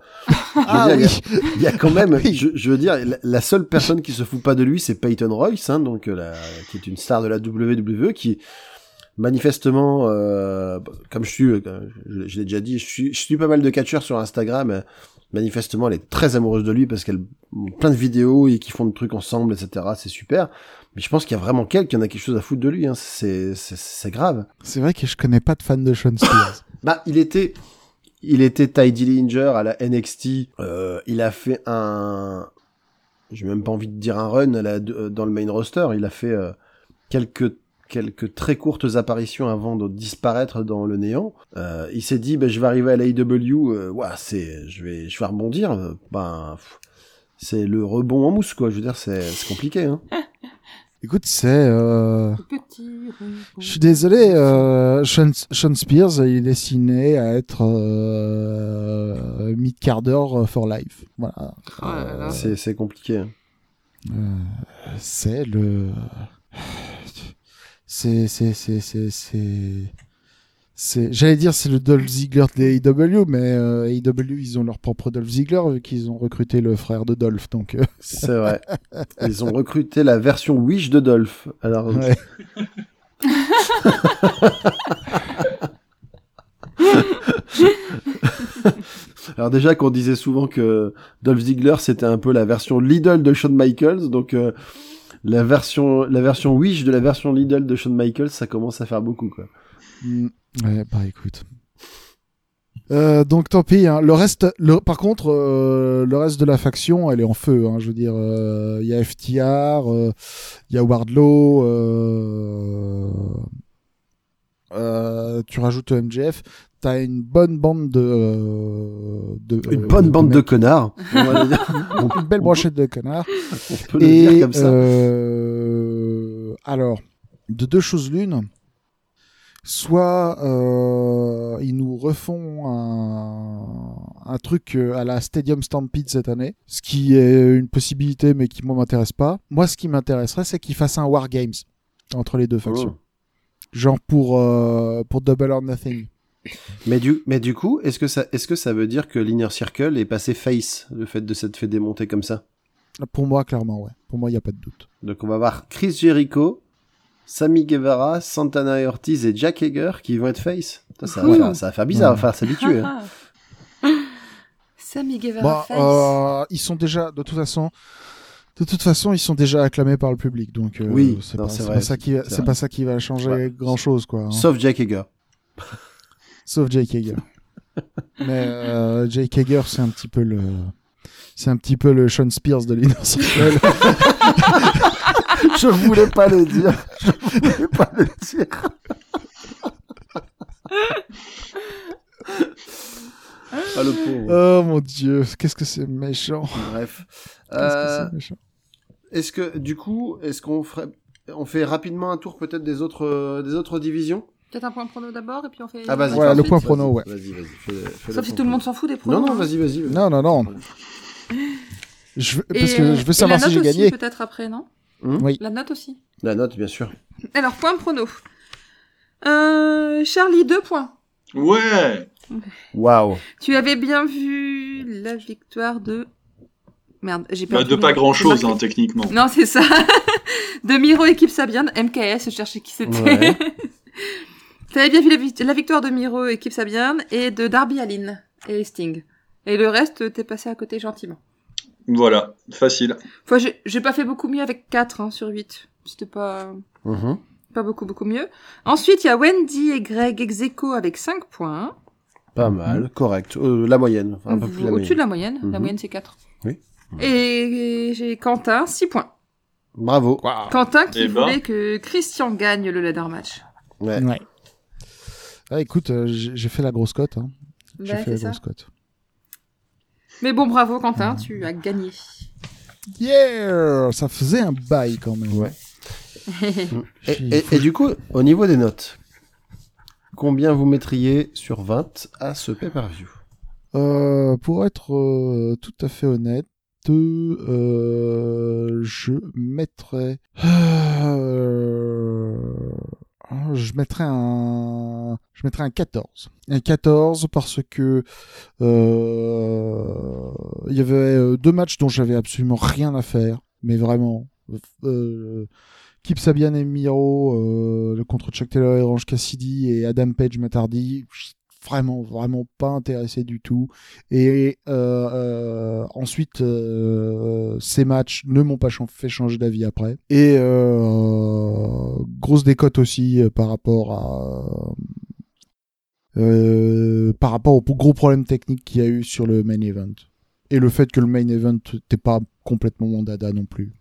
A: Ah oui.
D: Il y a quand même, (laughs)
A: Oui.
D: je, je veux dire, la, la seule personne qui se fout pas de lui, c'est Peyton Royce, hein, donc euh, la, qui est une star de la WWE, qui manifestement, euh, comme je suis, euh, je, je l'ai déjà dit, je suis, je suis pas mal de catcheurs sur Instagram. Euh, manifestement, elle est très amoureuse de lui parce qu'elle plein de vidéos et qui font des trucs ensemble, etc. C'est super. Mais je pense qu'il y a vraiment quelqu'un qui en a quelque chose à foutre de lui. Hein. C'est, c'est, grave.
A: C'est vrai que je connais pas de fan de Sean Spears. (laughs)
D: Bah, il était, il était Ty Dillinger à la NXT. Euh, il a fait un, j'ai même pas envie de dire un run à la- de- dans le main roster. Il a fait euh, quelques quelques très courtes apparitions avant de disparaître dans le néant. Euh, il s'est dit, ben je vais arriver à l'AEW. Euh, ouah, c'est, je vais, je vais rebondir. Euh, Ben, c'est le rebond en mousse, quoi. Je veux dire, c'est, c'est compliqué. Hein. (laughs)
A: Écoute, c'est... Euh... Je suis désolé, euh, Sean, Sean Spears, il est destiné à être euh, mid-carder for life. Voilà.
B: Oh.
D: C'est, compliqué. hein.
A: Euh, c'est le... C'est... C'est... C'est... C'est... c'est- c'est- J'allais dire c'est le Dolph Ziggler des AEW, mais euh, AEW ils ont leur propre Dolph Ziggler vu qu'ils ont recruté le frère de Dolph, donc euh,
D: C'est vrai. (laughs) Ils ont recruté la version Wish de Dolph. Alors,
A: ouais. (laughs)
D: Alors déjà qu'on disait souvent que Dolph Ziggler c'était un peu la version Lidl de Shawn Michaels, donc euh, la version la version Wish de la version Lidl de Shawn Michaels, ça commence à faire beaucoup quoi.
A: Mm. Ouais, bah écoute. Euh, donc tant pis. Hein. Le reste, le, par contre, euh, le reste de la faction, elle est en feu. Hein. Je veux dire, il y a FTR, il y a Wardlow. tu rajoutes MJF. T'as une bonne bande de, de
D: une bonne bande de, connards. (laughs) (laughs)
A: une belle brochette de connards. (laughs)
D: On peut le dire comme ça.
A: alors, de deux choses l'une soit euh, ils nous refont un, un, truc euh, à la Stadium Stampede cette année, ce qui est une possibilité mais qui moi m'intéresse pas. Moi ce qui m'intéresserait c'est qu'ils fassent un War Games entre les deux factions. Oh. Genre pour euh, pour Double or Nothing.
D: Mais du, mais du coup, est-ce que ça, est-ce que ça veut dire que l'Inner Circle est passé face, le fait de s'être fait démonter comme ça?
A: Pour moi, clairement, ouais. Pour moi, il n'y a pas de doute.
D: Donc, on va voir Chris Jericho, Sammy Guevara, Santana Ortiz et Jack Hager qui vont être face. Ça, va, faire, ça va faire bizarre, ouais. faire s'habituer. Hein. (laughs)
B: Sammy Guevara
A: bah,
B: face.
A: Euh, ils sont déjà, de toute façon, de toute façon, ils sont déjà acclamés par le public, donc euh,
D: oui,
A: c'est pas, pas, ça qui, c'est pas ça qui va changer ouais. grand chose, quoi. Hein.
D: Sauf Jack Hager.
A: Sauf Jake Hager. (laughs) Mais euh, Jake Hager, c'est un petit peu le, c'est un petit peu le Sean Spears de l'Inner Circle. (laughs)
D: je voulais pas le dire. Je voulais pas le dire.
A: Ah, le pauvre. Oh mon dieu, qu'est-ce que c'est méchant.
D: Bref. Euh, est-ce que du coup, est-ce qu'on ferait, on fait rapidement un tour peut-être des autres, euh, des autres divisions?
B: Peut-être un point prono d'abord et puis on fait.
A: Ah vas-y. Ouais, le point prono, ouais.
D: Vas-y, vas-y. Fais, fais
B: Sauf si tout le monde s'en fout des pronos.
D: Non, non, vas-y, vas-y.
A: Non, non, non. Je veux, parce que je veux savoir si j'ai gagné.
B: Peut-être après, non
A: Mmh. Oui.
B: La note aussi.
D: La note, bien sûr.
B: Alors, point prono. Euh, Charlie, deux points.
C: Ouais
D: Waouh
B: Tu avais bien vu la victoire de... Merde, j'ai
C: bah, De pas grand-chose, hein, techniquement.
B: Non, c'est ça. (laughs) de Miro équipe Sabian, MKS, je cherchais qui c'était. Ouais. (laughs) avais bien vu la, victoire de Miro équipe Sabian et de Darby Allin et Sting. Et le reste, t'es passé à côté gentiment.
C: Voilà, facile.
B: Enfin, j'ai pas fait beaucoup mieux avec 4 hein, sur 8. C'était pas...
D: Mmh.
B: Pas beaucoup, beaucoup mieux. Ensuite, il y a Wendy et Greg Execo avec 5 points.
D: Pas mal, mmh. correct. Euh, la moyenne, enfin, un peu plus la
B: Au-dessus de la moyenne. Mmh. La moyenne, c'est 4.
D: Oui.
B: Et j'ai Quentin, 6 points.
D: Bravo.
B: Wow. Quentin qui et voulait ben... que Christian gagne le ladder match.
D: Ouais.
A: ouais. Ah, écoute, euh, j'ai fait la grosse cote. Hein. J'ai fait la
B: ça.
A: grosse cote.
B: Mais bon, bravo Quentin, tu as gagné.
A: Yeah Ça faisait un bail quand même.
D: Ouais. (laughs) et, et, et, du coup, au niveau des notes, combien vous mettriez sur 20 à ce pay-per-view?
A: Euh, Pour être euh, tout à fait honnête, euh, je mettrais... Euh, je mettrais un je mettrais un 14 un 14 parce que euh, il y avait deux matchs dont j'avais absolument rien à faire mais vraiment euh, Kip Sabian et Miro euh, contre Chuck Taylor et Orange Cassidy et Adam Page Matardi vraiment vraiment pas intéressé du tout. Et euh, euh, ensuite euh, ces matchs ne m'ont pas fait changer d'avis après. Et euh, grosse décote aussi euh, par rapport à euh, par rapport au gros problème technique qu'il y a eu sur le main event. Et le fait que le main event n'était pas complètement mon dada non plus.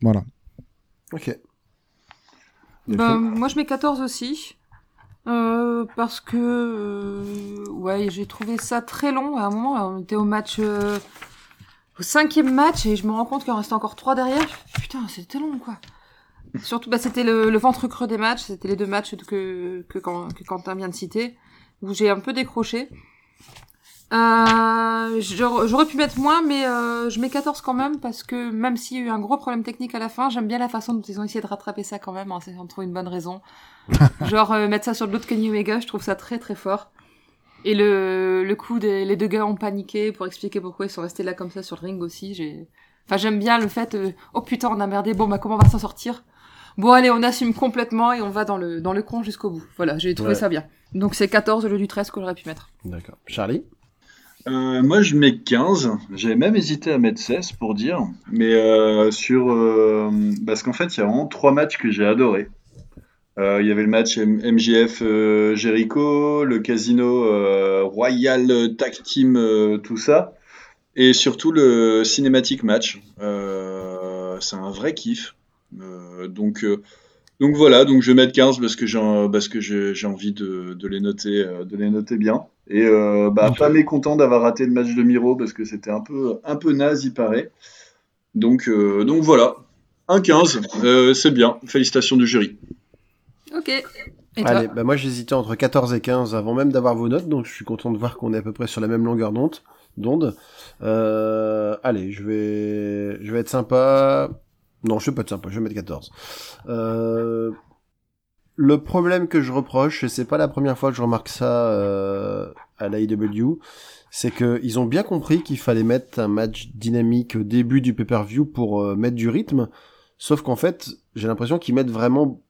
A: Voilà.
D: Ok.
B: Ben, moi je mets 14 aussi euh, parce que euh, ouais j'ai trouvé ça très long à un moment. On était au match euh, au cinquième match et je me rends compte qu'il en restait encore trois derrière. Putain c'était long quoi. Surtout bah c'était le, ventre creux des matchs. C'était les deux matchs que que, que Quentin vient de citer où j'ai un peu décroché. J'aurais pu mettre moins, mais je mets 14 quand même parce que même s'il y a eu un gros problème technique à la fin, j'aime bien la façon dont ils ont essayé de rattraper ça quand même, en essayant de trouver une bonne raison. (laughs) Genre euh, mettre ça sur le dos de Kenny Omega, je trouve ça très très fort. Et le, le coup des les deux gars ont paniqué pour expliquer pourquoi ils sont restés là comme ça sur le ring aussi. J'ai, enfin j'aime bien le fait, euh, oh putain on a merdé, bon bah comment on va s'en sortir? Bon allez on assume complètement et on va dans le dans le con jusqu'au bout. Voilà j'ai trouvé ouais. ça bien. Donc c'est 14 au lieu du 13 que j'aurais pu mettre.
D: D'accord. Charlie?
C: Euh, moi, je mets 15. J'avais même hésité à mettre 16 pour dire. Mais euh, sur. Euh, parce qu'en fait, il y a vraiment trois matchs que j'ai adorés. Euh, il y avait le match MJF euh, Jericho, le casino euh, Royal Tag Team, tout ça. Et surtout le cinématique match. C'est un vrai kiff. Donc, donc voilà, donc je vais mettre 15 parce que j'ai parce que j'ai envie de, de les noter de les noter bien. Et euh, bah, pas mécontent d'avoir raté le match de Miro parce que c'était un peu un peu naze il paraît. Donc euh, donc voilà, un 15, euh, c'est bien. Félicitations du jury.
B: Ok.
D: Allez, bah moi j'hésitais entre 14 et 15 avant même d'avoir vos notes, donc je suis content de voir qu'on est à peu près sur la même longueur d'onde. d'onde. Euh, allez, je vais, je vais être sympa. Non, je vais pas être sympa, je vais mettre 14. Euh, le problème que je reproche, et c'est pas la première fois que je remarque ça euh, à l'AEW, c'est que ils ont bien compris qu'il fallait mettre un match dynamique au début du pay-per-view pour euh, mettre du rythme. Sauf qu'en fait, j'ai l'impression qu'ils mettent vraiment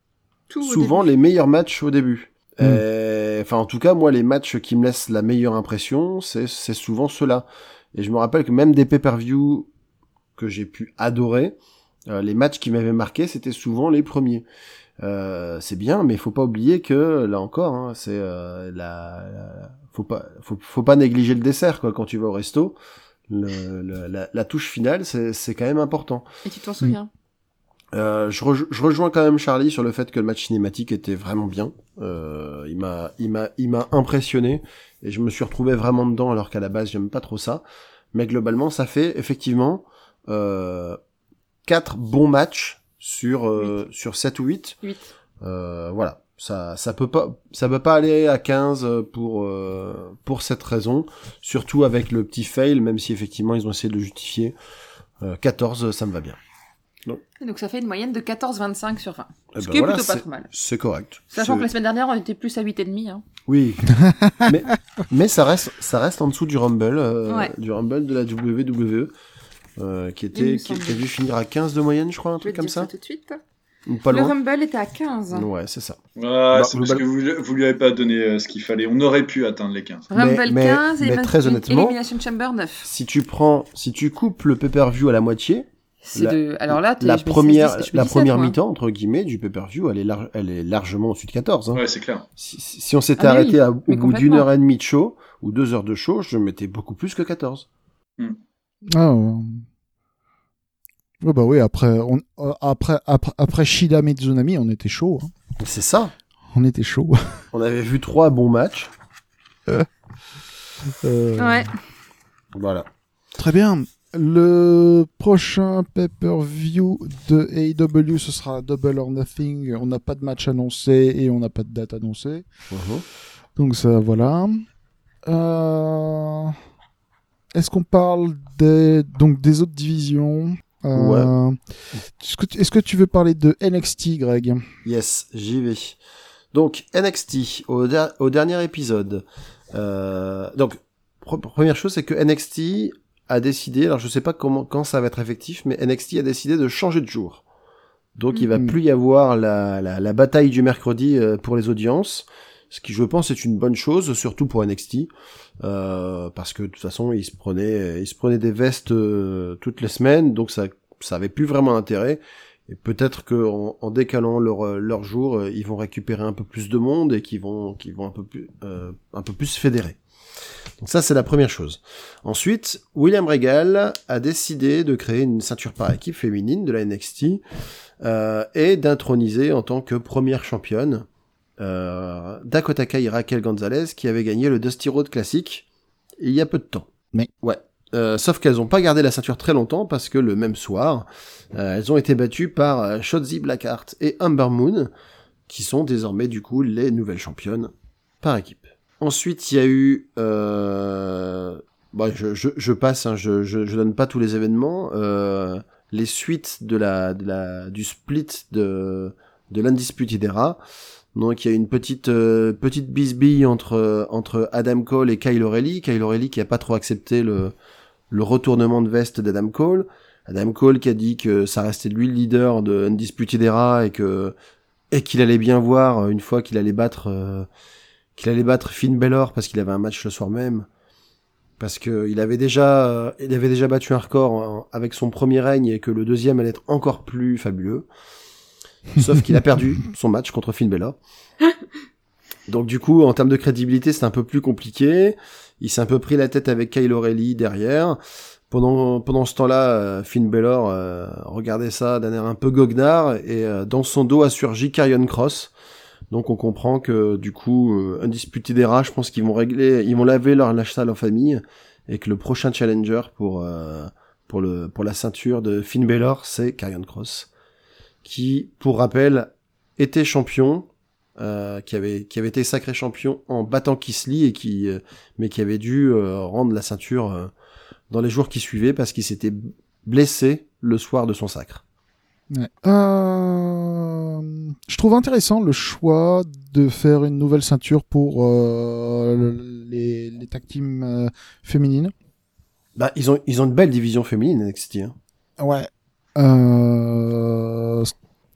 B: Tout
D: souvent les meilleurs matchs au début.
A: Mm.
D: Euh, Enfin, en tout cas, moi, les matchs qui me laissent la meilleure impression, c'est c'est souvent ceux-là. Et je me rappelle que même des pay-per-view que j'ai pu adorer, euh, les matchs qui m'avaient marqué, c'était souvent les premiers. Euh, c'est bien, mais il faut pas oublier que là encore, hein, c'est euh, la, la- faut pas, faut, faut pas négliger le dessert quoi. Quand tu vas au resto, le, le- la, la touche finale, c'est c'est quand même important.
B: Et tu t'en souviens?
D: Euh, je, rej- je rejoins quand même Charlie sur le fait que le match cinématique était vraiment bien. Euh, il m'a, il m'a, il m'a impressionné et je me suis retrouvé vraiment dedans alors qu'à la base j'aime pas trop ça. Mais globalement, ça fait effectivement euh, quatre bons matchs sur euh, sur 7 ou 8.
B: 8.
D: Euh, voilà, ça ça peut pas ça peut pas aller à 15 pour euh, pour cette raison, surtout avec le petit fail même si effectivement ils ont essayé de le justifier. Euh, 14 ça me va bien.
B: Et donc ça fait une moyenne de 14,25 sur 20.
D: Eh
B: Ce
D: ben
B: qui est
D: voilà,
B: plutôt pas
D: c'est-
B: trop mal.
D: C'est correct.
B: Sachant que la semaine dernière, on était plus à 8,5. Hein.
D: Oui. (laughs) mais, mais ça reste, ça reste en dessous du Rumble, euh,
B: Ouais.
D: du Rumble de la WWE, euh, qui était, qui, dû finir à 15 de moyenne, je crois, un truc comme
B: dire
D: ça.
B: ça tout de suite.
D: Ou pas
B: le
D: loin.
B: Rumble était à 15.
D: Ouais, c'est ça.
C: Ah,
D: Bah,
C: c'est parce que vous, vous lui avez pas donné euh, ce qu'il fallait. On aurait pu atteindre les 15.
D: Mais-
B: Rumble
D: mais-
B: 15 et
D: mais très honnêtement-
B: Elimination Chamber 9.
D: Si tu prends, si tu coupes le pay-per-view à la moitié, La-
B: de... Alors là,
D: la première,
B: 16, je mets
D: la
B: 17,
D: première
B: moi.
D: mi-temps, entre guillemets, du pay-per-view, elle est, lar- elle est largement au-dessus de 14. Hein.
C: Ouais, c'est clair.
D: Si, on s'était
B: Ah,
D: arrêté
B: oui,
D: à- au bout d'une heure et demie de show, ou deux heures de show, je mettais beaucoup plus que 14.
A: Ah, ouais. Ouais, bah oui, après, on, euh, après, après, après Shida Mizunami, on était chaud. hein.
D: C'est ça.
A: On était chaud. (laughs)
D: On avait vu trois bons matchs.
A: Euh,
B: Ouais.
D: Voilà.
A: Très bien. Le prochain pay-per-view de AEW, ce sera Double or Nothing. On n'a pas de match annoncé et on n'a pas de date annoncée.
D: Mhm.
A: Donc ça, voilà. Euh, Est-ce qu'on parle des, donc des autres divisions? Euh, Est-ce que, tu- est-ce que tu veux parler de NXT, Greg?
D: Yes, j'y vais. Donc NXT au, der- au dernier épisode. Euh, donc pre- première chose c'est que NXT a décidé, alors je sais pas comment quand ça va être effectif, mais NXT a décidé de changer de jour. Donc il va
A: Mhm.
D: plus y avoir la, la, la bataille du mercredi euh, pour les audiences, ce qui je pense est une bonne chose, surtout pour NXT, euh, parce que de toute façon ils se prenaient ils se prenaient des vestes euh, toutes les semaines, donc ça ça avait plus vraiment d'intérêt. Et peut-être que en, en décalant leur euh, leur jour, ils vont récupérer un peu plus de monde et qu'ils vont qu'ils vont un peu plus euh, un peu plus fédérer. Donc ça c'est la première chose. Ensuite, William Regal a décidé de créer une ceinture par équipe féminine de la NXT euh, et d'introniser en tant que première championne euh, Dakota Kai et Raquel Gonzalez qui avait gagné le Dusty Road Classic il y a peu de temps.
A: Mais
D: ouais. Euh, sauf qu'elles n'ont pas gardé la ceinture très longtemps parce que le même soir, euh, elles ont été battues par Shotzi Blackheart et Amber Moon, qui sont désormais du coup les nouvelles championnes par équipe. Ensuite, il y a eu, euh... bah, je, je, je passe, hein, je, je, je donne pas tous les événements, euh, les suites de la, de la, du split de, de l'Undisputed Era. Donc il y a une petite euh, petite bisbille entre entre Adam Cole et Kyle O'Reilly, Kyle O'Reilly qui a pas trop accepté le le retournement de veste d'Adam Cole. Adam Cole qui a dit que ça restait lui le leader de Undisputed Era et que et qu'il allait bien voir euh, une fois qu'il allait battre euh, qu'il allait battre Finn Balor parce qu'il avait un match le soir même parce que il avait déjà euh, il avait déjà battu un record avec son premier règne et que le deuxième allait être encore plus fabuleux. Sauf qu'il a perdu (laughs) son match contre Finn Balor. Donc du coup, en termes de crédibilité, c'est un peu plus compliqué. Il s'est un peu pris la tête avec Kyle O'Reilly derrière. Pendant, pendant ce temps-là, euh, Finn Balor euh, regardait ça d'un air un peu goguenard et euh, dans son dos a surgi Karrion Cross. Donc on comprend que du coup, euh, undisputé des rats, je pense qu'ils vont régler, ils vont laver leur lâche en famille et que le prochain challenger pour euh, pour le pour la ceinture de Finn Balor, c'est Karrion Cross, qui, pour rappel, était champion, euh, qui avait qui avait été sacré champion en battant Kisly et qui euh, mais qui avait dû rendre la ceinture dans les jours qui suivaient parce qu'il s'était blessé le soir de son sacre.
A: Ouais. Euh, je trouve intéressant le choix de faire une nouvelle ceinture pour euh, le- les, les tag teams euh, féminines.
D: Bah, ils ont ils ont une belle division féminine NXT. Hein.
A: Ouais.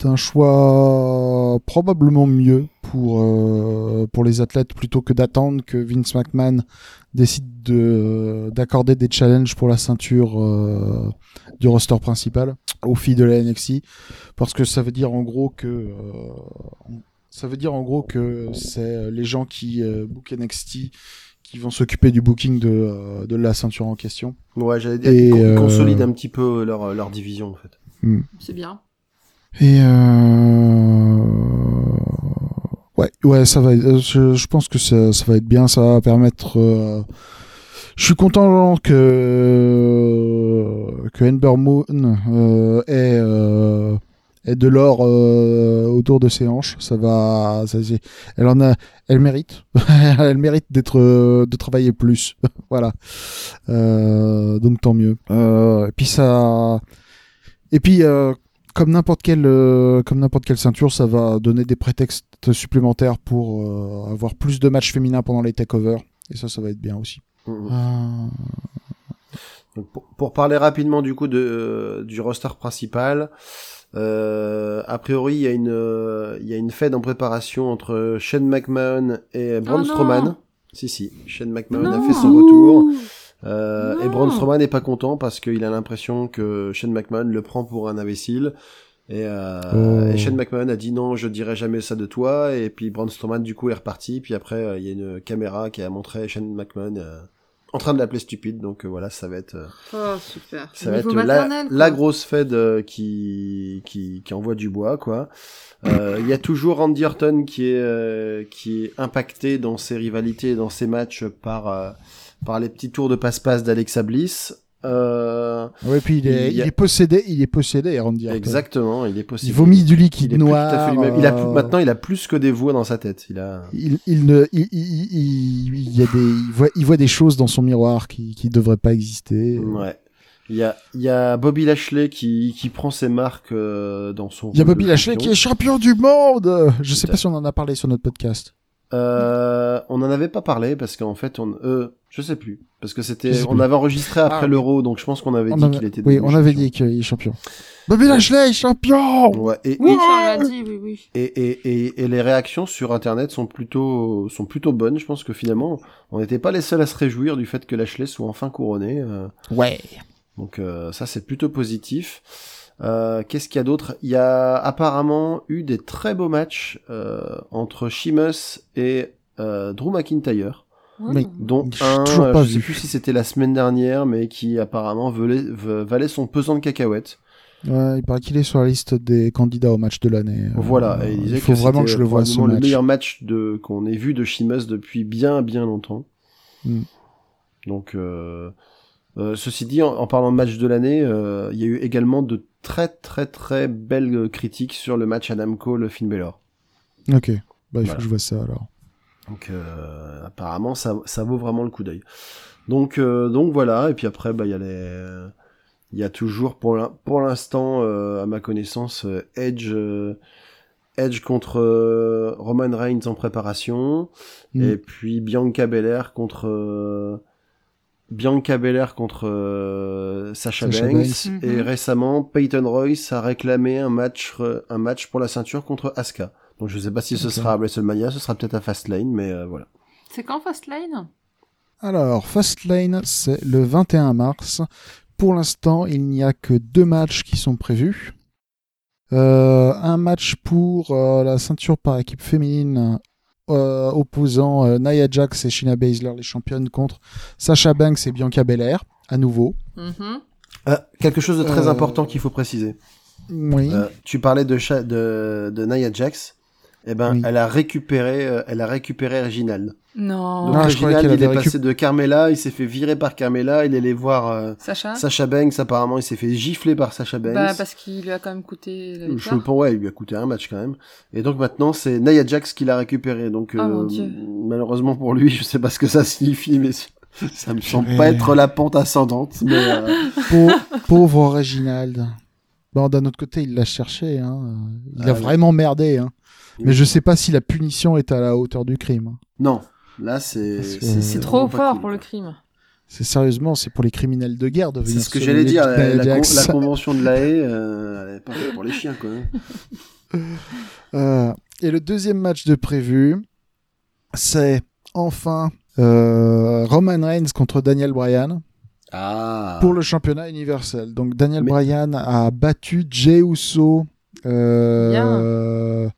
A: Un choix probablement mieux pour, euh, pour les athlètes plutôt que d'attendre que Vince McMahon décide de, d'accorder des challenges pour la ceinture euh, du roster principal aux filles de la NXT. Parce que ça veut dire en gros que. euh, ça veut dire en gros que c'est les gens qui euh, book NXT qui vont s'occuper du booking de, de la ceinture en question.
D: Ouais, j'allais dire
A: euh,
D: consolident un petit peu leur leur division en fait.
B: C'est bien.
A: Et euh... ouais, ouais, ça va. être- Je, je pense que ça, ça va être bien. Ça va permettre. euh, Je suis content que que Ember Moon euh, ait, euh, de l'or euh, autour de ses hanches. Ça va. Ça, elle en a. Elle mérite. (laughs) elle mérite d'être euh, de travailler plus. (laughs) voilà. Euh, donc tant mieux. Euh, et puis ça. Et puis. Euh, comme n'importe quelle euh, comme n'importe quelle ceinture, ça va donner des prétextes supplémentaires pour euh, avoir plus de matchs féminins pendant les takeovers. Et ça, ça va être bien aussi.
D: Mhm.
A: Euh,
D: Donc, pour, pour parler rapidement du coup de, euh, du roster principal, euh, a priori il y a une euh, il y a une fête en préparation entre Shane McMahon et Braun
B: Oh.
D: Strowman. Si si, Shane McMahon a fait son retour. Euh, et. Braun Strowman n'est pas content parce qu'il a l'impression que Shane McMahon le prend pour un imbécile. Et, euh,
A: Oh.
D: et Shane McMahon a dit non, je dirai jamais ça de toi. Et puis Braun Strowman du coup est reparti. Puis après euh, il y a une caméra qui a montré Shane McMahon euh, en train de l'appeler stupide. Donc euh, voilà, ça va être euh,
B: Oh, super.
D: ça va être la, grosse fed euh, qui, qui, qui envoie du bois, quoi. Euh, Il y a toujours Randy Orton qui est, euh, qui est impacté dans ses rivalités et dans ses matchs par, euh, par les petits tours de passe-passe d'Alexa Bliss. Euh,
A: Ouais, puis il est,
D: Il a-
A: il est possédé, il est possédé, Randy Orton.
D: exactement, il est
A: Il
D: possible.
A: vomit du
D: il
A: liquide
D: est plus tout
A: noir.
D: à fait lui-même. Il a
A: euh,
D: maintenant, il a plus que des voix dans sa tête. Il a.
A: il, il ne, il, il, il- il y a des, il voit, il voit des choses dans son miroir qui, qui devraient pas exister.
D: Ouais. Il y a, il y a Bobby Lashley qui, qui prend ses marques euh, dans son.
A: Il y a Bobby Lashley
D: champion.
A: qui est champion du monde. Je sais pas si on en a parlé sur notre podcast.
D: Euh, on en avait pas parlé parce qu'en fait, on, euh, je sais plus, parce que c'était, on
A: plus.
D: avait enregistré après
A: Ah, oui.
D: l'euro, donc je pense qu'on avait
A: On
D: dit
A: avait-
D: qu'il était.
A: oui, on avait dit qu'il est champion. Bobby Lashley est champion.
D: Ouais, et,
B: Oui, l'a dit, oui, oui.
D: et, et, et, et les réactions sur Internet sont plutôt, sont plutôt bonnes. Je pense que finalement, on n'était pas les seuls à se réjouir du fait que Lashley soit enfin couronné. euh,
A: Ouais.
D: donc euh, ça, c'est plutôt positif. Euh, Qu'est-ce qu'il y a d'autre? Il y a apparemment eu des très beaux matchs euh, entre Sheamus et Drew McIntyre.
A: Oui.
D: dont un, euh,
A: pas
D: je sais
A: vu.
D: plus si c'était la semaine dernière, mais qui apparemment valait, son pesant de cacahuètes.
A: Ouais, il paraît qu'il est sur la liste des candidats au match de l'année. Euh,
D: voilà, et il disait
A: il faut
D: que
A: vraiment que je le voie ce
D: probablement le
A: match.
D: meilleur match de qu'on ait vu de Sheamus depuis bien bien longtemps.
A: Mm.
D: Donc, euh, euh, ceci dit, en, en parlant de match de l'année, euh, il y a eu également de très très très belles critiques sur le match Adam Cole Finn Balor.
A: Ok. Bah, il faut que je vois ça alors.
D: Donc euh, apparemment ça, ça vaut vraiment le coup d'œil. Donc euh, donc voilà et puis après bah il y a les il y a toujours pour l'in- pour l'instant euh, à ma connaissance euh, Edge euh, Edge contre euh, Roman Reigns en préparation
A: Mm.
D: et puis Bianca Belair contre euh, Bianca Belair contre euh, Sasha,
A: Sasha
D: Banks,
B: Banks.
D: et récemment Peyton Royce a réclamé un match un match pour la ceinture contre Asuka. Donc je sais pas si ce sera à WrestleMania, ce sera peut-être à Fastlane mais euh, voilà.
B: C'est quand Fastlane?
A: Alors, Fastlane, c'est le 21 mars. Pour l'instant, il n'y a que deux matchs qui sont prévus. Euh, un match pour euh, la ceinture par équipe féminine euh, opposant euh, Nia Jax et Shayna Baszler, les championnes, contre Sasha Banks et Bianca Belair, à nouveau.
B: Mhm.
D: Euh, quelque chose de très
A: Euh,
D: important qu'il faut préciser.
A: Oui.
D: Euh, tu parlais de, de, de Nia Jax. Eh ben,
A: Oui.
D: elle a récupéré, euh, elle a récupéré Reginald.
B: Non.
D: Donc
A: Ah,
D: Reginald, il est passé de Carmela, il s'est fait virer par Carmela, il est allé voir euh,
B: Sacha
D: Sacha Banks. Apparemment, il s'est fait gifler par Sacha Banks.
B: Bah, parce qu'il lui a quand même coûté la
D: Je pense, ouais, il lui a coûté un match quand même. Et donc maintenant, c'est Nia Jax qui l'a récupéré. Donc,
B: Oh,
D: euh,
B: mon Dieu.
D: malheureusement pour lui, (laughs) je sais pas ce que ça signifie, mais ça me semble pas être la pente ascendante. Mais euh, (laughs)
A: Pau- pauvre Reginald. Bon, d'un autre côté, il l'a cherché. Hein. Il
D: Ah,
A: a
D: ouais.
A: vraiment merdé. Hein. Mais je sais pas si la punition est à la hauteur du crime.
D: non, là c'est c'est
B: C'est trop fort
D: cool,
B: pour le crime.
A: C'est sérieusement, c'est pour les criminels de guerre de
D: C'est
A: venir
D: ce que j'allais dire. La, la con-
A: Jax.
D: la (laughs) convention de la haie, euh, elle est pas faite pour les chiens, quoi. hein. (laughs)
A: Euh, et le deuxième match de prévu, c'est enfin euh, Roman Reigns contre Daniel Bryan
D: Ah.
A: pour le championnat universel. Donc Daniel
D: Mais-
A: Bryan a battu Jey Uso. Euh,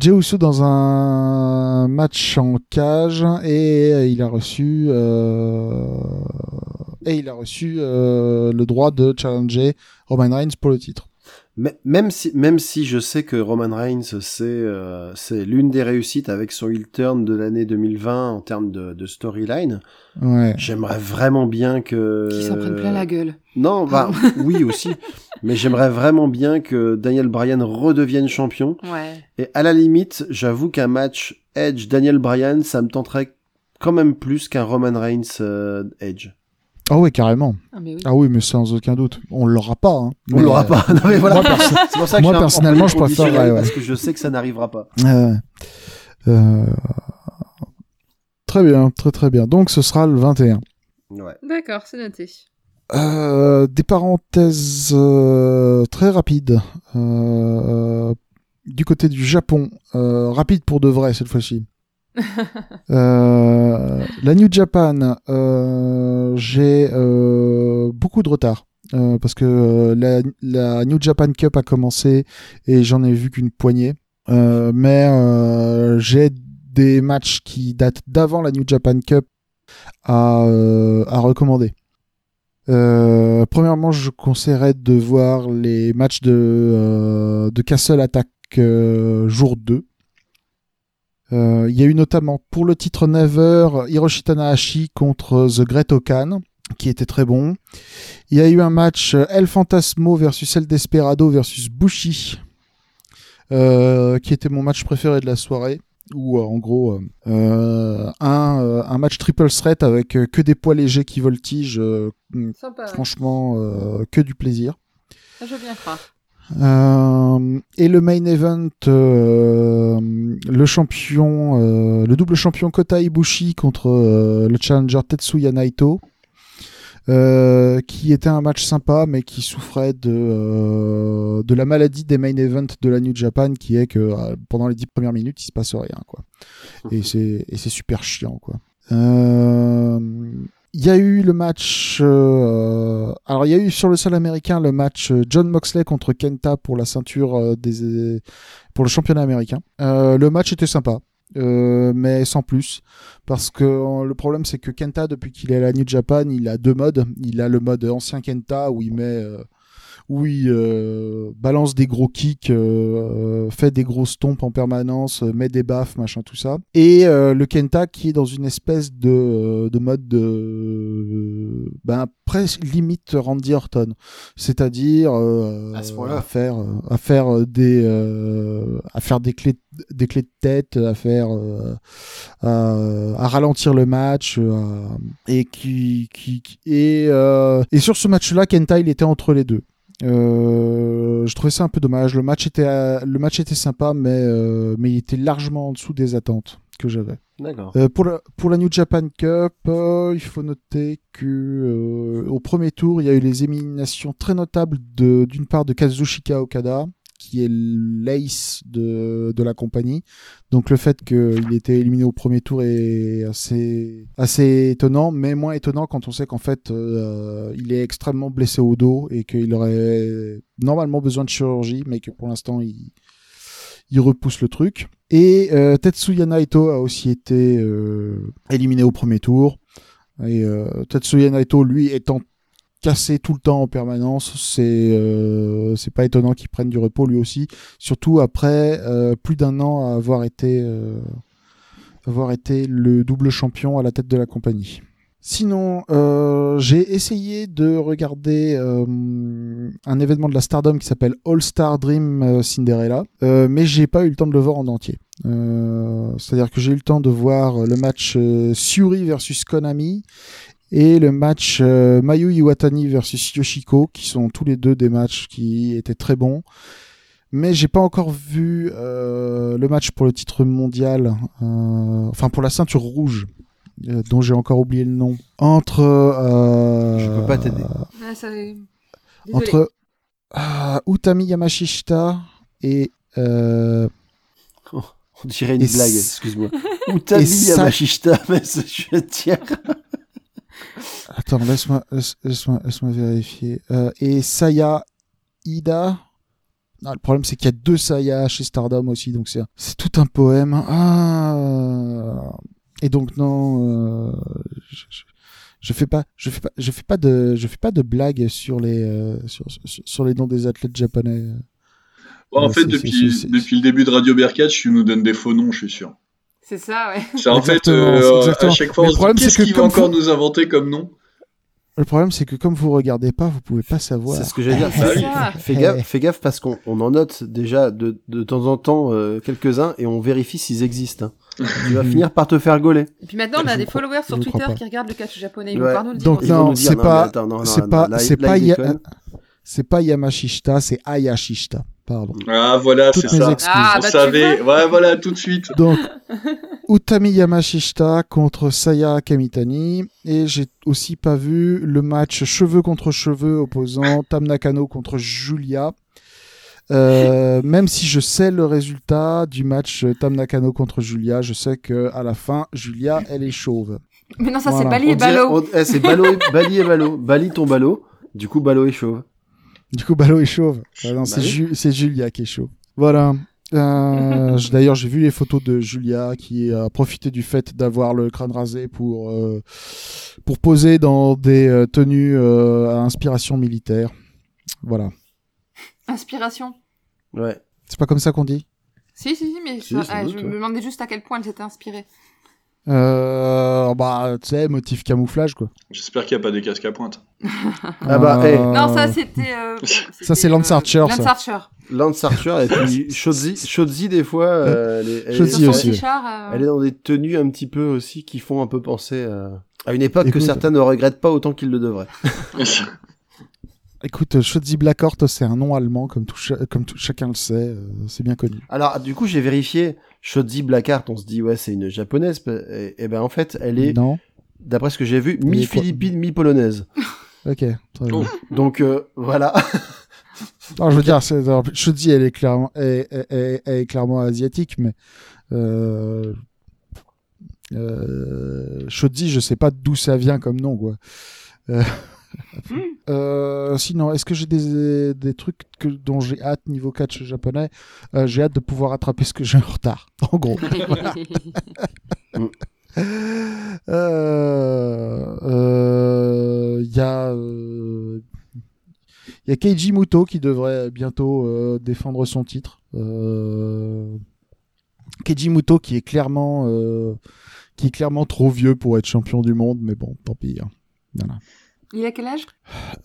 A: Jey Uso dans un match en cage et il a reçu euh, et il a reçu euh, le droit de challenger Roman Reigns pour le titre.
D: Mais- même si même si je sais que Roman Reigns c'est euh, c'est l'une des réussites avec son heel turn de l'année 2020 en termes de, de storyline,
A: Ouais.
D: j'aimerais vraiment bien que
B: Qui s'en prenne plein la gueule.
D: Non, bah (laughs) oui aussi, mais j'aimerais vraiment bien que Daniel Bryan redevienne champion.
B: Ouais.
D: Et à la limite, j'avoue qu'un match Edge Daniel Bryan, ça me tenterait quand même plus qu'un Roman Reigns euh, Edge.
A: Ah oui, carrément.
B: Ah, mais oui.
A: Ah oui, mais sans aucun doute. On l'aura pas. Hein.
D: On l'aura
A: euh,
D: pas. (laughs) Non, mais voilà.
A: moi, perso- (laughs)
D: C'est pour ça que
A: moi,
D: je suis un-
A: personnellement,
D: en
A: je préférerais, ouais.
D: parce que je sais que ça n'arrivera pas.
A: Euh, euh, Très bien, très très bien. Donc ce sera le 21.
D: Ouais.
B: D'accord, c'est noté.
A: Euh, des parenthèses euh, très rapides. Euh, du côté du Japon, euh, rapide pour de vrai cette fois-ci. Euh, la New Japan, euh, j'ai euh, beaucoup de retard. parce que la, New Japan Cup a commencé et j'en ai vu qu'une poignée. Mais j'ai des matchs qui datent d'avant la New Japan Cup à, recommander. Premièrement, je conseillerais de voir les matchs de, de Castle Attack jour 2. Euh, Il y a eu notamment pour le titre Never Hiroshi Tanahashi contre The Great Okan qui était très bon. Il y a eu un match euh, El Fantasmo versus El Desperado versus Bushi euh, qui était mon match préféré de la soirée où euh, en gros euh, euh, un, euh, un match triple threat avec euh, que des poids légers qui voltigent euh,
B: Sympa.
A: franchement euh, que du plaisir
B: Ça, je veux bien croire.
A: Euh, et le main event, euh, le champion, euh, le double champion Kota Ibushi contre le challenger Tetsuya Naito, qui était un match sympa, mais qui souffrait de de la maladie des main events de la New Japan, qui est que pendant les dix premières minutes, il se passe rien, quoi. Et c'est super chiant, quoi. Il y a eu le match. euh, alors, il y a eu sur le sol américain le match euh, John Moxley contre Kenta pour la ceinture euh, des pour le championnat américain. Le match était sympa, euh, mais sans plus, parce que le problème c'est que Kenta depuis qu'il est à la New Japan, il a deux modes. Il a le mode ancien Kenta où il met où il euh, balance des gros kicks, euh, fait des gros stompes en permanence, euh, met des baffes, machin, tout ça. Et euh, le Kenta qui est dans une espèce de, de mode de... Ben, presque limite Randy Orton. C'est-à-dire euh,
D: À ce point-là.
A: à faire, à faire des, euh, à faire des clés, des clés de tête, à faire, euh, à, à ralentir le match, et qui, qui, qui- et, euh, et sur ce match-là, Kenta, il était entre les deux. Euh, je trouvais ça un peu dommage. Le match était, euh, le match était sympa, mais, euh, mais il était largement en dessous des attentes que j'avais.
D: D'accord.
A: Euh, pour, la, pour la New Japan Cup, euh, il faut noter que euh, au premier tour, il y a eu les éliminations très notables de d'une part de Kazuchika Okada, qui est l'ace de, de la compagnie. Donc le fait qu'il ait été éliminé au premier tour est assez, assez étonnant, mais moins étonnant quand on sait qu'en fait euh, il est extrêmement blessé au dos et qu'il aurait normalement besoin de chirurgie, mais que pour l'instant il, repousse le truc. Et euh, Tetsuya Naito a aussi été euh, éliminé au premier tour. Et Tetsuya Naito, lui, étant cassé tout le temps en permanence, c'est euh, c'est pas étonnant qu'il prenne du repos lui aussi, surtout après euh, plus d'un an à avoir été euh, avoir été le double champion à la tête de la compagnie. Sinon, j'ai essayé de regarder un événement de la Stardom qui s'appelle All Star Dream Cinderella, mais j'ai pas eu le temps de le voir en entier. C'est-à-dire que j'ai eu le temps de voir le match Suri versus Konami et le match euh, Mayu Iwatani versus Yoshiko, qui sont tous les deux des matchs qui étaient très bons. Mais j'ai pas encore vu euh, le match pour le titre mondial, euh, enfin pour la ceinture rouge, euh, dont j'ai encore oublié le nom, entre. Euh,
D: Je peux pas t'aider.
B: Ça- Désolé.
A: Entre euh, Utami Yamashita et. euh, (laughs)
D: On dirait une
A: Et
D: blague, excuse-moi. Utami Yamashita, (laughs) mais c'est- je dire.
A: Attends, laisse-moi laisse, laisse-moi laisse-moi vérifier. Euh, et Saya Ida? Non, le problème, c'est qu'il y a deux Saya chez Stardom aussi, donc c'est c'est tout un poème. Ah. Et donc non, euh, je, je, je fais pas, je fais pas, je fais pas de, je fais pas de blagues sur les euh, sur, sur, sur les noms des athlètes japonais.
C: Bon, en
A: Ouais,
C: fait, depuis, depuis le début de Radio Berkatch, tu nous donnes des faux noms, je suis sûr.
B: C'est ça, ouais.
C: C'est en fait, euh, à chaque fois,
A: Mais
C: on
A: le
C: se
A: problème,
C: dit,
A: c'est
C: qu'est-ce
A: que
C: qu'il va encore
A: vous-
C: nous inventer comme nom?
A: Le problème, c'est que comme vous regardez pas, vous pouvez pas savoir.
D: C'est ce que j'allais dire.
C: Bah oui.
B: ça. (laughs)
D: Fais gaffe, fais gaffe parce qu'on on en note déjà de, de temps en temps euh, quelques-uns et on vérifie s'ils existent. hein. tu vas (laughs) finir par te faire gauler.
B: Et puis maintenant, on a des
A: crois-
B: followers sur Twitter qui regardent le catch japonais. Ils
D: Ouais.
B: vont pas nous le dire.
A: Donc non, c'est pas- c'est pas, c'est pas, c'est pas Yamashita, c'est Ayashishita. Pardon.
C: Ah, voilà,
A: Toutes
C: c'est
A: mes
C: ça.
A: excuses.
B: Ah,
C: on
B: bah, tu
C: savait.
B: vois.
C: Ouais, voilà, tout de suite.
A: Donc, (laughs) Utami Yamashita contre Saya Kamitani. Et j'ai aussi pas vu le match cheveux contre cheveux opposant (laughs) Tam Nakano contre Julia. Euh, même si je sais le résultat du match Tam Nakano contre Julia, je sais que à la fin, Julia, elle est chauve.
B: Mais non, ça,
A: Voilà.
B: c'est Bali
D: On
B: et Balo.
D: on- eh, c'est Bali et Balo. Bali ton Balo. Du coup, Balo est chauve.
A: Du coup, Balo est chauve. Ah non,
D: Bah
A: c'est
D: oui.
A: Ju- c'est Julia qui est chauve. Voilà. Euh, (laughs) D'ailleurs, j'ai vu les photos de Julia qui a profité du fait d'avoir le crâne rasé pour euh, pour poser dans des euh, tenues euh, à inspiration militaire. Voilà.
B: Inspiration.
D: Ouais.
A: C'est pas comme ça qu'on dit?
B: Si, si, si, mais
D: Si,
B: ça-
D: sans
B: ah,
D: doute,
B: je
D: ouais.
B: me demandais juste à quel point elle s'était inspirée.
A: Euh, Bah, tu sais, motif camouflage quoi.
C: J'espère qu'il n'y a pas des casques à pointe.
D: Ah bah,
A: Euh,
D: hey.
B: Non, ça, c'était... euh, (laughs)
A: Ça, c'est Lance
B: euh,
A: Archer, ça.
B: Lance Archer.
D: Lance Archer et puis (laughs) Shozi, Shozi des fois, euh, elle, est, elle,
A: aussi.
D: elle est dans des tenues un petit peu aussi qui font un peu penser à, à une époque que certains ne regrettent pas autant qu'ils le devraient. (laughs)
A: Écoute, Schotzi Blackhort, c'est un nom allemand comme tout, comme tout chacun le sait, euh, c'est bien connu.
D: Alors, du coup, j'ai vérifié Shozi Blackheart, on se dit, ouais, c'est une japonaise, et, et ben en fait, elle est,
A: Non
D: d'après ce que j'ai vu, mi-philippine, mi-polonaise. (laughs)
A: Ok. très bien.
C: Oh.
D: Donc, euh, voilà. (laughs)
A: Non, je veux dire, dis, elle est clairement, elle, elle- elle- elle est clairement asiatique, mais euh, euh, Shodzi, je sais pas d'où ça vient comme nom, quoi. Euh, euh, sinon, est-ce que j'ai des, des trucs que, dont j'ai hâte niveau catch japonais? Euh, J'ai hâte de pouvoir attraper ce que j'ai en retard, (laughs) en gros. (laughs) Euh, euh, Il y a il y a Keiji Muto qui devrait bientôt défendre son titre. Keiji Muto qui est clairement qui est clairement trop vieux pour être champion du monde, mais bon, tant pis. hein. Voilà.
B: Il a quel âge?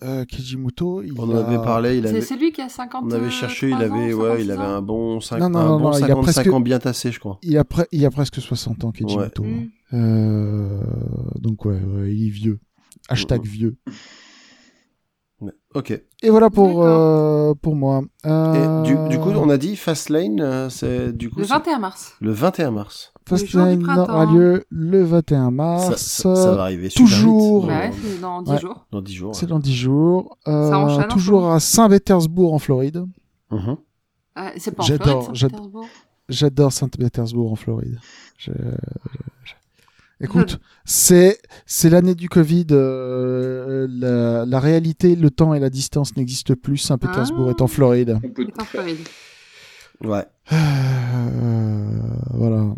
A: Euh, Keiji Muto, il
D: On en
A: a-
D: avait parlé, il
B: C'est
D: avait,
B: c'est lui qui a 50
D: on avait cherché, il avait, ouais, il avait un bon, cinq-
A: Non, non,
D: un
A: non,
D: bon
A: non, il a
D: 55
A: presque-
D: ans bien tassé, je crois.
A: Il a, pre- il a presque 60 ans, Keiji
D: Ouais.
A: Muto.
B: Mm.
A: Euh, donc ouais, ouais, il est vieux. Hashtag vieux.
D: Ouais. Ok.
A: Et voilà pour euh, pour moi.
D: Et
A: Euh,
D: du, du coup, on a dit Fastlane, euh, c'est du coup
B: Le
D: c'est
B: 21 mars.
D: le 21 mars.
A: Fastlane aura lieu le 21
D: Ça,
A: mars.
D: ça, ça va arriver super
A: toujours-
D: vite,
B: Ouais,
D: dans,
B: c'est dans 10
A: Ouais.
B: jours.
D: dans 10 jours.
A: C'est dans 10 jours. Euh,
B: Ça ce
A: toujours à Saint-Pétersbourg en Floride.
D: Mhm.
B: Ah, c'est pas en
A: J'adore,
B: Floride,
A: j'adore.
B: Saint-Pétersbourg?
A: J'adore Saint-Pétersbourg en Floride. Je- je- Écoute, (laughs) c'est c'est l'année du Covid. euh, la, la réalité, le temps et la distance n'existent plus. Saint-Pétersbourg
B: Ah.
A: est en Floride.
C: On peut...
B: C'est en Floride.
D: Ouais.
A: Euh, voilà.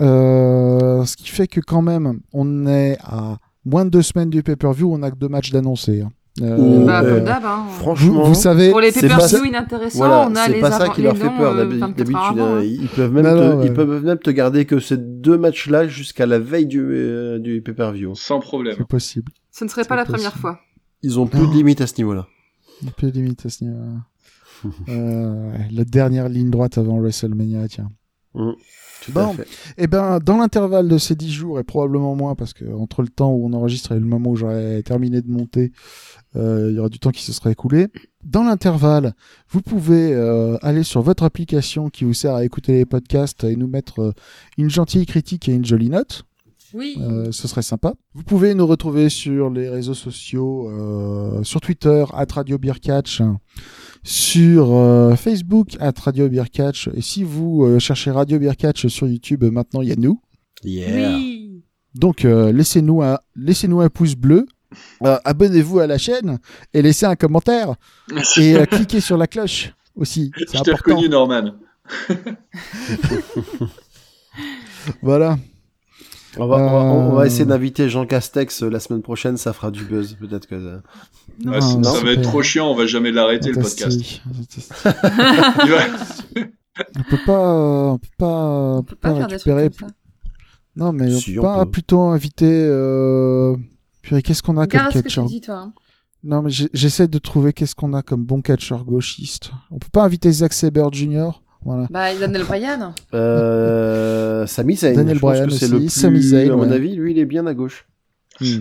A: Euh, ce qui fait que quand même, on est à moins de deux semaines du pay-per-view. On a que deux matchs d'annoncés. hein. Euh,
B: bah,
D: euh,
B: comme d'hab, hein.
A: vous,
D: Franchement,
A: vous savez,
B: Pour les
D: c'est pas
B: pay-per-view
D: ça-
B: inintéressants,
D: voilà,
B: on a
D: c'est
B: les
D: pas ça qui leur fait peur.
B: euh,
D: D'habi-
B: 24
D: D'habitude, euh,
B: hein.
D: ils peuvent même
A: Non,
D: te,
A: non, ouais.
D: ils peuvent même te garder que ces deux matchs-là jusqu'à la veille du, euh, du pay-per-view.
C: Sans problème.
A: c'est possible.
B: Ce ne serait pas la
A: possible.
B: première fois.
D: Ils ont plus
A: Non.
D: de limites à ce niveau-là.
A: Peu de limite à ce niveau-là. Euh, la dernière ligne droite avant WrestleMania, tiens.
D: Tout
A: Bon.
D: fait.
A: Eh ben, dans l'intervalle de ces 10 jours, et probablement moins, parce que entre le temps où on enregistre et le moment où j'aurai terminé de monter, euh, il y aura du temps qui se sera écoulé. Dans l'intervalle, vous pouvez euh, aller sur votre application qui vous sert à écouter les podcasts et nous mettre euh, une gentille critique et une jolie note.
B: Oui.
A: Euh, ce serait sympa. Vous pouvez nous retrouver sur les réseaux sociaux, euh, sur Twitter, at Radio Beer Catch, sur euh, Facebook, at Radio Beer Catch. Et si vous euh, cherchez Radio Beer Catch sur YouTube, euh, maintenant il y a nous.
D: Yeah.
B: Oui.
A: Donc euh, laissez-nous un, laissez-nous un pouce bleu. Euh, abonnez-vous à la chaîne et laissez un commentaire (laughs) et euh, cliquez sur la cloche aussi. C'est
C: Je t'ai reconnu, Norman. (laughs) (laughs)
A: Voilà.
D: On va, on va- on va
A: Euh.
D: essayer d'inviter Jean Castex euh, la semaine prochaine, ça fera du buzz. Peut-être que. euh,
B: Non,
C: Ah, ça,
A: non,
C: ça va être trop chiant, on va jamais l'arrêter le podcast. (laughs)
A: On peut pas, on peut pas, on peut
B: peut
A: récupérer. Non, mais on peut
D: on
A: pas
D: peut.
A: plutôt inviter. Euh... Qu'est-ce qu'on a comme
B: Regarde ce que tu
A: catcheur
B: dis, toi. hein.
A: Non, mais j'essaie de trouver qu'est-ce qu'on a comme bon catcheur gauchiste. On peut pas inviter Zack Saber Jr. Voilà.
B: Bah, Daniel Bryan.
D: Euh, (laughs) Sami Zayn.
A: Daniel Bryan
D: c'est
A: aussi,
D: le plus,
A: Sami Zayn,
D: à mon
A: ouais.
D: avis, lui, il est bien à gauche.
A: Hmm.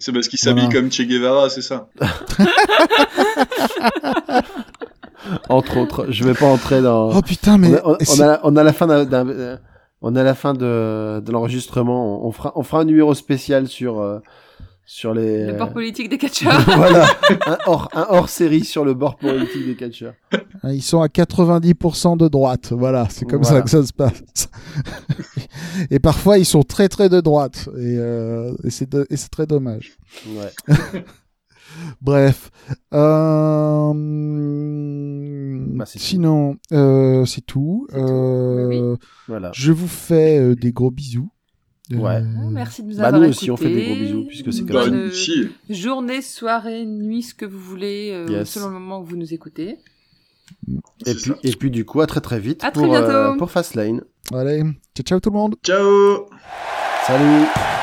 C: C'est parce qu'il s'habille
A: Voilà.
C: comme Che Guevara, c'est ça (laughs)
D: Entre autres, je vais pas entrer dans.
A: Oh putain, mais
D: on, a, on,
A: c'est-
D: on a, on a la fin d'un, d'un- on a la fin de, de l'enregistrement. On fera, on fera un numéro spécial sur euh, sur les.
B: Le bord politique des (laughs) catcheurs.
D: voilà, un hors, un hors série sur le bord politique des catcheurs.
A: ils sont à 90% de droite. Voilà, c'est comme
D: Voilà.
A: ça que ça se passe. (laughs) et parfois, ils sont très très de droite. Et, euh, et c'est très dommage.
D: Ouais. (laughs)
A: Bref. Euh...
D: Bah, c'est tout.
A: Sinon, euh, c'est tout. Euh,
D: Voilà.
A: Je vous fais euh, des gros bisous.
D: Ouais.
A: Euh,
B: Oh, merci de nous
D: Bah,
B: avoir
D: nous aussi, on
B: écoutés.
D: fait des gros bisous, puisque c'est comme.
B: Bonne journée, soirée, nuit, ce que vous voulez, euh,
D: Yes.
B: selon le moment où vous nous écoutez.
D: Et puis,
C: ça.
D: et puis du coup, à très très vite
B: À très
D: pour, euh,
B: bientôt.
D: pour Fastlane.
A: Allez, ciao ciao tout le monde.
C: Ciao
D: Salut